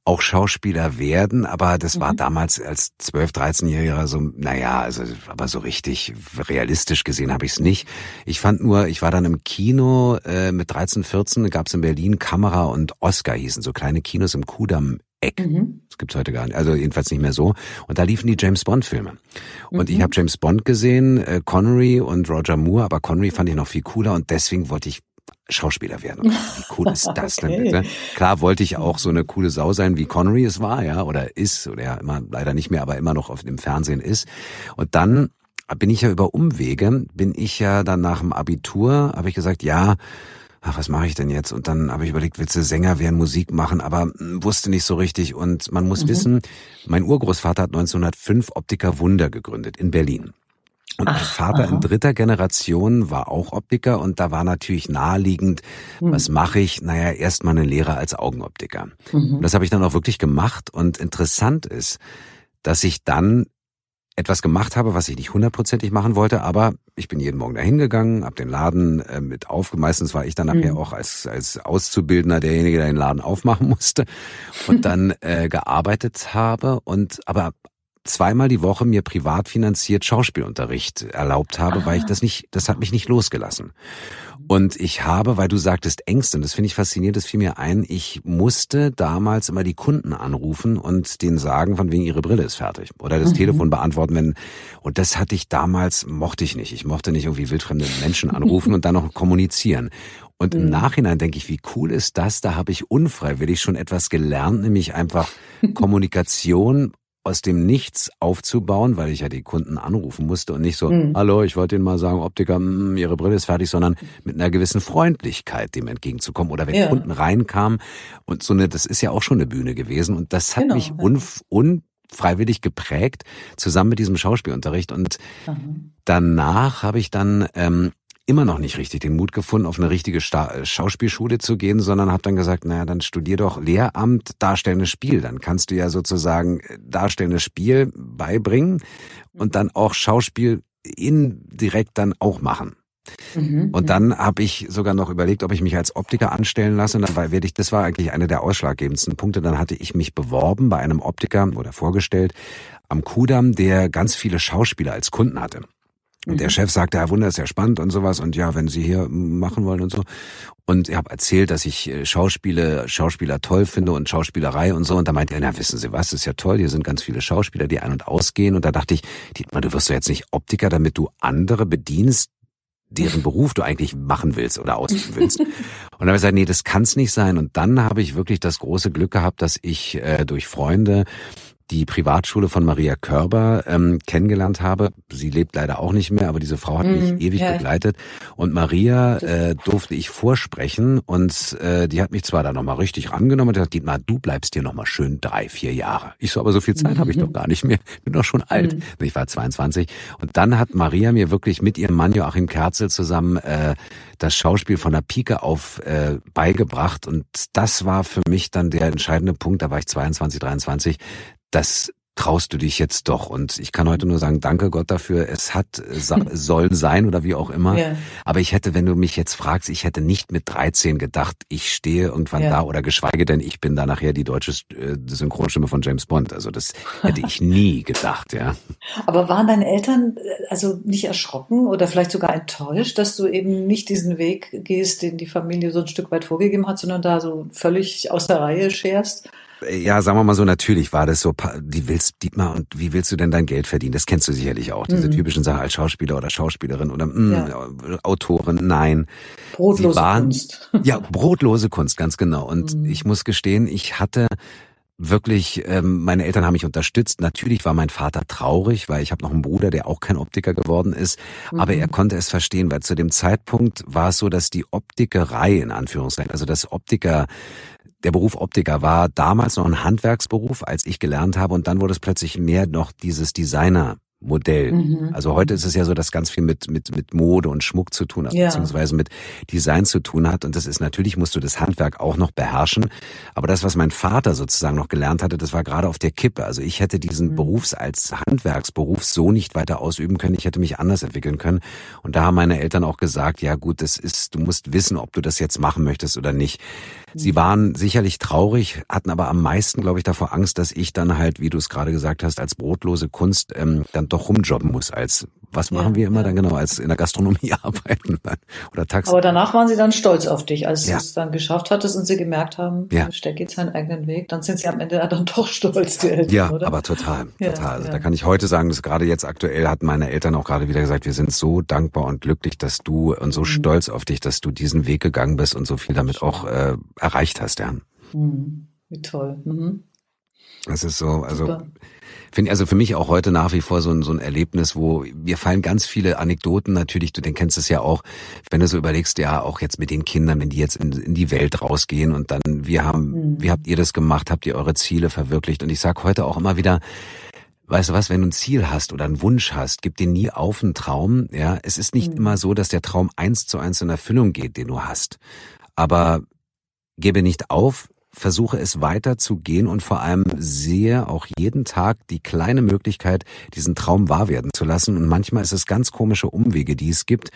auch Schauspieler werden, aber das war damals als 12, 13-Jähriger so, naja, also aber so richtig realistisch gesehen habe ich es nicht. Ich fand nur, ich war dann im Kino äh, mit 13, 14, gab es in Berlin Kamera und Oscar hießen, so kleine Kinos im Kudamm Eck. Mhm. Das gibt's heute gar nicht, also jedenfalls nicht mehr so. Und da liefen die James Bond Filme. Und Mhm. ich habe James Bond gesehen, äh, Connery und Roger Moore, aber Connery fand ich noch viel cooler und deswegen wollte ich Schauspieler werden. Und wie cool ist das denn Okay. bitte? Klar wollte ich auch so eine coole Sau sein, wie Connery es war, ja, oder ist, oder ja immer leider nicht mehr, aber immer noch auf dem Fernsehen ist. Und dann bin ich ja über Umwege, bin ich ja dann nach dem Abitur, habe ich gesagt, ja, ach, was mache ich denn jetzt? Und dann habe ich überlegt, willst du Sänger werden, Musik machen, aber mh, wusste nicht so richtig. Und man muss wissen, mein Urgroßvater hat 1905 Optiker Wunder gegründet in Berlin. Und mein Ach, Vater aha. in dritter Generation war auch Optiker und da war natürlich naheliegend, Hm. was mache ich? Naja, erst mal eine Lehre als Augenoptiker. Mhm. Das habe ich dann auch wirklich gemacht. Und interessant ist, dass ich dann etwas gemacht habe, was ich nicht hundertprozentig machen wollte, aber ich bin jeden Morgen dahin gegangen, habe den Laden äh, mit auf. Meistens war ich dann nachher Mhm. auch als, als Auszubildender derjenige, der den Laden aufmachen musste und dann äh, gearbeitet habe und aber zweimal die Woche mir privat finanziert Schauspielunterricht erlaubt habe, weil ich Ah. das nicht, das hat mich nicht losgelassen. Und ich habe, weil du sagtest Ängste, und das finde ich faszinierend, das fiel mir ein, ich musste damals immer die Kunden anrufen und denen sagen, von wegen ihre Brille ist fertig. Oder das Mhm. Telefon beantworten, wenn, und das hatte ich damals, mochte ich nicht. Ich mochte nicht irgendwie wildfremde Menschen anrufen und dann noch kommunizieren. Und im Mhm. Nachhinein denke ich, wie cool ist das? Da habe ich unfreiwillig schon etwas gelernt, nämlich einfach Kommunikation aus dem Nichts aufzubauen, weil ich ja die Kunden anrufen musste und nicht so, Mhm. hallo, ich wollte Ihnen mal sagen, Optiker, mm, Ihre Brille ist fertig, sondern mit einer gewissen Freundlichkeit dem entgegenzukommen. Oder wenn Ja. Kunden reinkamen und so eine, das ist ja auch schon eine Bühne gewesen und das hat Genau, mich unf unfreiwillig geprägt, zusammen mit diesem Schauspielunterricht und Aha. danach habe ich dann ähm, immer noch nicht richtig den Mut gefunden, auf eine richtige Sta äh, Schauspielschule zu gehen, sondern habe dann gesagt, naja, dann studier doch Lehramt darstellendes Spiel. Dann kannst du ja sozusagen äh, darstellendes Spiel beibringen und dann auch Schauspiel indirekt dann auch machen. Mhm. Und dann habe ich sogar noch überlegt, ob ich mich als Optiker anstellen lasse. Und dann war, werde ich, das war eigentlich einer der ausschlaggebendsten Punkte. Dann hatte ich mich beworben bei einem Optiker oder vorgestellt am Kudamm, der ganz viele Schauspieler als Kunden hatte. Und der Mhm. Chef sagte, Herr Wunder, ist ja spannend und sowas. Und ja, wenn Sie hier machen wollen und so. Und ich habe erzählt, dass ich äh, Schauspiele, Schauspieler toll finde und Schauspielerei und so. Und da meinte er, na, wissen Sie was, ist ja toll, hier sind ganz viele Schauspieler, die ein- und ausgehen. Und da dachte ich, Dietmar, du wirst doch jetzt nicht Optiker, damit du andere bedienst, deren Beruf du eigentlich machen willst oder ausüben willst. Und dann habe ich gesagt, nee, das kann's nicht sein. Und dann habe ich wirklich das große Glück gehabt, dass ich äh, durch Freunde die Privatschule von Maria Körber ähm, kennengelernt habe. Sie lebt leider auch nicht mehr, aber diese Frau hat mich Mhm, ewig ja. begleitet. Und Maria äh, durfte ich vorsprechen und äh, die hat mich zwar da nochmal richtig rangenommen und gesagt, Dietmar, du bleibst hier nochmal schön drei, vier Jahre. Ich so, aber so viel Zeit habe ich doch gar nicht mehr. Bin doch schon alt. Mhm. Ich war 22. Und dann hat Maria mir wirklich mit ihrem Mann Joachim Kerzel zusammen äh, das Schauspiel von der Pike auf äh, beigebracht. Und das war für mich dann der entscheidende Punkt. Da war ich 22, 23 das traust du dich jetzt doch. Und ich kann heute nur sagen, danke Gott dafür. Es hat sollen sein oder wie auch immer. Ja. Aber ich hätte, wenn du mich jetzt fragst, ich hätte nicht mit 13 gedacht, ich stehe irgendwann Ja. da oder geschweige denn, ich bin da nachher die deutsche äh, Synchronstimme von James Bond. Also das hätte ich nie gedacht, ja. Aber waren deine Eltern äh, also nicht erschrocken oder vielleicht sogar enttäuscht, dass du eben nicht diesen Weg gehst, den die Familie so ein Stück weit vorgegeben hat, sondern da so völlig aus der Reihe scherst? Ja, sagen wir mal so, natürlich war das so, die willst, Dietmar, und wie willst du denn dein Geld verdienen? Das kennst du sicherlich auch, diese mhm. typischen Sachen als Schauspieler oder Schauspielerin oder mh, ja. Autorin, nein. Brotlose waren, Kunst. Ja, brotlose Kunst, ganz genau. Und mhm. ich muss gestehen, ich hatte wirklich, ähm, meine Eltern haben mich unterstützt. Natürlich war mein Vater traurig, weil ich habe noch einen Bruder, der auch kein Optiker geworden ist. Mhm. Aber er konnte es verstehen, weil zu dem Zeitpunkt war es so, dass die Optikerei in Anführungszeichen, also das Optiker der Beruf Optiker war damals noch ein Handwerksberuf, als ich gelernt habe, und dann wurde es plötzlich mehr noch dieses Designer Modell. Mhm. Also heute ist es ja so, dass ganz viel mit, mit, mit Mode und Schmuck zu tun hat, ja. beziehungsweise mit Design zu tun hat. Und das ist natürlich, musst du das Handwerk auch noch beherrschen. Aber das, was mein Vater sozusagen noch gelernt hatte, das war gerade auf der Kippe. Also ich hätte diesen mhm. Berufs als Handwerksberuf so nicht weiter ausüben können. Ich hätte mich anders entwickeln können. Und da haben meine Eltern auch gesagt, ja gut, das ist, du musst wissen, ob du das jetzt machen möchtest oder nicht. Sie waren sicherlich traurig, hatten aber am meisten, glaube ich, davor Angst, dass ich dann halt, wie du es gerade gesagt hast, als brotlose Kunst ähm, dann doch rumjobben muss als was machen ja, wir immer ja. dann genau, als in der Gastronomie arbeiten oder Taxi. Aber danach waren sie dann stolz auf dich, als ja. du es dann geschafft hattest und sie gemerkt haben, ja. Steck geht seinen eigenen Weg, dann sind sie am Ende dann doch stolz, die Eltern, Ja, oder? aber total, total. Also da kann ich heute sagen, dass gerade jetzt aktuell hatten meine Eltern auch gerade wieder gesagt, wir sind so dankbar und glücklich, dass du und so mhm. stolz auf dich, dass du diesen Weg gegangen bist und so viel damit auch äh, erreicht hast, ja. Mhm. Wie toll. Mhm. Das ist so, also Super finde also für mich auch heute nach wie vor so ein, so ein Erlebnis, wo mir fallen ganz viele Anekdoten natürlich, du den kennst es ja auch, wenn du so überlegst, ja auch jetzt mit den Kindern, wenn die jetzt in, in die Welt rausgehen und dann, wir haben, mhm. wie habt ihr das gemacht, habt ihr eure Ziele verwirklicht? Und ich sag heute auch immer wieder, weißt du was, wenn du ein Ziel hast oder einen Wunsch hast, gib dir nie auf einen Traum. Ja, es ist nicht mhm. immer so, dass der Traum eins zu eins in Erfüllung geht, den du hast. Aber gebe nicht auf, versuche es weiterzugehen und vor allem sehe auch jeden Tag die kleine Möglichkeit, diesen Traum wahr werden zu lassen. Und manchmal ist es ganz komische Umwege, die es gibt,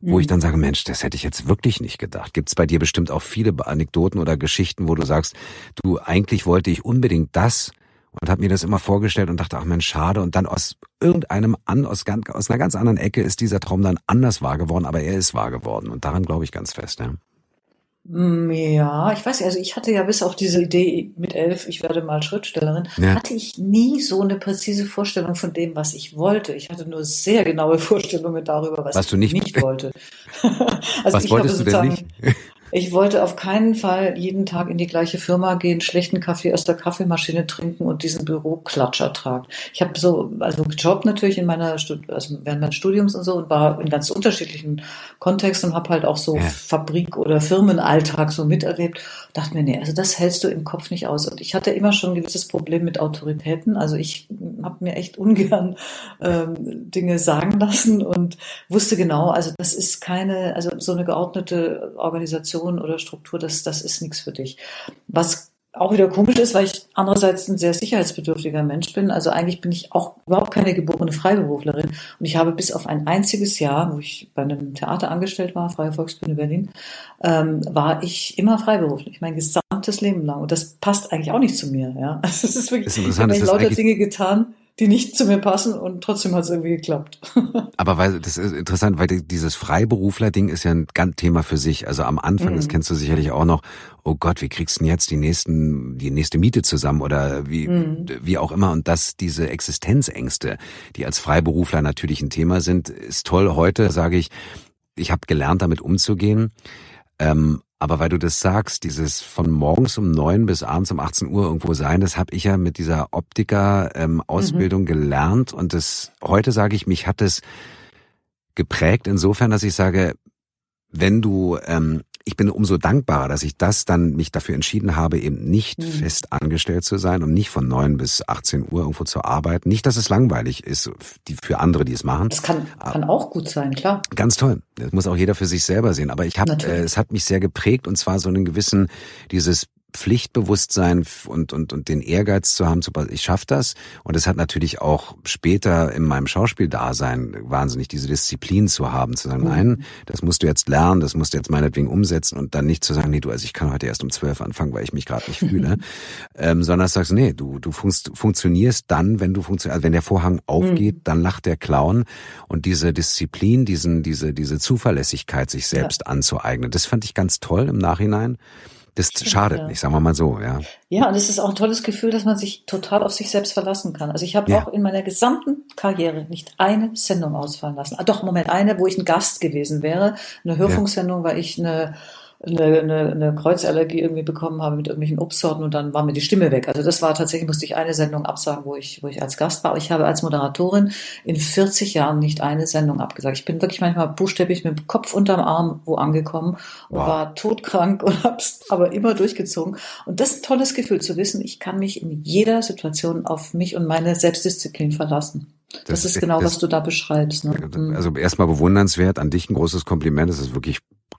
wo mhm. ich dann sage, Mensch, das hätte ich jetzt wirklich nicht gedacht. Gibt es bei dir bestimmt auch viele Anekdoten oder Geschichten, wo du sagst, du eigentlich wollte ich unbedingt das und habe mir das immer vorgestellt und dachte, ach Mensch, schade. Und dann aus irgendeinem an, aus, aus einer ganz anderen Ecke ist dieser Traum dann anders wahr geworden, aber er ist wahr geworden. Und daran glaube ich ganz fest. Ja. Mm, ja, ich weiß also ich hatte ja bis auf diese Idee mit elf, ich werde mal Schriftstellerin, ja. hatte ich nie so eine präzise Vorstellung von dem, was ich wollte. Ich hatte nur sehr genaue Vorstellungen darüber, was, was ich nicht, nicht wollte. also was ich wolltest du denn nicht? Ich wollte auf keinen Fall jeden Tag in die gleiche Firma gehen, schlechten Kaffee aus der Kaffeemaschine trinken und diesen Büroklatscher tragen. Ich habe so, also gejobbt natürlich in meiner, also während meines Studiums und so und war in ganz unterschiedlichen Kontexten und habe halt auch so ja. Fabrik- oder Firmenalltag so miterlebt. Dachte mir, nee, also das hältst du im Kopf nicht aus. Und ich hatte immer schon ein gewisses Problem mit Autoritäten. Also ich habe mir echt ungern ähm, Dinge sagen lassen und wusste genau, also das ist keine, also so eine geordnete Organisation oder Struktur, das, das ist nichts für dich. Was auch wieder komisch ist, weil ich andererseits ein sehr sicherheitsbedürftiger Mensch bin. Also eigentlich bin ich auch überhaupt keine geborene Freiberuflerin. Und ich habe bis auf ein einziges Jahr, wo ich bei einem Theater angestellt war, Freie Volksbühne Berlin, ähm, war ich immer freiberuflich, mein gesamtes Leben lang. Und das passt eigentlich auch nicht zu mir. Ja, also es ist wirklich, ich habe lauter Dinge getan, die nicht zu mir passen und trotzdem hat es irgendwie geklappt. Aber weil das ist interessant, weil dieses Freiberufler-Ding ist ja ein ganz Thema für sich. Also am Anfang, mhm. das kennst du sicherlich auch noch, oh Gott, wie kriegst du denn jetzt die nächsten, die nächste Miete zusammen oder wie, mhm. wie auch immer. Und dass diese Existenzängste, die als Freiberufler natürlich ein Thema sind, ist toll. Heute sage ich, ich habe gelernt, damit umzugehen. Ähm, aber weil du das sagst, dieses von morgens um neun bis abends um 18 Uhr irgendwo sein, das habe ich ja mit dieser Optiker-Ausbildung ähm, mhm. gelernt. Und das heute sage ich, mich hat es geprägt insofern, dass ich sage, wenn du ähm, ich bin umso dankbarer, dass ich das dann mich dafür entschieden habe, eben nicht mhm. fest angestellt zu sein und nicht von neun bis 18 Uhr irgendwo zu arbeiten. Nicht, dass es langweilig ist für andere, die es machen. Das kann, kann auch gut sein, klar. Ganz toll. Das muss auch jeder für sich selber sehen. Aber ich habe, äh, es hat mich sehr geprägt und zwar so einen gewissen, dieses Pflichtbewusstsein und, und, und den Ehrgeiz zu haben, ich schaffe das. Und es hat natürlich auch später in meinem Schauspieldasein wahnsinnig diese Disziplin zu haben, zu sagen, mhm. nein, das musst du jetzt lernen, das musst du jetzt meinetwegen umsetzen und dann nicht zu sagen, nee, du, also ich kann heute erst um zwölf anfangen, weil ich mich gerade nicht fühle, ähm, sondern sagst, nee, du, du funst, funktionierst dann, wenn du funktionierst, also wenn der Vorhang aufgeht, mhm. dann lacht der Clown und diese Disziplin, diesen, diese, diese Zuverlässigkeit, sich selbst ja. anzueignen, das fand ich ganz toll im Nachhinein. Das Stimmt, schadet ja. nicht, sagen wir mal so, ja. Ja, und es ist auch ein tolles Gefühl, dass man sich total auf sich selbst verlassen kann. Also ich habe ja. auch in meiner gesamten Karriere nicht eine Sendung ausfallen lassen. Ah, doch, Moment, eine, wo ich ein Gast gewesen wäre. Eine Hörfunksendung, weil ich eine eine, eine, eine Kreuzallergie irgendwie bekommen habe mit irgendwelchen Obstsorten und dann war mir die Stimme weg. Also das war tatsächlich, musste ich eine Sendung absagen, wo ich, wo ich als Gast war. Ich habe als Moderatorin in 40 Jahren nicht eine Sendung abgesagt. Ich bin wirklich manchmal buchstäblich mit dem Kopf unterm Arm wo angekommen und wow. war todkrank und hab's aber immer durchgezogen. Und das ist ein tolles Gefühl zu wissen, ich kann mich in jeder Situation auf mich und meine Selbstdisziplin verlassen. Das, das ist genau, das, was du da beschreibst. Ne? Also erstmal bewundernswert, an dich ein großes Kompliment. Das ist wirklich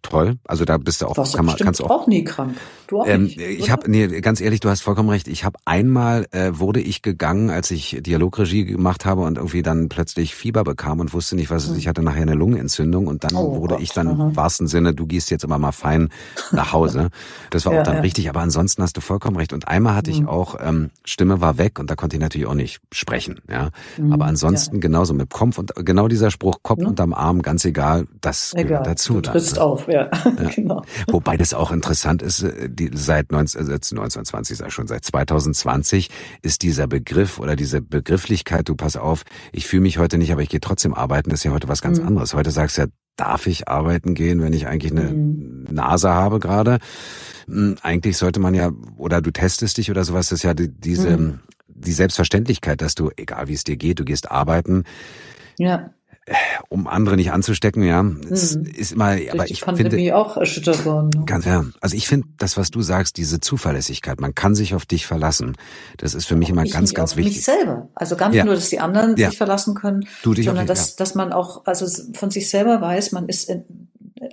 toll. Also da bist du auch, kann man, kannst auch, auch nie krank. Du auch ähm, nicht, ich habe, nee, ganz ehrlich, du hast vollkommen recht. Ich habe einmal äh, wurde ich gegangen, als ich Dialogregie gemacht habe und irgendwie dann plötzlich Fieber bekam und wusste nicht, was es ist. Ich hatte nachher eine Lungenentzündung und dann oh, wurde Gott. ich dann im wahrsten Sinne, du gehst jetzt immer mal fein nach Hause. Das war ja, auch dann ja. richtig, aber ansonsten hast du vollkommen recht. Und einmal hatte mhm. ich auch, ähm, Stimme war weg und da konnte ich natürlich auch nicht sprechen. Ja, mhm, aber ansonsten ja. genauso mit Kopf und genau dieser Spruch Kopf ja. unterm Arm, ganz egal, das egal. gehört dazu. Du trittst ne? auf, ja. Ja. genau. Wobei das auch interessant ist, äh, die, seit 19, 1920, sag schon, seit 2020 ist dieser Begriff oder diese Begrifflichkeit, du pass auf, ich fühle mich heute nicht, aber ich gehe trotzdem arbeiten, das ist ja heute was ganz mhm. anderes. Heute sagst du ja, darf ich arbeiten gehen, wenn ich eigentlich eine mhm. Nase habe gerade? Hm, eigentlich sollte man ja, oder du testest dich oder sowas, das ist ja die, diese, mhm. die Selbstverständlichkeit, dass du, egal wie es dir geht, du gehst arbeiten. Ja um andere nicht anzustecken, ja. Es mhm. ist immer, Durch aber ich Pandemie finde auch erschüttert worden. Ne? Ganz ja. Also ich finde das, was du sagst, diese Zuverlässigkeit, man kann sich auf dich verlassen. Das ist für mich auch immer ganz, ganz wichtig. Mich selber. Also gar nicht ja. nur, dass die anderen ja. sich verlassen können, du dich sondern dass, ja. dass man auch, also von sich selber weiß, man ist in,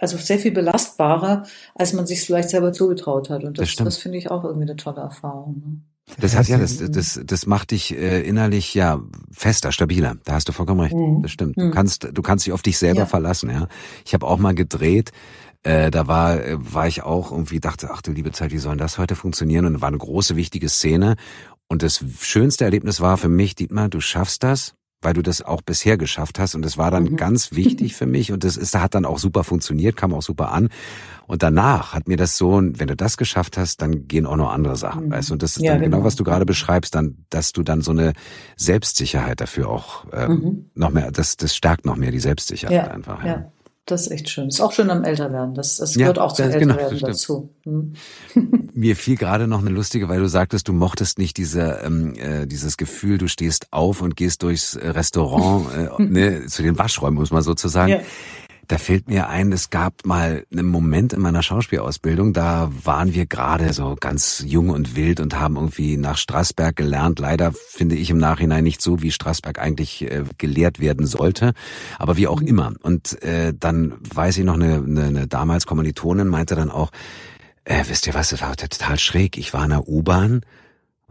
also sehr viel belastbarer, als man sich vielleicht selber zugetraut hat. Und das, das, das finde ich auch irgendwie eine tolle Erfahrung. Ne? Das hat ja, das, das, das macht dich äh, innerlich ja fester, stabiler. Da hast du vollkommen recht. Mhm. Das stimmt. Du mhm. kannst, du kannst dich auf dich selber ja. verlassen. Ja, ich habe auch mal gedreht. Äh, da war, war ich auch irgendwie dachte, ach du liebe Zeit, wie soll das heute funktionieren? Und war eine große wichtige Szene. Und das schönste Erlebnis war für mich, Dietmar, du schaffst das weil du das auch bisher geschafft hast. Und das war dann mhm. ganz wichtig für mich. Und das ist, hat dann auch super funktioniert, kam auch super an. Und danach hat mir das so, wenn du das geschafft hast, dann gehen auch noch andere Sachen, mhm. weißt du? Und das ist ja, dann genau. genau, was du gerade beschreibst, dann, dass du dann so eine Selbstsicherheit dafür auch ähm, mhm. noch mehr, das, das stärkt noch mehr die Selbstsicherheit ja, einfach. Ja. ja. Das ist echt schön. Ist auch schön am Älterwerden. Das, das gehört ja, auch zum genau, Älterwerden genau, dazu. Hm. Mir fiel gerade noch eine lustige, weil du sagtest, du mochtest nicht diese, ähm, äh, dieses Gefühl, du stehst auf und gehst durchs Restaurant, äh, ne, zu den Waschräumen, muss man sozusagen. Ja. Da fällt mir ein, es gab mal einen Moment in meiner Schauspielausbildung, da waren wir gerade so ganz jung und wild und haben irgendwie nach Straßberg gelernt. Leider finde ich im Nachhinein nicht so, wie Straßberg eigentlich äh, gelehrt werden sollte, aber wie auch mhm. immer. Und äh, dann weiß ich noch, eine, eine, eine damals Kommilitonin meinte dann auch, äh, wisst ihr was, das war total schräg. Ich war in der U-Bahn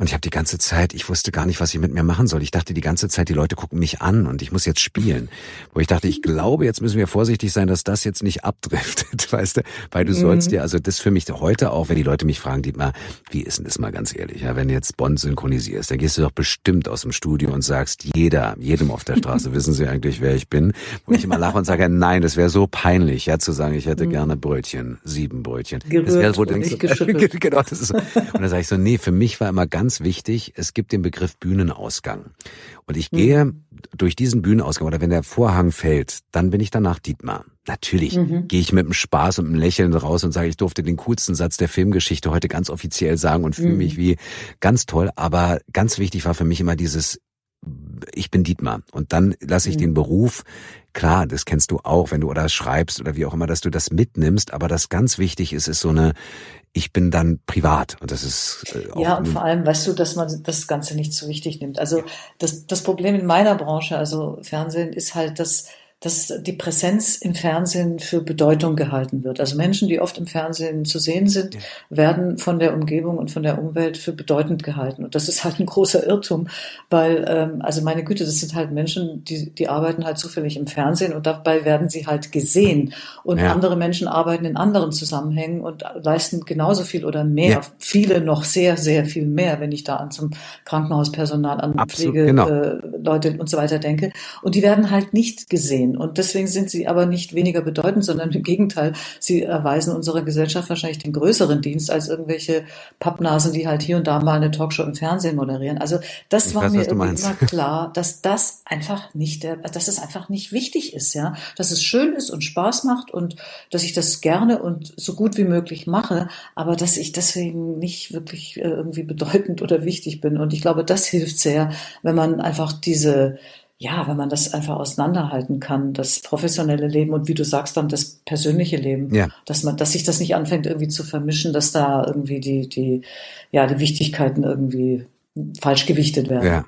und ich habe die ganze Zeit, ich wusste gar nicht, was ich mit mir machen soll. Ich dachte die ganze Zeit, die Leute gucken mich an und ich muss jetzt spielen. Wo ich dachte, ich glaube, jetzt müssen wir vorsichtig sein, dass das jetzt nicht abdriftet, weißt du? Weil du mhm. sollst ja, also das für mich heute auch, wenn die Leute mich fragen, die mal, wie ist denn das mal ganz ehrlich? Ja, wenn du jetzt Bond synchronisierst, dann gehst du doch bestimmt aus dem Studio und sagst, jeder, jedem auf der Straße, wissen sie eigentlich, wer ich bin? Wo ich immer lache und sage, nein, das wäre so peinlich, ja, zu sagen, ich hätte mhm. gerne Brötchen, sieben Brötchen. Gerührt das wäre, wo du denkst, genau, das ist so. Und dann sage ich so, nee, für mich war immer ganz ganz wichtig, es gibt den Begriff Bühnenausgang. Und ich gehe mhm. durch diesen Bühnenausgang oder wenn der Vorhang fällt, dann bin ich danach Dietmar. Natürlich mhm. gehe ich mit einem Spaß und einem Lächeln raus und sage, ich durfte den coolsten Satz der Filmgeschichte heute ganz offiziell sagen und fühle mhm. mich wie ganz toll. Aber ganz wichtig war für mich immer dieses ich bin Dietmar. Und dann lasse ich mhm. den Beruf, klar, das kennst du auch, wenn du oder schreibst oder wie auch immer, dass du das mitnimmst. Aber das ganz wichtig ist, ist so eine, ich bin dann privat und das ist äh, ja und vor allem weißt du, dass man das Ganze nicht so wichtig nimmt. Also das das Problem in meiner Branche, also Fernsehen, ist halt, dass dass die Präsenz im Fernsehen für Bedeutung gehalten wird. Also Menschen, die oft im Fernsehen zu sehen sind, werden von der Umgebung und von der Umwelt für bedeutend gehalten. Und das ist halt ein großer Irrtum, weil, ähm, also meine Güte, das sind halt Menschen, die, die arbeiten halt zufällig im Fernsehen und dabei werden sie halt gesehen. Und ja. andere Menschen arbeiten in anderen Zusammenhängen und leisten genauso viel oder mehr. Ja. Viele noch sehr, sehr viel mehr, wenn ich da an zum Krankenhauspersonal, an Pflegeleute genau. äh, und so weiter denke. Und die werden halt nicht gesehen. Fernsehen. Und deswegen sind sie aber nicht weniger bedeutend, sondern im Gegenteil, sie erweisen unserer Gesellschaft wahrscheinlich den größeren Dienst als irgendwelche Pappnasen, die halt hier und da mal eine Talkshow im Fernsehen moderieren. Also das ich war weiß, mir immer klar, dass das einfach nicht der, dass es einfach nicht wichtig ist, ja, dass es schön ist und Spaß macht und dass ich das gerne und so gut wie möglich mache, aber dass ich deswegen nicht wirklich äh, irgendwie bedeutend oder wichtig bin. Und ich glaube, das hilft sehr, wenn man einfach diese ja, wenn man das einfach auseinanderhalten kann, das professionelle Leben und wie du sagst dann das persönliche Leben, ja. dass man, dass sich das nicht anfängt irgendwie zu vermischen, dass da irgendwie die die ja die Wichtigkeiten irgendwie falsch gewichtet werden. Ja.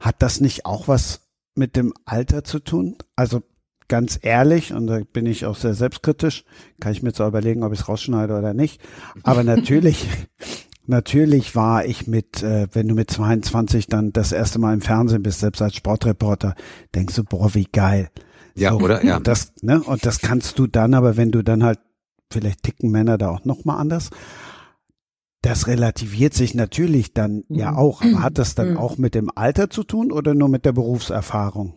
Hat das nicht auch was mit dem Alter zu tun? Also ganz ehrlich, und da bin ich auch sehr selbstkritisch, kann ich mir zwar überlegen, ob ich es rausschneide oder nicht, aber natürlich Natürlich war ich mit, äh, wenn du mit 22 dann das erste Mal im Fernsehen bist, selbst als Sportreporter, denkst du, boah, wie geil. Ja, so, oder? Ja. Und das, ne, und das kannst du dann, aber wenn du dann halt, vielleicht ticken Männer da auch nochmal anders. Das relativiert sich natürlich dann ja mhm. auch, aber hat das dann mhm. auch mit dem Alter zu tun oder nur mit der Berufserfahrung?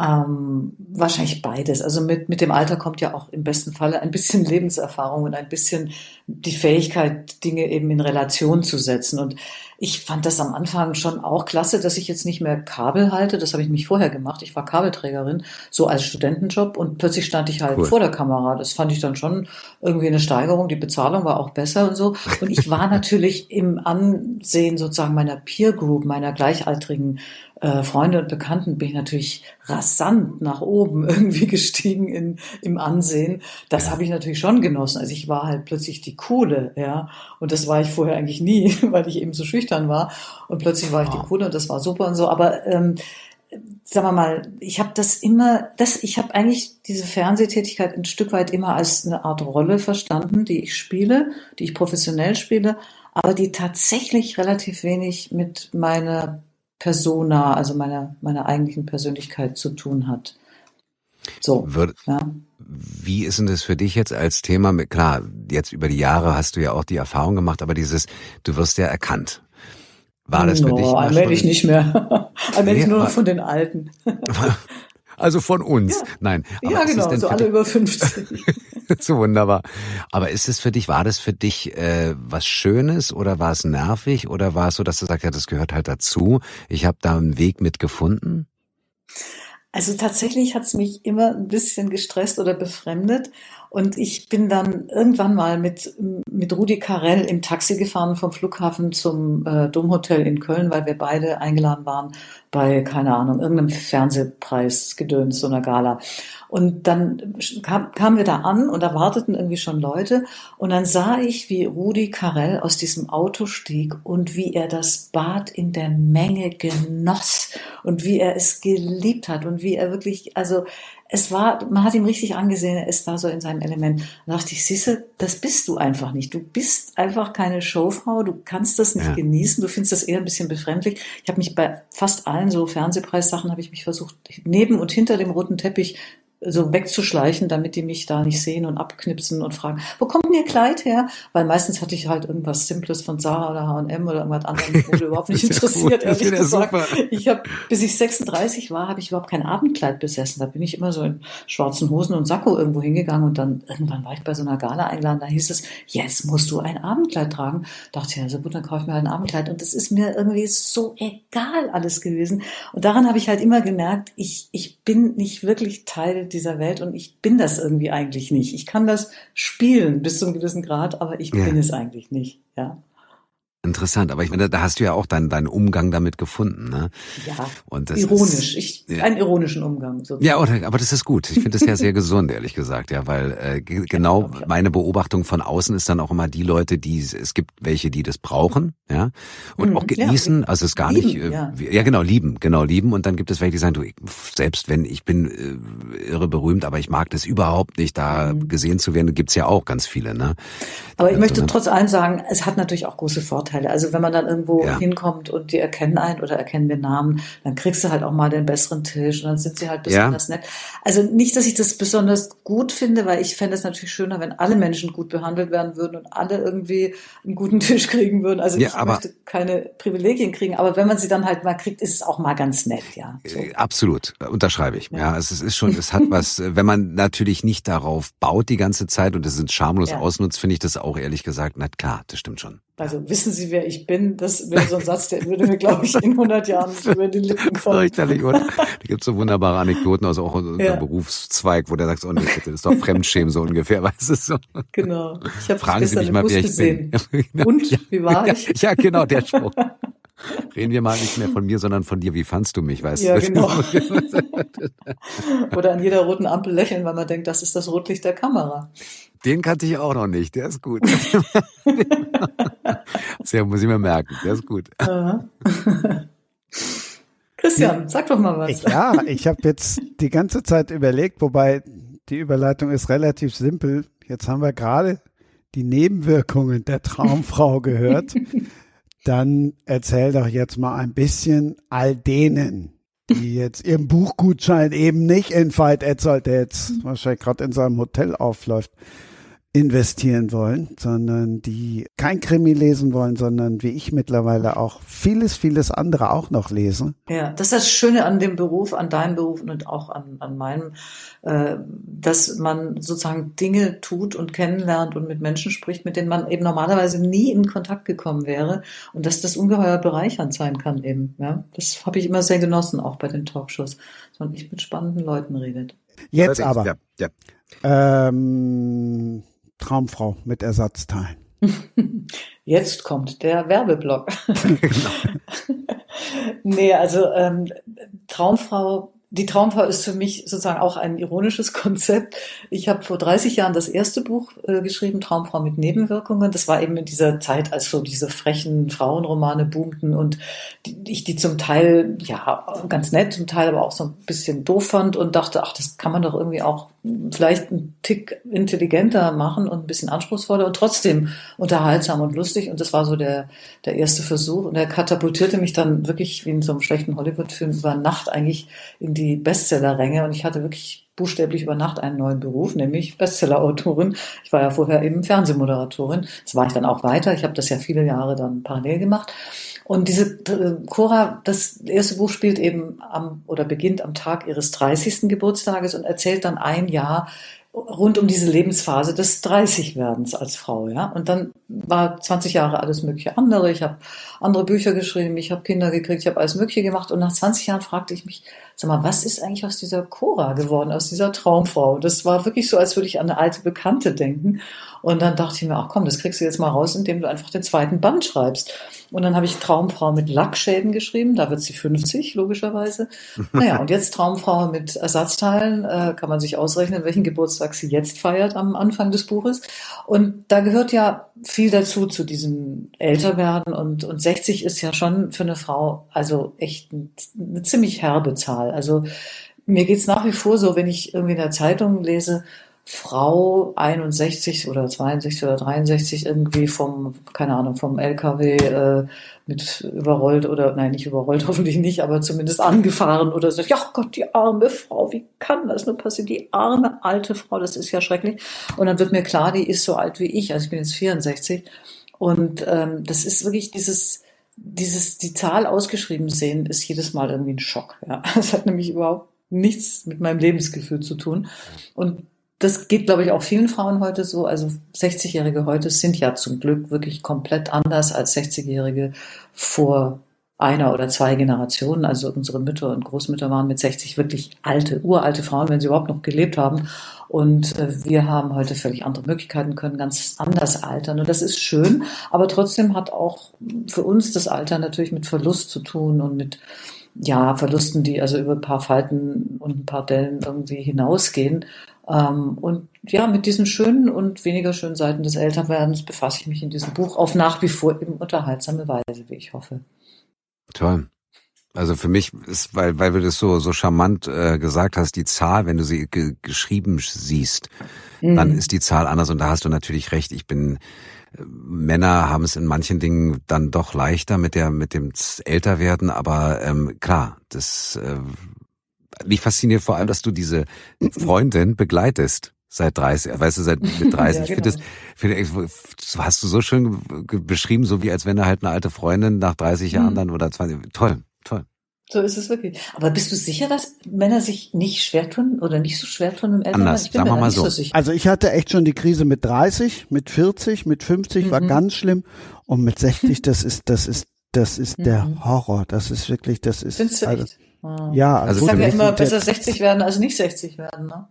Ähm, wahrscheinlich beides. Also mit, mit dem Alter kommt ja auch im besten Falle ein bisschen Lebenserfahrung und ein bisschen die Fähigkeit, Dinge eben in Relation zu setzen. Und ich fand das am Anfang schon auch klasse, dass ich jetzt nicht mehr Kabel halte. Das habe ich mich vorher gemacht. Ich war Kabelträgerin, so als Studentenjob und plötzlich stand ich halt cool. vor der Kamera. Das fand ich dann schon irgendwie eine Steigerung. Die Bezahlung war auch besser und so. Und ich war natürlich im Ansehen sozusagen meiner Peer Group, meiner gleichaltrigen äh, Freunde und Bekannten bin ich natürlich rasant nach oben irgendwie gestiegen in, im Ansehen. Das ja. habe ich natürlich schon genossen. Also ich war halt plötzlich die Coole, ja. Und das war ich vorher eigentlich nie, weil ich eben so schüchtern war. Und plötzlich war ich die Coole und das war super und so. Aber ähm, sagen wir mal, ich habe das immer, das, ich habe eigentlich diese Fernsehtätigkeit ein Stück weit immer als eine Art Rolle verstanden, die ich spiele, die ich professionell spiele, aber die tatsächlich relativ wenig mit meiner Persona, also meiner, meiner eigentlichen Persönlichkeit zu tun hat. So. Würde, ja. Wie ist denn das für dich jetzt als Thema? Klar, jetzt über die Jahre hast du ja auch die Erfahrung gemacht, aber dieses, du wirst ja erkannt. War das no, für dich? Allmählich nicht mehr. allmählich nee, nur noch von den Alten. Also von uns. Ja. Nein. Aber ja, genau, so alle über 50. so wunderbar. Aber ist es für dich, war das für dich äh, was Schönes oder war es nervig oder war es so, dass du sagst, ja, das gehört halt dazu. Ich habe da einen Weg mit gefunden? Also tatsächlich hat es mich immer ein bisschen gestresst oder befremdet. Und ich bin dann irgendwann mal mit, mit Rudi Carell im Taxi gefahren vom Flughafen zum äh, Domhotel in Köln, weil wir beide eingeladen waren bei, keine Ahnung, irgendeinem Fernsehpreis gedöns, so einer Gala. Und dann kam, kamen wir da an und da warteten irgendwie schon Leute. Und dann sah ich, wie Rudi Carell aus diesem Auto stieg und wie er das Bad in der Menge genoss und wie er es geliebt hat und wie er wirklich, also es war, man hat ihm richtig angesehen, er ist da so in seinem Element. Da dachte ich, siehste, das bist du einfach nicht. Du bist einfach keine Showfrau, du kannst das nicht ja. genießen, du findest das eher ein bisschen befremdlich. Ich habe mich bei fast allen so Fernsehpreissachen, habe ich mich versucht, neben und hinter dem roten Teppich so wegzuschleichen, damit die mich da nicht sehen und abknipsen und fragen, wo kommt denn ihr Kleid her? Weil meistens hatte ich halt irgendwas Simples von Zara oder H&M oder irgendwas anderes, wurde überhaupt nicht interessiert, ehrlich gesagt. Super. Ich habe, bis ich 36 war, habe ich überhaupt kein Abendkleid besessen. Da bin ich immer so in schwarzen Hosen und Sakko irgendwo hingegangen und dann irgendwann war ich bei so einer Gala eingeladen, da hieß es, jetzt musst du ein Abendkleid tragen. Da dachte ich, ja, so gut, dann kaufe ich mir halt ein Abendkleid. Und das ist mir irgendwie so egal alles gewesen. Und daran habe ich halt immer gemerkt, ich, ich bin nicht wirklich Teil dieser Welt und ich bin das irgendwie eigentlich nicht. Ich kann das spielen bis zu einem gewissen Grad, aber ich ja. bin es eigentlich nicht. Ja. Interessant, aber ich meine, da hast du ja auch deinen, deinen Umgang damit gefunden, ne? Ja. Und das ironisch, ist, ich, ja. einen ironischen Umgang. Sozusagen. Ja, oder, aber das ist gut. Ich finde das ja sehr gesund, ehrlich gesagt, ja, weil äh, genau meine Beobachtung von außen ist dann auch immer die Leute, die es gibt welche, die das brauchen, ja, und mhm, auch genießen, ja, also es gar lieben, nicht, äh, ja. ja. genau lieben, genau lieben, und dann gibt es welche, die sagen, du, selbst wenn ich bin äh, irre berühmt, aber ich mag das überhaupt nicht, da mhm. gesehen zu werden, gibt's ja auch ganz viele, ne? Aber ich möchte trotz allem sagen, es hat natürlich auch große Vorteile Vorteile. Also wenn man dann irgendwo ja. hinkommt und die erkennen einen oder erkennen den Namen, dann kriegst du halt auch mal den besseren Tisch und dann sind sie halt besonders ja. nett. Also nicht, dass ich das besonders gut finde, weil ich fände es natürlich schöner, wenn alle Menschen gut behandelt werden würden und alle irgendwie einen guten Tisch kriegen würden. Also ja, ich möchte keine Privilegien kriegen, aber wenn man sie dann halt mal kriegt, ist es auch mal ganz nett, ja. So. Äh, absolut, unterschreibe ich. Ja, ja es ist schon, es hat was, wenn man natürlich nicht darauf baut die ganze Zeit und es sind schamlos ausnutzt, finde ich das auch ehrlich gesagt, na klar, das stimmt schon. Also wissen Sie, wer ich bin? Das wäre so ein Satz, der würde mir, glaube ich, in 100 Jahren über die Lippen kommen. Fürchterlich, oder? Da gibt es so wunderbare Anekdoten aus auch unserem ja. Berufszweig, wo der sagt, oh nee, bitte, das ist doch Fremdschämen so ungefähr, weißt du so. Genau. Ich habe Fragen Sie mich mal, wer ich gesehen. bin. Und, wie war ich? Ja, ja, genau, der Spruch. Reden wir mal nicht mehr von mir, sondern von dir. Wie fandst du mich, weißt ja, du? Genau. Oder an jeder roten Ampel lächeln, weil man denkt, das ist das Rotlicht der Kamera. Den kannte ich auch noch nicht. Der ist gut. Sehr muss ich mir merken. Der ist gut. Christian, sag doch mal was. Ja, ich habe jetzt die ganze Zeit überlegt, wobei die Überleitung ist relativ simpel. Jetzt haben wir gerade die Nebenwirkungen der Traumfrau gehört. Dann erzähl doch jetzt mal ein bisschen all denen, die jetzt ihren Buchgutschein eben nicht in Veit Etzold, der jetzt wahrscheinlich gerade in seinem Hotel aufläuft, investieren wollen, sondern die kein Krimi lesen wollen, sondern wie ich mittlerweile auch vieles, vieles andere auch noch lese. Ja, das ist das Schöne an dem Beruf, an deinem Beruf und auch an, an meinem, äh, dass man sozusagen Dinge tut und kennenlernt und mit Menschen spricht, mit denen man eben normalerweise nie in Kontakt gekommen wäre und dass das ungeheuer bereichernd sein kann eben. Ja, das habe ich immer sehr genossen, auch bei den Talkshows, dass man nicht mit spannenden Leuten redet. Jetzt aber. Ja, ja. Ähm, Traumfrau mit Ersatzteilen. Jetzt kommt der Werbeblock. genau. nee, also ähm, Traumfrau die Traumfrau ist für mich sozusagen auch ein ironisches Konzept. Ich habe vor 30 Jahren das erste Buch äh, geschrieben, Traumfrau mit Nebenwirkungen. Das war eben in dieser Zeit, als so diese frechen Frauenromane boomten und die, ich die zum Teil ja ganz nett, zum Teil aber auch so ein bisschen doof fand und dachte, ach, das kann man doch irgendwie auch vielleicht einen Tick intelligenter machen und ein bisschen anspruchsvoller und trotzdem unterhaltsam und lustig. Und das war so der, der erste Versuch. Und er katapultierte mich dann wirklich wie in so einem schlechten Hollywood-Film über Nacht eigentlich in die Bestseller-Ränge. Und ich hatte wirklich buchstäblich über Nacht einen neuen Beruf, nämlich Bestseller-Autorin. Ich war ja vorher eben Fernsehmoderatorin. Das war ich dann auch weiter. Ich habe das ja viele Jahre dann parallel gemacht. Und diese äh, Cora, das erste Buch spielt eben am oder beginnt am Tag ihres 30. Geburtstages und erzählt dann ein Jahr rund um diese Lebensphase des 30-Werdens als Frau, ja. Und dann war 20 Jahre alles mögliche andere. Ich habe andere Bücher geschrieben, ich habe Kinder gekriegt, ich habe alles Mögliche gemacht. Und nach 20 Jahren fragte ich mich, sag mal, was ist eigentlich aus dieser Cora geworden, aus dieser Traumfrau? Das war wirklich so, als würde ich an eine alte Bekannte denken. Und dann dachte ich mir, ach komm, das kriegst du jetzt mal raus, indem du einfach den zweiten Band schreibst. Und dann habe ich Traumfrau mit Lackschäden geschrieben, da wird sie 50, logischerweise. Naja, und jetzt Traumfrau mit Ersatzteilen, äh, kann man sich ausrechnen, welchen Geburtstag sie jetzt feiert am Anfang des Buches. Und da gehört ja viel dazu, zu diesem Älterwerden. Und, und 60 ist ja schon für eine Frau also echt eine ziemlich herbe Zahl. Also mir geht's nach wie vor so, wenn ich irgendwie in der Zeitung lese, Frau 61 oder 62 oder 63 irgendwie vom, keine Ahnung, vom LKW äh, mit überrollt oder, nein, nicht überrollt, hoffentlich nicht, aber zumindest angefahren oder so. Ja Gott, die arme Frau, wie kann das nur passieren? Die arme alte Frau, das ist ja schrecklich. Und dann wird mir klar, die ist so alt wie ich, also ich bin jetzt 64. Und ähm, das ist wirklich dieses, dieses, die Zahl ausgeschrieben sehen, ist jedes Mal irgendwie ein Schock. Ja. Das hat nämlich überhaupt nichts mit meinem Lebensgefühl zu tun. Und das geht, glaube ich, auch vielen Frauen heute so. Also 60-Jährige heute sind ja zum Glück wirklich komplett anders als 60-Jährige vor einer oder zwei Generationen. Also unsere Mütter und Großmütter waren mit 60 wirklich alte, uralte Frauen, wenn sie überhaupt noch gelebt haben. Und äh, wir haben heute völlig andere Möglichkeiten, können ganz anders altern. Und das ist schön. Aber trotzdem hat auch für uns das Alter natürlich mit Verlust zu tun und mit ja, Verlusten, die also über ein paar Falten und ein paar Dellen irgendwie hinausgehen. Ähm, und ja, mit diesen schönen und weniger schönen Seiten des Älterwerdens befasse ich mich in diesem Buch auf nach wie vor eben unterhaltsame Weise, wie ich hoffe. Toll. Also für mich ist, weil, weil du das so, so charmant äh, gesagt hast, die Zahl, wenn du sie ge geschrieben siehst, mhm. dann ist die Zahl anders und da hast du natürlich recht. Ich bin Männer haben es in manchen Dingen dann doch leichter mit der mit dem Älterwerden, aber ähm, klar, das äh, mich fasziniert vor allem, dass du diese Freundin begleitest seit 30, weißt du, seit mit 30. ja, genau. Ich finde das, finde, hast du so schön beschrieben, so wie als wenn du halt eine alte Freundin nach 30 Jahren mhm. dann oder 20, toll, toll. So ist es wirklich. Aber bist du sicher, dass Männer sich nicht schwer tun oder nicht so schwer tun im Elternhaus? Anders, sagen wir mal so. so also ich hatte echt schon die Krise mit 30, mit 40, mit 50 mhm. war ganz schlimm und mit 60, das ist, das ist, das ist mhm. der Horror. Das ist wirklich, das ist. Findest du also, echt? Ja, also ich sage ja immer, besser 60 werden als nicht 60 werden. Ne?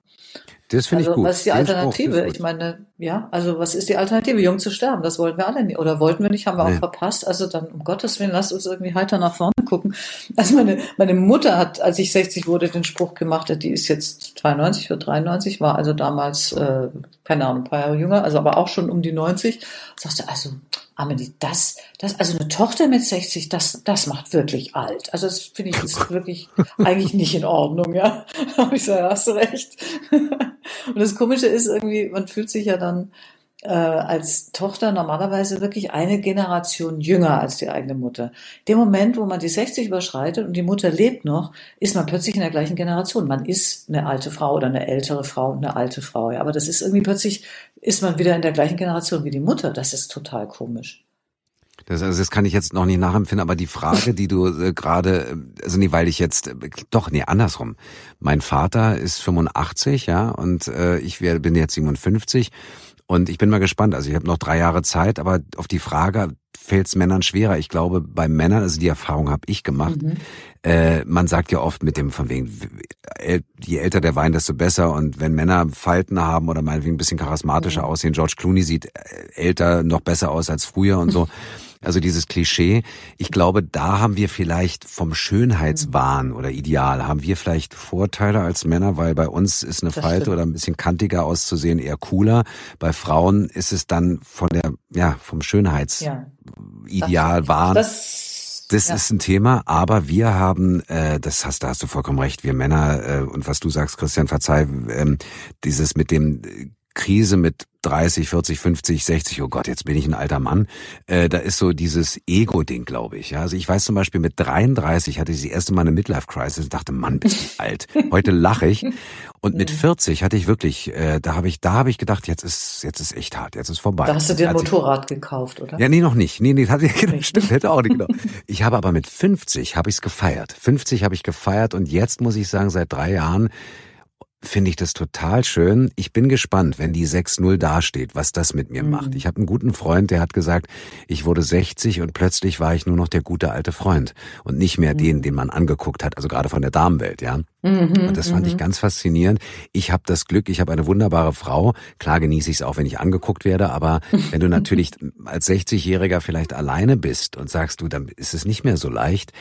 Das finde also, ich gut. Was ist die Alternative? Ich meine, ja, also was ist die Alternative? Jung zu sterben, das wollten wir alle nicht. Oder wollten wir nicht, haben wir nee. auch verpasst. Also dann, um Gottes Willen, lasst uns irgendwie heiter nach vorne gucken. Also meine, meine Mutter hat, als ich 60 wurde, den Spruch gemacht, die ist jetzt 92 oder 93, war also damals, äh, keine Ahnung, ein paar Jahre jünger, also aber auch schon um die 90. Sagte, also, Amelie, das, das, also eine Tochter mit 60, das, das macht wirklich alt. Also das finde ich jetzt wirklich eigentlich nicht in Ordnung, ja. Aber ich sage, hast du recht. Und das Komische ist irgendwie, man fühlt sich ja dann äh, als Tochter normalerweise wirklich eine Generation jünger als die eigene Mutter. Dem Moment, wo man die 60 überschreitet und die Mutter lebt noch, ist man plötzlich in der gleichen Generation. Man ist eine alte Frau oder eine ältere Frau, eine alte Frau. Ja, aber das ist irgendwie plötzlich ist man wieder in der gleichen Generation wie die Mutter. Das ist total komisch. Das, also das kann ich jetzt noch nicht nachempfinden, aber die Frage, die du äh, gerade, äh, also nee, weil ich jetzt, äh, doch, nee, andersrum. Mein Vater ist 85, ja, und äh, ich wär, bin jetzt 57 und ich bin mal gespannt. Also ich habe noch drei Jahre Zeit, aber auf die Frage fällt es Männern schwerer. Ich glaube, bei Männern, also die Erfahrung habe ich gemacht, mhm. äh, man sagt ja oft mit dem von wegen, je älter der Wein, desto besser. Und wenn Männer Falten haben oder meinetwegen ein bisschen charismatischer mhm. aussehen, George Clooney sieht äh, älter noch besser aus als früher und so. Also dieses Klischee. Ich glaube, da haben wir vielleicht vom Schönheitswahn oder Ideal, haben wir vielleicht Vorteile als Männer, weil bei uns ist eine das Falte stimmt. oder ein bisschen kantiger auszusehen eher cooler. Bei Frauen ist es dann von der, ja, vom Schönheitsideal ja, Wahn. Das ja. ist ein Thema, aber wir haben, äh, das hast, da hast du vollkommen recht, wir Männer äh, und was du sagst, Christian, verzeih, ähm, dieses mit dem Krise mit 30, 40, 50, 60, oh Gott, jetzt bin ich ein alter Mann. Äh, da ist so dieses Ego-Ding, glaube ich. Ja, also ich weiß zum Beispiel mit 33 hatte ich das erste Mal eine Midlife-Crisis und dachte, Mann, bist du alt. Heute lache ich. Und mit 40 hatte ich wirklich, äh, da habe ich, da habe ich gedacht, jetzt ist, jetzt ist echt hart, jetzt ist vorbei. Da hast du dir ein Motorrad ich, gekauft, oder? Ja, nee, noch nicht. Nee, nee, das hatte ich, genau, stimmt, hätte auch nicht genau. Ich habe aber mit 50 habe ich es gefeiert. 50 habe ich gefeiert und jetzt muss ich sagen, seit drei Jahren finde ich das total schön. Ich bin gespannt, wenn die 6-0 dasteht, was das mit mir mhm. macht. Ich habe einen guten Freund, der hat gesagt, ich wurde 60 und plötzlich war ich nur noch der gute alte Freund und nicht mehr mhm. den, den man angeguckt hat, also gerade von der Damenwelt, ja. Mhm, und das fand ich mhm. ganz faszinierend. Ich habe das Glück, ich habe eine wunderbare Frau. Klar genieße ich es auch, wenn ich angeguckt werde, aber wenn du natürlich als 60-Jähriger vielleicht alleine bist und sagst du, dann ist es nicht mehr so leicht,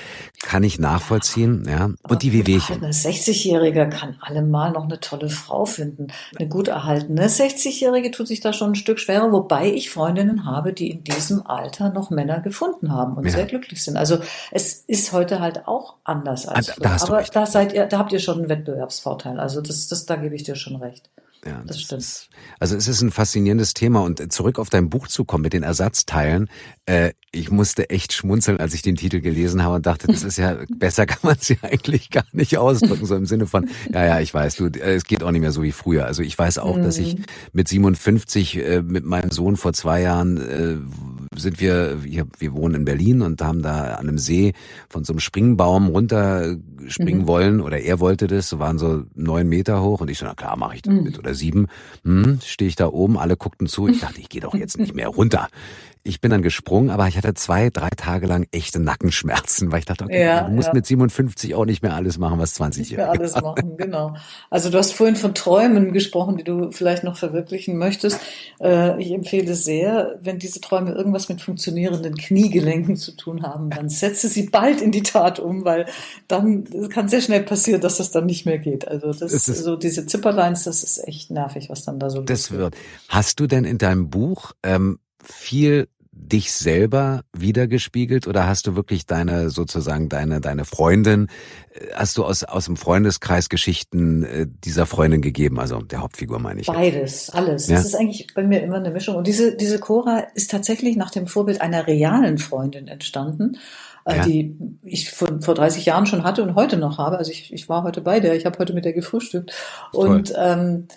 kann ich nachvollziehen, ja. Und die Wehwehchen. Ein 60-Jähriger kann allemal noch eine tolle Frau finden, eine gut erhaltene 60-Jährige tut sich da schon ein Stück schwerer, wobei ich Freundinnen habe, die in diesem Alter noch Männer gefunden haben und ja. sehr glücklich sind. Also es ist heute halt auch anders als ah, früher. Aber da seid ihr, da habt ihr schon einen Wettbewerbsvorteil. Also das, das, da gebe ich dir schon recht. Ja, das, das stimmt. Ist, also es ist ein faszinierendes Thema und zurück auf dein Buch zu kommen mit den Ersatzteilen. Äh, ich musste echt schmunzeln, als ich den Titel gelesen habe und dachte, das ist ja besser kann man es ja eigentlich gar nicht ausdrücken so im Sinne von ja ja ich weiß, du äh, es geht auch nicht mehr so wie früher. Also ich weiß auch, mhm. dass ich mhm. mit 57 äh, mit meinem Sohn vor zwei Jahren äh, sind wir, wir, wir wohnen in Berlin und haben da an einem See von so einem Springbaum runterspringen mhm. wollen oder er wollte das, so waren so neun Meter hoch und ich so, na klar, mache ich das mhm. mit oder sieben. Hm, stehe ich da oben, alle guckten zu. Ich dachte, ich gehe doch jetzt nicht mehr runter. Ich bin dann gesprungen, aber ich hatte zwei, drei Tage lang echte Nackenschmerzen, weil ich dachte, okay, ja, du musst ja. mit 57 auch nicht mehr alles machen, was 20 Jahre. alles machen, genau. Also du hast vorhin von Träumen gesprochen, die du vielleicht noch verwirklichen möchtest. Äh, ich empfehle sehr, wenn diese Träume irgendwas mit funktionierenden Kniegelenken zu tun haben, dann setze sie bald in die Tat um, weil dann kann sehr schnell passieren, dass das dann nicht mehr geht. Also das ist so diese Zipperlines, das ist echt nervig, was dann da so Das wird. Hast du denn in deinem Buch ähm, viel dich selber wiedergespiegelt oder hast du wirklich deine sozusagen deine deine Freundin äh, hast du aus aus dem Freundeskreis Geschichten äh, dieser Freundin gegeben, also der Hauptfigur meine ich. Beides, alles. Ja? Das ist eigentlich bei mir immer eine Mischung und diese diese Cora ist tatsächlich nach dem Vorbild einer realen Freundin entstanden. Äh, ja. die ich vor, vor 30 Jahren schon hatte und heute noch habe. Also ich, ich war heute bei der, ich habe heute mit der gefrühstückt. Und ähm,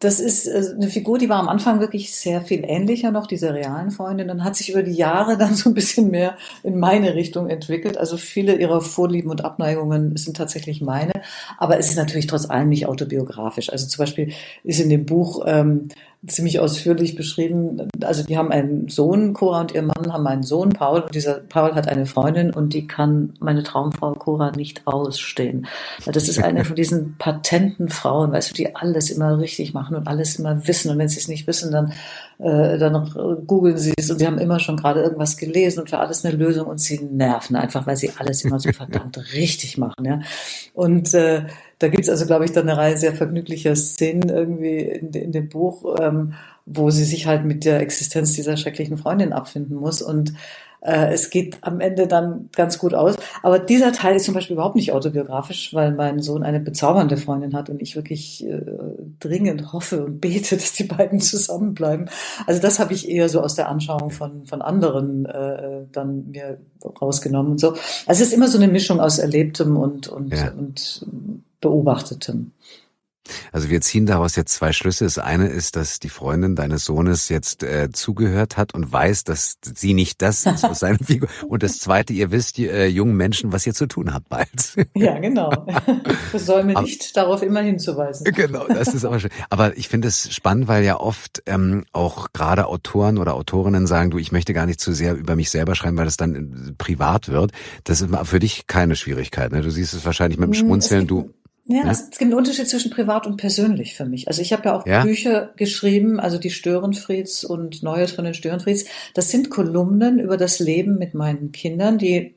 das ist äh, eine Figur, die war am Anfang wirklich sehr viel ähnlicher noch, dieser realen Freundin. Dann hat sich über die Jahre dann so ein bisschen mehr in meine Richtung entwickelt. Also viele ihrer Vorlieben und Abneigungen sind tatsächlich meine. Aber es ist natürlich trotz allem nicht autobiografisch. Also zum Beispiel ist in dem Buch ähm, ziemlich ausführlich beschrieben. Also die haben einen Sohn, Cora und ihr Mann haben einen Sohn, Paul, und dieser Paul hat eine Freundin und die kann meine Traumfrau Cora nicht ausstehen. Das ist eine von diesen patenten Frauen, weißt du, die alles immer richtig machen und alles immer wissen. Und wenn sie es nicht wissen, dann, äh, dann googeln sie es und sie haben immer schon gerade irgendwas gelesen und für alles eine Lösung und sie nerven einfach, weil sie alles immer so verdammt richtig machen. Ja? Und äh, da gibt's also, glaube ich, dann eine Reihe sehr vergnüglicher Szenen irgendwie in, in dem Buch, ähm, wo sie sich halt mit der Existenz dieser schrecklichen Freundin abfinden muss. Und äh, es geht am Ende dann ganz gut aus. Aber dieser Teil ist zum Beispiel überhaupt nicht autobiografisch, weil mein Sohn eine bezaubernde Freundin hat und ich wirklich äh, dringend hoffe und bete, dass die beiden zusammenbleiben. Also das habe ich eher so aus der Anschauung von, von anderen äh, dann mir rausgenommen und so. Also es ist immer so eine Mischung aus Erlebtem und, und, ja. und Beobachtetem. Also wir ziehen daraus jetzt zwei Schlüsse. Das eine ist, dass die Freundin deines Sohnes jetzt äh, zugehört hat und weiß, dass sie nicht das ist, was seine Figur. Und das zweite, ihr wisst, die äh, jungen Menschen, was ihr zu tun habt bald. Ja, genau. Das soll mir nicht darauf immer hinzuweisen. Genau, das ist aber schön. Aber ich finde es spannend, weil ja oft ähm, auch gerade Autoren oder Autorinnen sagen, du, ich möchte gar nicht zu sehr über mich selber schreiben, weil das dann äh, privat wird. Das ist für dich keine Schwierigkeit. Ne? Du siehst es wahrscheinlich mit dem hm, Schmunzeln. Du ja, ja, es gibt einen Unterschied zwischen privat und persönlich für mich. Also ich habe ja auch ja? Bücher geschrieben, also die Störenfrieds und Neues von den Störenfrieds. Das sind Kolumnen über das Leben mit meinen Kindern, die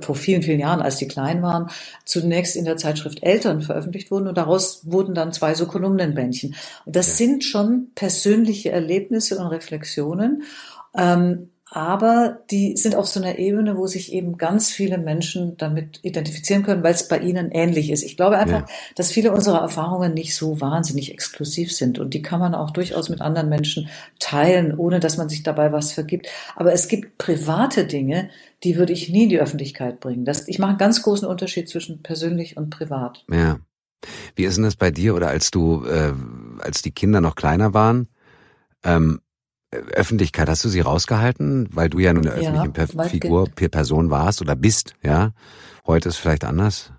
vor vielen, vielen Jahren, als die klein waren, zunächst in der Zeitschrift Eltern veröffentlicht wurden und daraus wurden dann zwei so Kolumnenbändchen. Und das ja. sind schon persönliche Erlebnisse und Reflexionen. Ähm, aber die sind auf so einer Ebene, wo sich eben ganz viele Menschen damit identifizieren können, weil es bei ihnen ähnlich ist. Ich glaube einfach, ja. dass viele unserer Erfahrungen nicht so wahnsinnig exklusiv sind und die kann man auch durchaus mit anderen Menschen teilen, ohne dass man sich dabei was vergibt. Aber es gibt private Dinge, die würde ich nie in die Öffentlichkeit bringen. Das, ich mache einen ganz großen Unterschied zwischen persönlich und privat. Ja. Wie ist denn das bei dir oder als du, äh, als die Kinder noch kleiner waren? Ähm, Öffentlichkeit, hast du sie rausgehalten, weil du ja nun eine ja, öffentliche Figur, Person warst oder bist, ja? Heute ist vielleicht anders.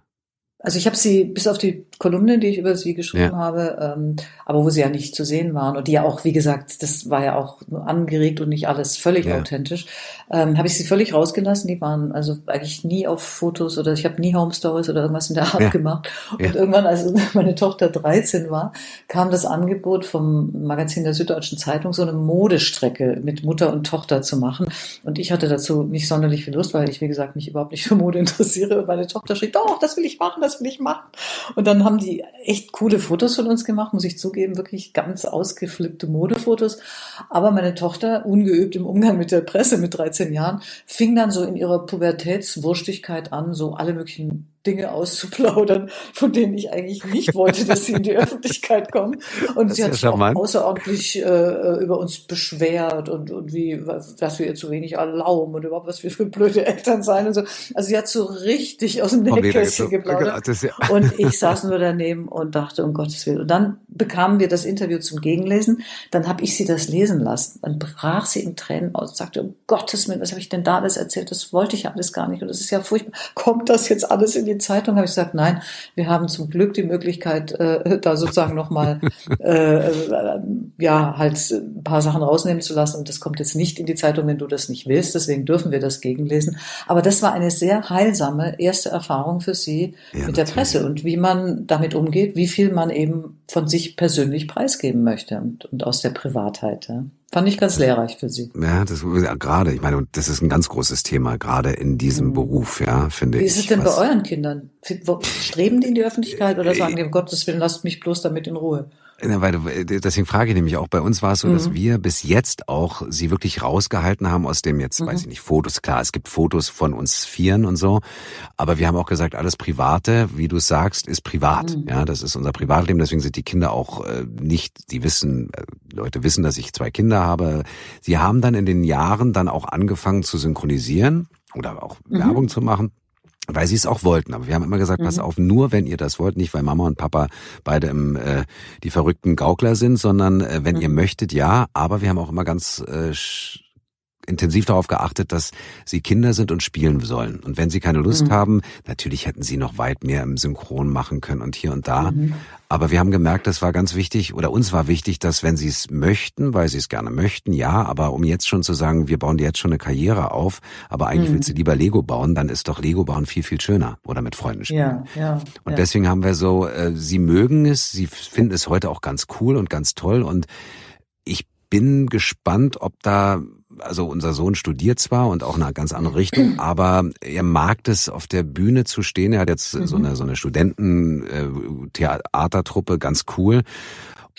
Also ich habe sie bis auf die Kolumne, die ich über sie geschrieben ja. habe, ähm, aber wo sie ja nicht zu sehen waren und die ja auch, wie gesagt, das war ja auch angeregt und nicht alles völlig ja. authentisch, ähm, habe ich sie völlig rausgelassen. Die waren also eigentlich nie auf Fotos oder ich habe nie Home Stories oder irgendwas in der Art ja. gemacht. Und irgendwann, als meine Tochter 13 war, kam das Angebot vom Magazin der Süddeutschen Zeitung, so eine Modestrecke mit Mutter und Tochter zu machen. Und ich hatte dazu nicht sonderlich viel Lust, weil ich, wie gesagt, mich überhaupt nicht für Mode interessiere. Und meine Tochter schrieb, doch, das will ich machen, das das will ich machen. Und dann haben die echt coole Fotos von uns gemacht, muss ich zugeben, wirklich ganz ausgeflippte Modefotos. Aber meine Tochter, ungeübt im Umgang mit der Presse mit 13 Jahren, fing dann so in ihrer Pubertätswurstigkeit an, so alle möglichen Dinge auszuplaudern, von denen ich eigentlich nicht wollte, dass sie in die Öffentlichkeit kommen. Und das sie hat sich auch außerordentlich äh, über uns beschwert und, und wie, dass wir ihr zu wenig erlauben und überhaupt, was wir für blöde Eltern sein und so. Also sie hat so richtig aus dem Nähkästchen geplaudert. Und ich saß nur daneben und dachte, um Gottes Willen. Und dann bekamen wir das Interview zum Gegenlesen. Dann habe ich sie das lesen lassen. Dann brach sie in Tränen aus und sagte, um Gottes Willen, was habe ich denn da alles erzählt? Das wollte ich alles gar nicht. Und das ist ja furchtbar. Kommt das jetzt alles in die Zeitung? Habe ich gesagt, nein, wir haben zum Glück die Möglichkeit, äh, da sozusagen nochmal, äh, äh, ja, halt ein paar Sachen rausnehmen zu lassen. Und das kommt jetzt nicht in die Zeitung, wenn du das nicht willst. Deswegen dürfen wir das gegenlesen. Aber das war eine sehr heilsame erste Erfahrung für sie ja, mit der Presse und wie man damit umgeht, wie viel man eben von sich persönlich preisgeben möchte und, und aus der Privatheit. Ja. Fand ich ganz lehrreich für Sie. Ja, das ja, gerade, ich meine, das ist ein ganz großes Thema, gerade in diesem mhm. Beruf, ja, finde ich. Wie ist es denn bei euren Kindern? Streben die in die Öffentlichkeit oder sagen die, um Gottes Willen, lasst mich bloß damit in Ruhe? Weil, deswegen frage ich nämlich auch, bei uns war es so, mhm. dass wir bis jetzt auch sie wirklich rausgehalten haben aus dem jetzt, mhm. weiß ich nicht, Fotos. Klar, es gibt Fotos von uns Vieren und so, aber wir haben auch gesagt, alles Private, wie du sagst, ist privat. Mhm. Ja, das ist unser Privatleben, deswegen sind die Kinder auch äh, nicht, die wissen, äh, Leute wissen, dass ich zwei Kinder habe. Sie haben dann in den Jahren dann auch angefangen zu synchronisieren oder auch mhm. Werbung zu machen weil sie es auch wollten. Aber wir haben immer gesagt, mhm. pass auf, nur wenn ihr das wollt, nicht weil Mama und Papa beide im, äh, die verrückten Gaukler sind, sondern äh, wenn mhm. ihr möchtet, ja. Aber wir haben auch immer ganz äh, intensiv darauf geachtet, dass sie Kinder sind und spielen sollen. Und wenn sie keine Lust mhm. haben, natürlich hätten sie noch weit mehr im Synchron machen können und hier und da. Mhm. Aber wir haben gemerkt, das war ganz wichtig, oder uns war wichtig, dass wenn sie es möchten, weil sie es gerne möchten, ja, aber um jetzt schon zu sagen, wir bauen dir jetzt schon eine Karriere auf, aber eigentlich mhm. willst du lieber Lego bauen, dann ist doch Lego bauen viel, viel schöner oder mit Freunden spielen. Ja, ja, und ja. deswegen haben wir so, äh, sie mögen es, sie finden es heute auch ganz cool und ganz toll und ich bin gespannt, ob da also unser Sohn studiert zwar und auch in eine ganz andere Richtung, aber er mag es auf der Bühne zu stehen. Er hat jetzt mhm. so eine so eine Studenten-Theatertruppe, ganz cool.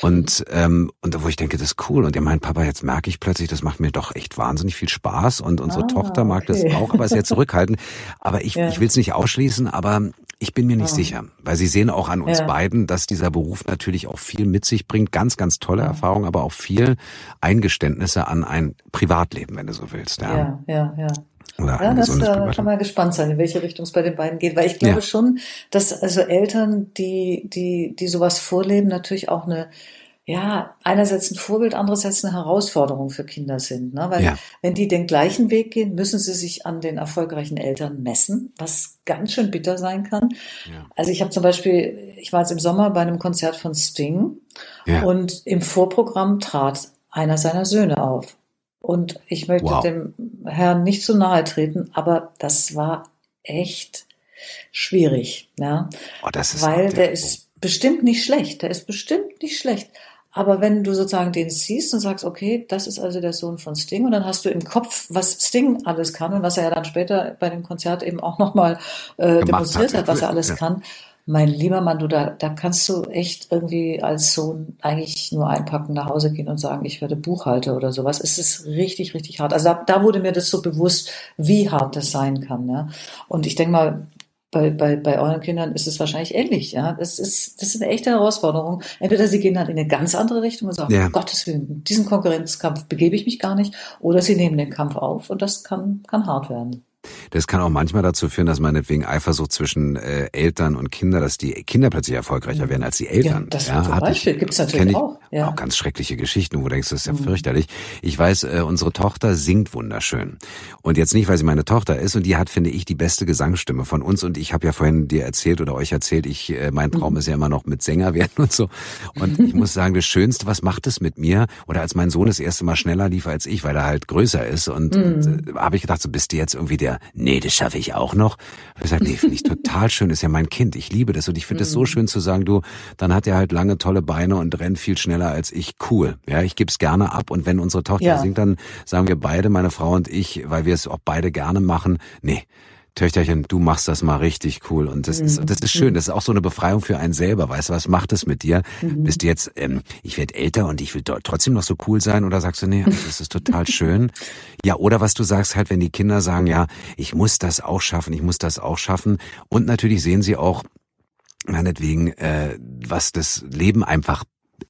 Und ähm, und wo ich denke, das ist cool. Und er meint, Papa, jetzt merke ich plötzlich, das macht mir doch echt wahnsinnig viel Spaß. Und unsere ah, Tochter mag okay. das auch, aber ist sehr zurückhaltend. Aber ich, ja. ich will es nicht ausschließen, aber ich bin mir nicht oh. sicher, weil Sie sehen auch an uns ja. beiden, dass dieser Beruf natürlich auch viel mit sich bringt. Ganz, ganz tolle Erfahrungen, aber auch viel Eingeständnisse an ein Privatleben, wenn du so willst. Ja, ja, ja. Ja. Oder ja, das äh, kann man gespannt sein, in welche Richtung es bei den beiden geht, weil ich glaube ja. schon, dass also Eltern, die die die sowas vorleben, natürlich auch eine ja, einerseits ein Vorbild, andererseits eine Herausforderung für Kinder sind. Ne? Weil ja. wenn die den gleichen Weg gehen, müssen sie sich an den erfolgreichen Eltern messen, was ganz schön bitter sein kann. Ja. Also ich habe zum Beispiel, ich war jetzt im Sommer bei einem Konzert von Sting und im Vorprogramm trat einer seiner Söhne auf. Und ich möchte wow. dem Herrn nicht zu nahe treten, aber das war echt schwierig. Ja? Oh, Weil der ist bestimmt nicht schlecht. Der ist bestimmt nicht schlecht. Aber wenn du sozusagen den siehst und sagst, okay, das ist also der Sohn von Sting, und dann hast du im Kopf, was Sting alles kann und was er ja dann später bei dem Konzert eben auch nochmal äh, demonstriert hat, hat, was er alles ja. kann. Mein lieber Mann, du, da, da kannst du echt irgendwie als Sohn eigentlich nur einpacken, nach Hause gehen und sagen, ich werde Buchhalter oder sowas. Es ist richtig, richtig hart. Also da, da wurde mir das so bewusst, wie hart das sein kann. Ja? Und ich denke mal, bei, bei, bei euren Kindern ist es wahrscheinlich ähnlich. Ja? Das, ist, das ist eine echte Herausforderung. Entweder sie gehen dann in eine ganz andere Richtung und sagen, ja. um Gottes Willen, diesen Konkurrenzkampf begebe ich mich gar nicht, oder sie nehmen den Kampf auf und das kann, kann hart werden. Das kann auch manchmal dazu führen, dass meinetwegen Eifersucht zwischen äh, Eltern und Kindern, dass die Kinder plötzlich erfolgreicher werden als die Eltern. Ja, das ja, zum Beispiel gibt es natürlich ich, auch. Ja. Auch ganz schreckliche Geschichten, wo du denkst, das ist ja mhm. fürchterlich. Ich weiß, äh, unsere Tochter singt wunderschön. Und jetzt nicht, weil sie meine Tochter ist und die hat, finde ich, die beste Gesangsstimme von uns. Und ich habe ja vorhin dir erzählt oder euch erzählt, ich, äh, mein Traum mhm. ist ja immer noch mit Sänger werden und so. Und ich muss sagen, das Schönste, was macht es mit mir? Oder als mein Sohn das erste Mal schneller lief als ich, weil er halt größer ist. Und, mhm. äh, habe ich gedacht, so bist du jetzt irgendwie der, nee, das schaffe ich auch noch. Ich gesagt, nee, finde ich total schön, ist ja mein Kind, ich liebe das und ich finde es mhm. so schön zu sagen, du, dann hat er halt lange tolle Beine und rennt viel schneller als ich, cool. Ja, ich gebe es gerne ab und wenn unsere Tochter ja. singt, dann sagen wir beide, meine Frau und ich, weil wir es auch beide gerne machen, nee, Töchterchen, du machst das mal richtig cool. Und das mhm. ist, das ist schön. Das ist auch so eine Befreiung für einen selber. Weißt du, was macht es mit dir? Mhm. Bist du jetzt, ähm, ich werde älter und ich will trotzdem noch so cool sein? Oder sagst du, nee, das ist total schön. Ja, oder was du sagst halt, wenn die Kinder sagen, ja, ich muss das auch schaffen, ich muss das auch schaffen. Und natürlich sehen sie auch, meinetwegen, äh, was das Leben einfach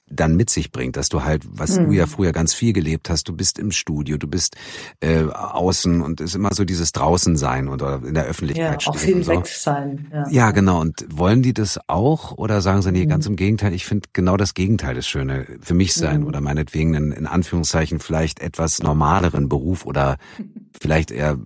dann mit sich bringt, dass du halt, was mhm. du ja früher ganz viel gelebt hast, du bist im Studio, du bist äh, außen und es ist immer so dieses draußen sein oder in der Öffentlichkeit ja, auch viel so. weg sein. Ja. ja, genau. Und wollen die das auch oder sagen sie, nee, mhm. ganz im Gegenteil, ich finde genau das Gegenteil das Schöne für mich sein mhm. oder meinetwegen in, in Anführungszeichen vielleicht etwas normaleren Beruf oder vielleicht eher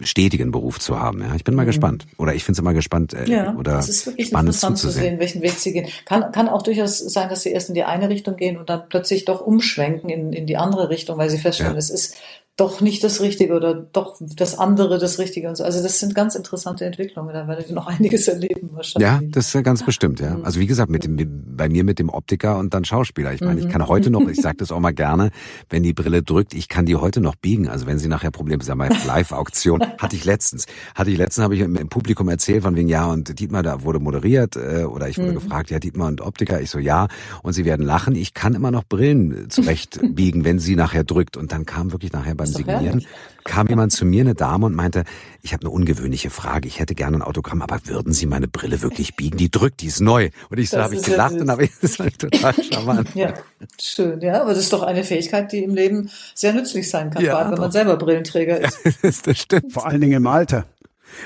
stetigen Beruf zu haben. Ja, ich bin mal mhm. gespannt. Oder ich finde es immer gespannt äh, ja, oder das ist wirklich spannend interessant zuzusehen. zu sehen, welchen Weg sie gehen. Kann, kann auch durchaus sein, dass sie erst in die eine Richtung gehen und dann plötzlich doch umschwenken in, in die andere Richtung, weil sie feststellen, ja. es ist doch nicht das Richtige oder doch das andere das Richtige und so. Also das sind ganz interessante Entwicklungen. Da werdet ihr noch einiges erleben wahrscheinlich. Ja, das ist ganz bestimmt, ja. Also wie gesagt, mit dem, bei mir mit dem Optiker und dann Schauspieler. Ich meine, ich kann heute noch, ich sage das auch mal gerne, wenn die Brille drückt, ich kann die heute noch biegen. Also wenn sie nachher Probleme, sagen wir Live-Auktion, hatte ich letztens. Hatte ich letztens, habe ich im Publikum erzählt von wegen, ja, und Dietmar, da wurde moderiert, äh, oder ich wurde mhm. gefragt, ja, Dietmar und Optiker. Ich so, ja. Und sie werden lachen. Ich kann immer noch Brillen zurecht biegen, wenn sie nachher drückt. Und dann kam wirklich nachher beim Signieren, kam jemand zu mir, eine Dame, und meinte, ich habe eine ungewöhnliche Frage. Ich hätte gerne ein Autogramm, aber würden Sie meine Brille wirklich biegen? Die drückt, die ist neu. Und ich so habe ich gelacht und habe ich, das war total charmant. Ja, schön. Ja, aber das ist doch eine Fähigkeit, die im Leben sehr nützlich sein kann, ja, vor allem, wenn man selber Brillenträger ist. Ja, das stimmt. Vor allen Dingen im Alter.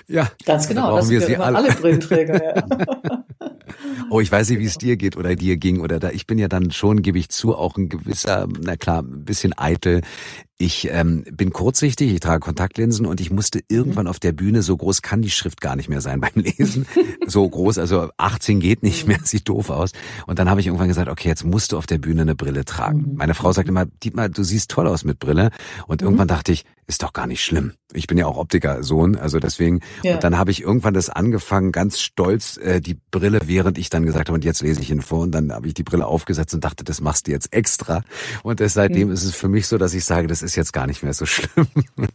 Ja, ganz genau. Das wir sie alle. alle Brillenträger. Ja. Oh, ich weiß nicht, wie es dir geht oder dir ging oder da. Ich bin ja dann schon, gebe ich zu, auch ein gewisser, na klar, ein bisschen eitel. Ich ähm, bin kurzsichtig, ich trage Kontaktlinsen und ich musste irgendwann mhm. auf der Bühne, so groß kann die Schrift gar nicht mehr sein beim Lesen. so groß, also 18 geht nicht mehr, sieht doof aus. Und dann habe ich irgendwann gesagt, okay, jetzt musst du auf der Bühne eine Brille tragen. Mhm. Meine Frau sagt immer, Dietmar, du siehst toll aus mit Brille. Und mhm. irgendwann dachte ich, ist doch gar nicht schlimm. Ich bin ja auch Optikersohn, also deswegen. Ja. Und dann habe ich irgendwann das angefangen, ganz stolz äh, die Brille, während ich dann gesagt habe, und jetzt lese ich ihn vor. Und dann habe ich die Brille aufgesetzt und dachte, das machst du jetzt extra. Und das, seitdem mhm. ist es für mich so, dass ich sage, das ist jetzt gar nicht mehr so schlimm.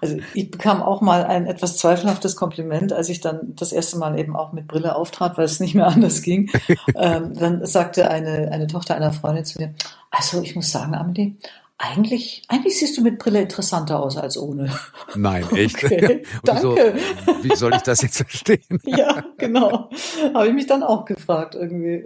Also ich bekam auch mal ein etwas zweifelhaftes Kompliment, als ich dann das erste Mal eben auch mit Brille auftrat, weil es nicht mehr anders ging. ähm, dann sagte eine, eine Tochter einer Freundin zu mir, also ich muss sagen, Amelie, eigentlich, eigentlich siehst du mit Brille interessanter aus als ohne. Nein, echt? Okay, danke. So, wie soll ich das jetzt verstehen? ja, genau. Habe ich mich dann auch gefragt irgendwie.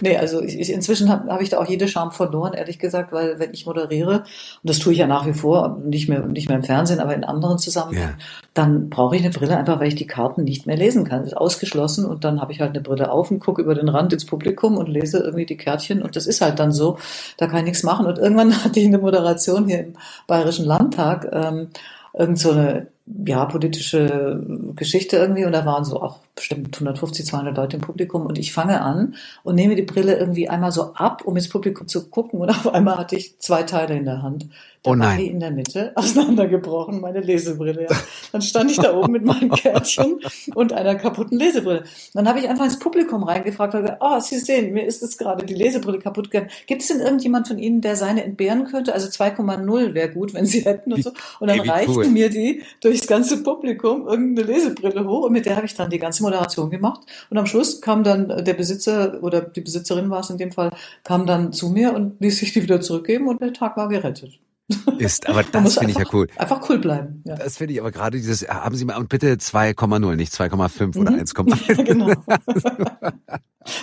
nee, also ich, ich, inzwischen habe hab ich da auch jede Charme verloren, ehrlich gesagt, weil wenn ich moderiere, und das tue ich ja nach wie vor, nicht mehr, nicht mehr im Fernsehen, aber in anderen Zusammenhängen, ja. Dann brauche ich eine Brille einfach, weil ich die Karten nicht mehr lesen kann. Das ist ausgeschlossen und dann habe ich halt eine Brille auf und gucke über den Rand ins Publikum und lese irgendwie die Kärtchen und das ist halt dann so, da kann ich nichts machen. Und irgendwann hatte ich eine Moderation hier im Bayerischen Landtag, ähm, irgend so eine ja, politische Geschichte irgendwie und da waren so auch bestimmt 150, 200 Leute im Publikum und ich fange an und nehme die Brille irgendwie einmal so ab, um ins Publikum zu gucken und auf einmal hatte ich zwei Teile in der Hand. Da oh nein. in der Mitte auseinandergebrochen, meine Lesebrille. Ja. Dann stand ich da oben mit meinem Kärtchen und einer kaputten Lesebrille. Dann habe ich einfach ins Publikum reingefragt und gesagt, oh, Sie sehen, mir ist jetzt gerade die Lesebrille kaputt gegangen. Gibt es denn irgendjemand von Ihnen, der seine entbehren könnte? Also 2,0 wäre gut, wenn Sie hätten und so. Und dann reichten cool. mir die durchs ganze Publikum irgendeine Lesebrille hoch und mit der habe ich dann die ganze Moderation gemacht. Und am Schluss kam dann der Besitzer oder die Besitzerin war es in dem Fall, kam dann zu mir und ließ sich die wieder zurückgeben und der Tag war gerettet. Ist, aber das finde ich ja cool. Einfach cool bleiben. Ja. Das finde ich aber gerade dieses, haben Sie mal, und bitte 2,0, nicht 2,5 mhm. oder 1,5. Ja, genau.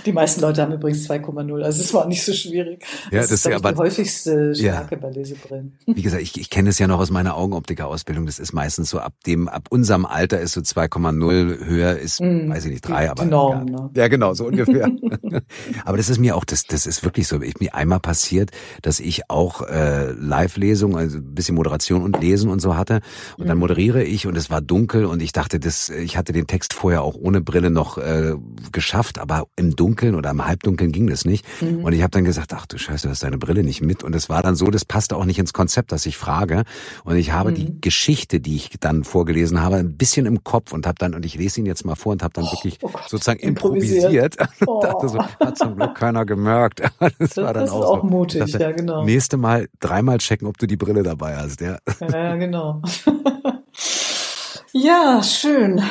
Die meisten Leute haben übrigens 2,0, also es war nicht so schwierig. Ja, das, das ist, aber, die häufigste Stärke ja. bei Lesebrillen. Wie gesagt, ich, ich kenne es ja noch aus meiner Augenoptiker-Ausbildung. Das ist meistens so ab dem, ab unserem Alter ist so 2,0 höher ist, mm, weiß ich nicht, drei, aber. Norm, ja. Ne? ja, genau, so ungefähr. aber das ist mir auch, das, das ist wirklich so. Ich, mir einmal passiert, dass ich auch äh, Live-Lesung, also ein bisschen Moderation und Lesen und so hatte. Und dann mhm. moderiere ich und es war dunkel und ich dachte, das, ich hatte den Text vorher auch ohne Brille noch äh, geschafft, aber im Dunkeln oder im Halbdunkeln ging das nicht. Mhm. Und ich habe dann gesagt, ach du Scheiße, du hast deine Brille nicht mit. Und es war dann so, das passte auch nicht ins Konzept, dass ich frage. Und ich habe mhm. die Geschichte, die ich dann vorgelesen habe, ein bisschen im Kopf und habe dann, und ich lese ihn jetzt mal vor und habe dann oh, wirklich oh Gott, sozusagen improvisiert. Oh. dachte so, hat zum Glück keiner gemerkt. das, das war dann auch, ist auch so. mutig, dachte, ja genau. Nächste Mal dreimal checken, ob du die Brille dabei hast. Ja, ja genau. ja, schön.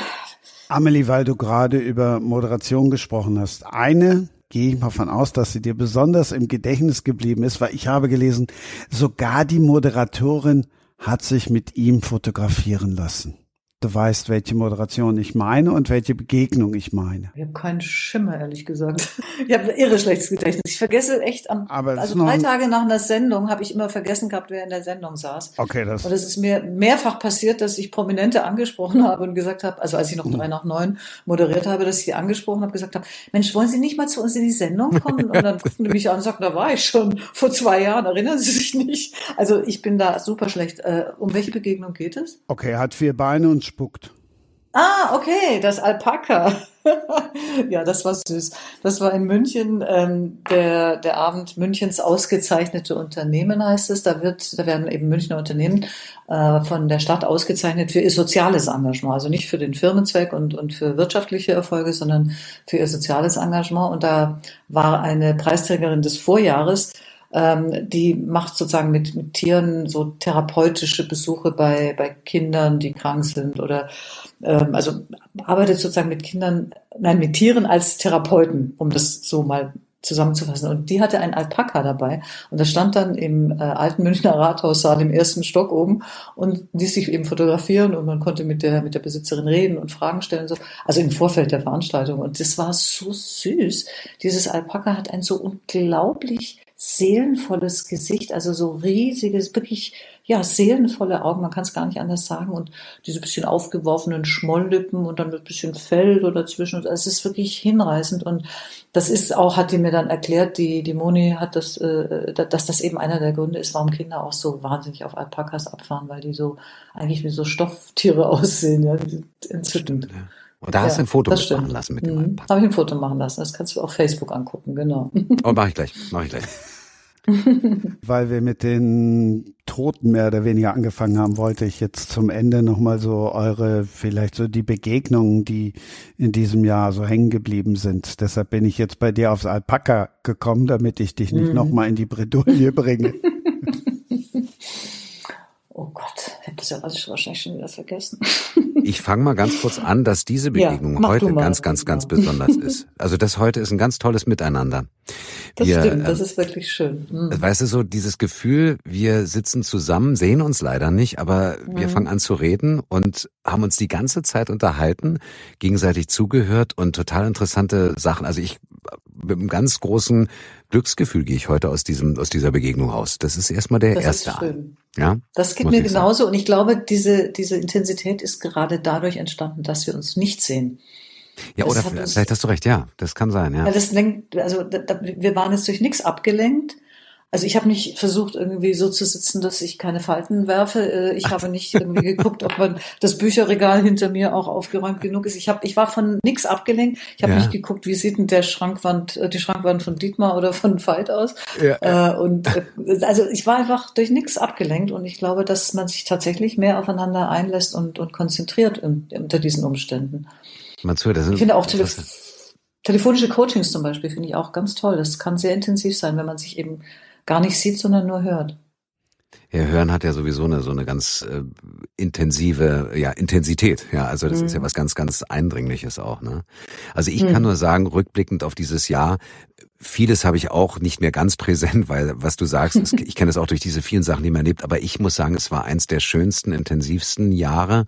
Amelie, weil du gerade über Moderation gesprochen hast. Eine gehe ich mal von aus, dass sie dir besonders im Gedächtnis geblieben ist, weil ich habe gelesen, sogar die Moderatorin hat sich mit ihm fotografieren lassen. Du weißt, welche Moderation ich meine und welche Begegnung ich meine. Ich habe keinen Schimmer, ehrlich gesagt. Ich habe irre schlechtes Gedächtnis. Ich vergesse echt am, Aber also drei Tage nach einer Sendung habe ich immer vergessen gehabt, wer in der Sendung saß. Okay, das. Und es ist mir mehrfach passiert, dass ich Prominente angesprochen habe und gesagt habe, also als ich noch drei nach neun moderiert habe, dass ich sie angesprochen habe, gesagt habe, Mensch, wollen Sie nicht mal zu uns in die Sendung kommen? Und dann guckten die mich an und sagten, da war ich schon vor zwei Jahren, erinnern Sie sich nicht? Also ich bin da super schlecht. Äh, um welche Begegnung geht es? Okay, hat vier Beine und spuckt. Ah, okay, das Alpaka. ja, das war süß. Das war in München ähm, der, der Abend Münchens ausgezeichnete Unternehmen heißt es. Da wird, da werden eben Münchner Unternehmen äh, von der Stadt ausgezeichnet für ihr soziales Engagement. Also nicht für den Firmenzweck und, und für wirtschaftliche Erfolge, sondern für ihr soziales Engagement. Und da war eine Preisträgerin des Vorjahres, ähm, die macht sozusagen mit, mit Tieren so therapeutische Besuche bei, bei Kindern, die krank sind oder ähm, also arbeitet sozusagen mit Kindern, nein, mit Tieren als Therapeuten, um das so mal zusammenzufassen. Und die hatte ein Alpaka dabei. Und das stand dann im äh, alten Münchner Rathaussaal im ersten Stock oben und ließ sich eben fotografieren und man konnte mit der, mit der Besitzerin reden und Fragen stellen. So. Also im Vorfeld der Veranstaltung. Und das war so süß. Dieses Alpaka hat ein so unglaublich seelenvolles Gesicht, also so riesiges, wirklich ja seelenvolle Augen, man kann es gar nicht anders sagen und diese bisschen aufgeworfenen Schmolllippen und dann ein bisschen Fell so dazwischen. Also es ist wirklich hinreißend und das ist auch, hat die mir dann erklärt, die, die Moni hat das, äh, dass das eben einer der Gründe ist, warum Kinder auch so wahnsinnig auf Alpakas abfahren, weil die so eigentlich wie so Stofftiere aussehen, ja, entzückend. Ja. Und da hast du ein Foto machen lassen mit dem mhm. Habe ich ein Foto machen lassen. Das kannst du auf Facebook angucken, genau. Oh, mache ich gleich, mache ich gleich. Weil wir mit den Toten mehr oder weniger angefangen haben, wollte ich jetzt zum Ende nochmal so eure, vielleicht so die Begegnungen, die in diesem Jahr so hängen geblieben sind. Deshalb bin ich jetzt bei dir aufs Alpaka gekommen, damit ich dich nicht mhm. nochmal in die Bredouille bringe. Oh Gott, ich habe das ja alles wahrscheinlich schon wieder vergessen. Ich fange mal ganz kurz an, dass diese Begegnung ja, heute ganz, ganz, ganz genau. besonders ist. Also das heute ist ein ganz tolles Miteinander. Das wir, stimmt, das ist wirklich schön. Mhm. Weißt du, so dieses Gefühl, wir sitzen zusammen, sehen uns leider nicht, aber mhm. wir fangen an zu reden und haben uns die ganze Zeit unterhalten, gegenseitig zugehört und total interessante Sachen. Also ich mit einem ganz großen Glücksgefühl gehe ich heute aus diesem aus dieser Begegnung aus. Das ist erstmal der das erste. Ist schön. Ja. Das geht mir genauso sagen. und ich glaube, diese diese Intensität ist gerade dadurch entstanden, dass wir uns nicht sehen. Ja, das oder vielleicht, vielleicht hast du recht, ja, das kann sein, ja. Das lenkt, also da, wir waren jetzt durch nichts abgelenkt also ich habe nicht versucht, irgendwie so zu sitzen, dass ich keine Falten werfe. Äh, ich habe nicht irgendwie geguckt, ob man das Bücherregal hinter mir auch aufgeräumt genug ist. Ich habe, ich war von nichts abgelenkt. Ich habe ja. nicht geguckt, wie sieht denn der Schrankwand, äh, die Schrankwand von Dietmar oder von Veit aus. Ja. Äh, und also ich war einfach durch nichts abgelenkt und ich glaube, dass man sich tatsächlich mehr aufeinander einlässt und, und konzentriert unter diesen Umständen. Man zuhört, das ich finde auch Tele telefonische Coachings zum Beispiel finde ich auch ganz toll. Das kann sehr intensiv sein, wenn man sich eben gar nicht sieht, sondern nur hört. Ja, Hören hat ja sowieso eine so eine ganz äh, intensive ja Intensität. Ja, also das mhm. ist ja mhm. was ganz ganz eindringliches auch. Ne? Also ich mhm. kann nur sagen, rückblickend auf dieses Jahr, Vieles habe ich auch nicht mehr ganz präsent, weil was du sagst, ist, ich kenne es auch durch diese vielen Sachen, die man erlebt, aber ich muss sagen, es war eins der schönsten, intensivsten Jahre,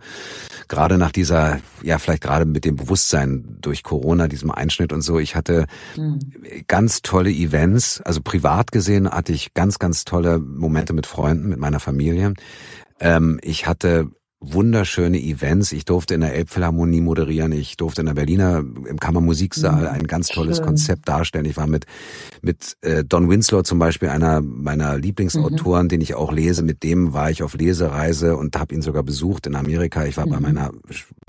gerade nach dieser, ja vielleicht gerade mit dem Bewusstsein durch Corona, diesem Einschnitt und so. Ich hatte mhm. ganz tolle Events, also privat gesehen hatte ich ganz, ganz tolle Momente mit Freunden, mit meiner Familie. Ähm, ich hatte wunderschöne Events. Ich durfte in der Elbphilharmonie moderieren. Ich durfte in der Berliner im Kammermusiksaal mhm. ein ganz tolles Schön. Konzept darstellen. Ich war mit mit äh, Don Winslow zum Beispiel einer meiner Lieblingsautoren, mhm. den ich auch lese. Mit dem war ich auf Lesereise und habe ihn sogar besucht in Amerika. Ich war mhm. bei meiner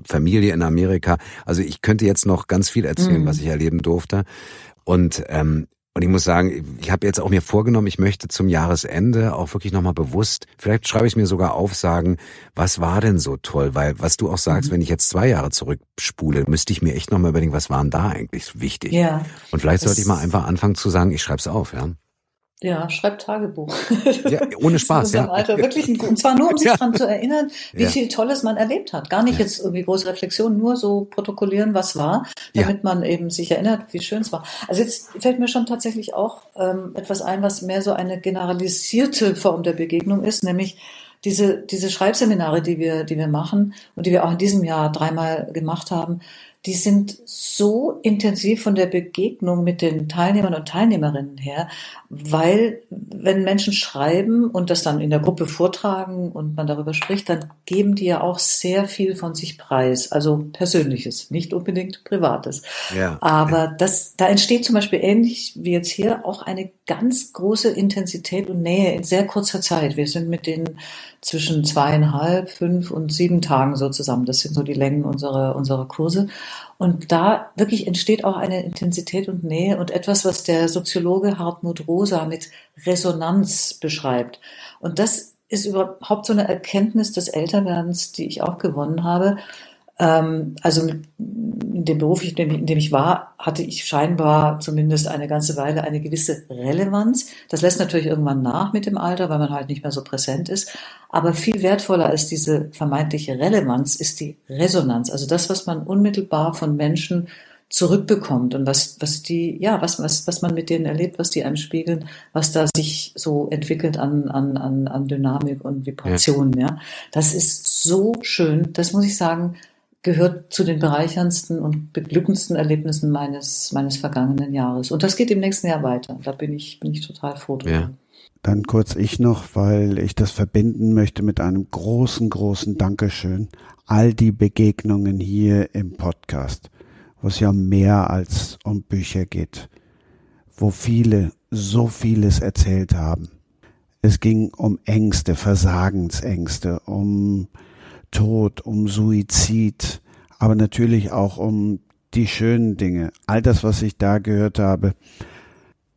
Familie in Amerika. Also ich könnte jetzt noch ganz viel erzählen, mhm. was ich erleben durfte. Und ähm, und ich muss sagen, ich habe jetzt auch mir vorgenommen, ich möchte zum Jahresende auch wirklich nochmal bewusst, vielleicht schreibe ich mir sogar auf, sagen, was war denn so toll? Weil was du auch sagst, mhm. wenn ich jetzt zwei Jahre zurückspule, müsste ich mir echt nochmal überlegen, was waren da eigentlich wichtig? Ja. Und vielleicht sollte ich mal einfach anfangen zu sagen, ich schreibe es auf, ja. Ja, schreibt Tagebuch. Ja, ohne Spaß, ja. Alter, wirklich ein, und zwar nur, um sich ja. daran zu erinnern, wie ja. viel Tolles man erlebt hat. Gar nicht ja. jetzt irgendwie große Reflexion, nur so protokollieren, was war, damit man eben sich erinnert, wie schön es war. Also jetzt fällt mir schon tatsächlich auch ähm, etwas ein, was mehr so eine generalisierte Form der Begegnung ist, nämlich diese, diese Schreibseminare, die wir, die wir machen und die wir auch in diesem Jahr dreimal gemacht haben, die sind so intensiv von der Begegnung mit den Teilnehmern und Teilnehmerinnen her, weil wenn Menschen schreiben und das dann in der Gruppe vortragen und man darüber spricht, dann geben die ja auch sehr viel von sich preis, also Persönliches, nicht unbedingt Privates. Ja. Aber das, da entsteht zum Beispiel ähnlich wie jetzt hier auch eine ganz große Intensität und Nähe in sehr kurzer Zeit. Wir sind mit denen zwischen zweieinhalb, fünf und sieben Tagen so zusammen. Das sind so die Längen unserer, unserer Kurse. Und da wirklich entsteht auch eine Intensität und Nähe und etwas, was der Soziologe Hartmut Rosa mit Resonanz beschreibt. Und das ist überhaupt so eine Erkenntnis des Älterwerdens, die ich auch gewonnen habe. Ähm, also in dem Beruf, in dem, ich war, hatte ich scheinbar zumindest eine ganze Weile eine gewisse Relevanz. Das lässt natürlich irgendwann nach mit dem Alter, weil man halt nicht mehr so präsent ist. Aber viel wertvoller als diese vermeintliche Relevanz ist die Resonanz. Also das, was man unmittelbar von Menschen zurückbekommt und was, was die, ja, was, was, was man mit denen erlebt, was die einem spiegeln, was da sich so entwickelt an, an, an, an Dynamik und Vibrationen, ja. ja. Das ist so schön. Das muss ich sagen, gehört zu den bereicherndsten und beglückendsten Erlebnissen meines, meines vergangenen Jahres. Und das geht im nächsten Jahr weiter. Da bin ich, bin ich total froh drüber. Ja. Dann kurz ich noch, weil ich das verbinden möchte mit einem großen, großen Dankeschön. All die Begegnungen hier im Podcast, wo es ja mehr als um Bücher geht, wo viele so vieles erzählt haben. Es ging um Ängste, Versagensängste, um Tod, um Suizid, aber natürlich auch um die schönen Dinge. All das, was ich da gehört habe,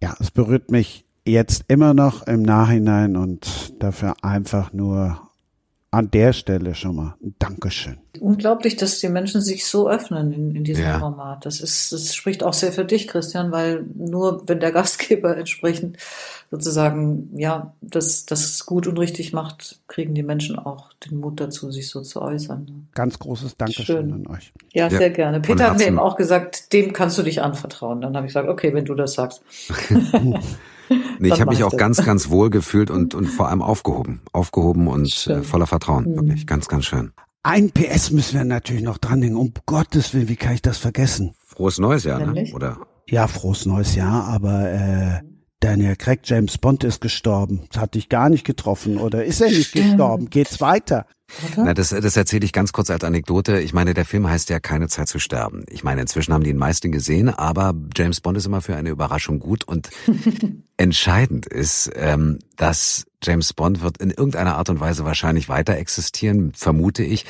ja, es berührt mich jetzt immer noch im Nachhinein und dafür einfach nur an der Stelle schon mal ein Dankeschön. Unglaublich, dass die Menschen sich so öffnen in, in diesem ja. Format. Das ist, das spricht auch sehr für dich, Christian, weil nur wenn der Gastgeber entsprechend sozusagen, ja, das, das gut und richtig macht, kriegen die Menschen auch den Mut dazu, sich so zu äußern. Ganz großes Dankeschön Schön. an euch. Ja, ja, sehr gerne. Peter hat mir eben auch gesagt, dem kannst du dich anvertrauen. Dann habe ich gesagt, okay, wenn du das sagst. Nee, ich habe mich auch das. ganz, ganz wohl gefühlt und, und vor allem aufgehoben. Aufgehoben und äh, voller Vertrauen. Mhm. Wirklich ganz, ganz schön. Ein PS müssen wir natürlich noch dranhängen. Um Gottes Willen, wie kann ich das vergessen? Frohes neues Jahr, ne? Oder? Ja, frohes neues Jahr, aber äh, Daniel Craig, James Bond ist gestorben. Das hat dich gar nicht getroffen. Oder ist er nicht gestorben? Geht's weiter? Na, das, das erzähle ich ganz kurz als Anekdote. Ich meine, der Film heißt ja Keine Zeit zu sterben. Ich meine, inzwischen haben die den meisten gesehen, aber James Bond ist immer für eine Überraschung gut und entscheidend ist, ähm, dass James Bond wird in irgendeiner Art und Weise wahrscheinlich weiter existieren, vermute ich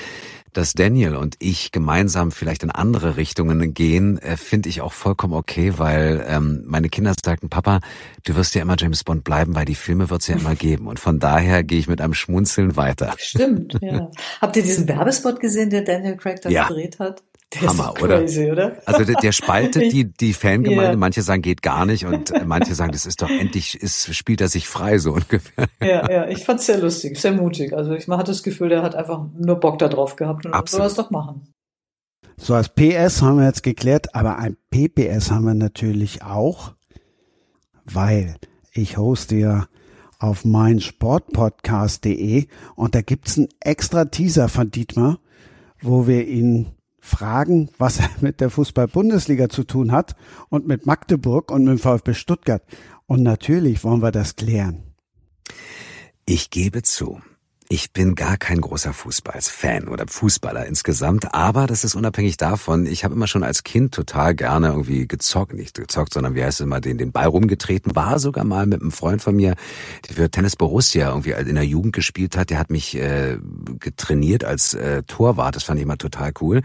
dass Daniel und ich gemeinsam vielleicht in andere Richtungen gehen, äh, finde ich auch vollkommen okay, weil ähm, meine Kinder sagten, Papa, du wirst ja immer James Bond bleiben, weil die Filme wird es ja immer geben. Und von daher gehe ich mit einem Schmunzeln weiter. Stimmt, ja. Habt ihr diesen Werbespot gesehen, der Daniel Craig da ja. gedreht hat? Der Hammer, ist so crazy, oder? oder? Also der, der spaltet die, die Fangemeinde. Ja. Manche sagen, geht gar nicht und manche sagen, das ist doch endlich, ist, spielt er sich frei, so ungefähr. Ja, ja, ich fand's sehr lustig, sehr mutig. Also ich hatte das Gefühl, der hat einfach nur Bock da drauf gehabt und soll es doch machen. So, als PS haben wir jetzt geklärt, aber ein PPS haben wir natürlich auch, weil ich hoste ja auf meinsportpodcast.de und da gibt's einen extra Teaser von Dietmar, wo wir ihn fragen, was er mit der Fußball-Bundesliga zu tun hat und mit Magdeburg und mit dem VfB Stuttgart. Und natürlich wollen wir das klären. Ich gebe zu, ich bin gar kein großer Fußballsfan oder Fußballer insgesamt, aber das ist unabhängig davon. Ich habe immer schon als Kind total gerne irgendwie gezockt, nicht gezockt, sondern wie heißt es immer, den, den Ball rumgetreten. War sogar mal mit einem Freund von mir, der für Tennis Borussia irgendwie in der Jugend gespielt hat. Der hat mich äh, getrainiert als äh, Torwart. Das fand ich immer total cool.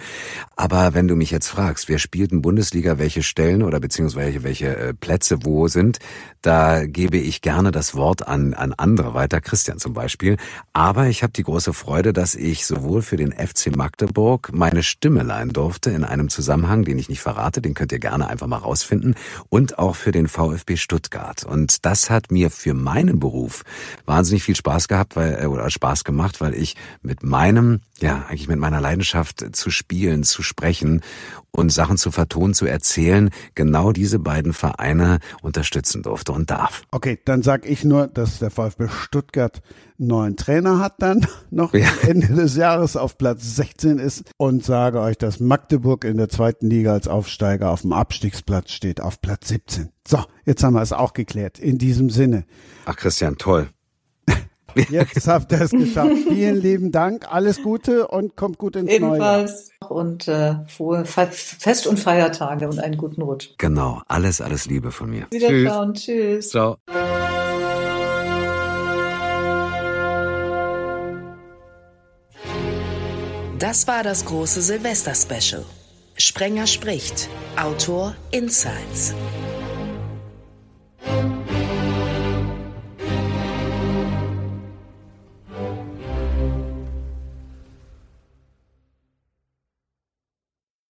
Aber wenn du mich jetzt fragst, wer spielt in Bundesliga, welche Stellen oder beziehungsweise welche äh, Plätze wo sind, da gebe ich gerne das Wort an, an andere weiter, Christian zum Beispiel. Aber aber ich habe die große Freude, dass ich sowohl für den FC Magdeburg meine Stimme leihen durfte in einem Zusammenhang, den ich nicht verrate, den könnt ihr gerne einfach mal rausfinden, und auch für den VfB Stuttgart. Und das hat mir für meinen Beruf wahnsinnig viel Spaß gehabt, weil, äh, oder Spaß gemacht, weil ich mit meinem ja, eigentlich mit meiner Leidenschaft zu spielen, zu sprechen und Sachen zu vertonen, zu erzählen, genau diese beiden Vereine unterstützen durfte und darf. Okay, dann sag ich nur, dass der VfB Stuttgart einen neuen Trainer hat dann noch ja. Ende des Jahres auf Platz 16 ist und sage euch, dass Magdeburg in der zweiten Liga als Aufsteiger auf dem Abstiegsplatz steht, auf Platz 17. So, jetzt haben wir es auch geklärt. In diesem Sinne. Ach Christian, toll. Jetzt habt ihr es geschafft. Vielen lieben Dank. Alles Gute und kommt gut ins Ebenfalls. Neue Jahr. Und äh, frohe Fest- und Feiertage und einen guten Rutsch. Genau. Alles, alles Liebe von mir. Wiederschauen. Tschüss. Tschüss. Ciao. Das war das große Silvester-Special. Sprenger spricht. Autor Insights.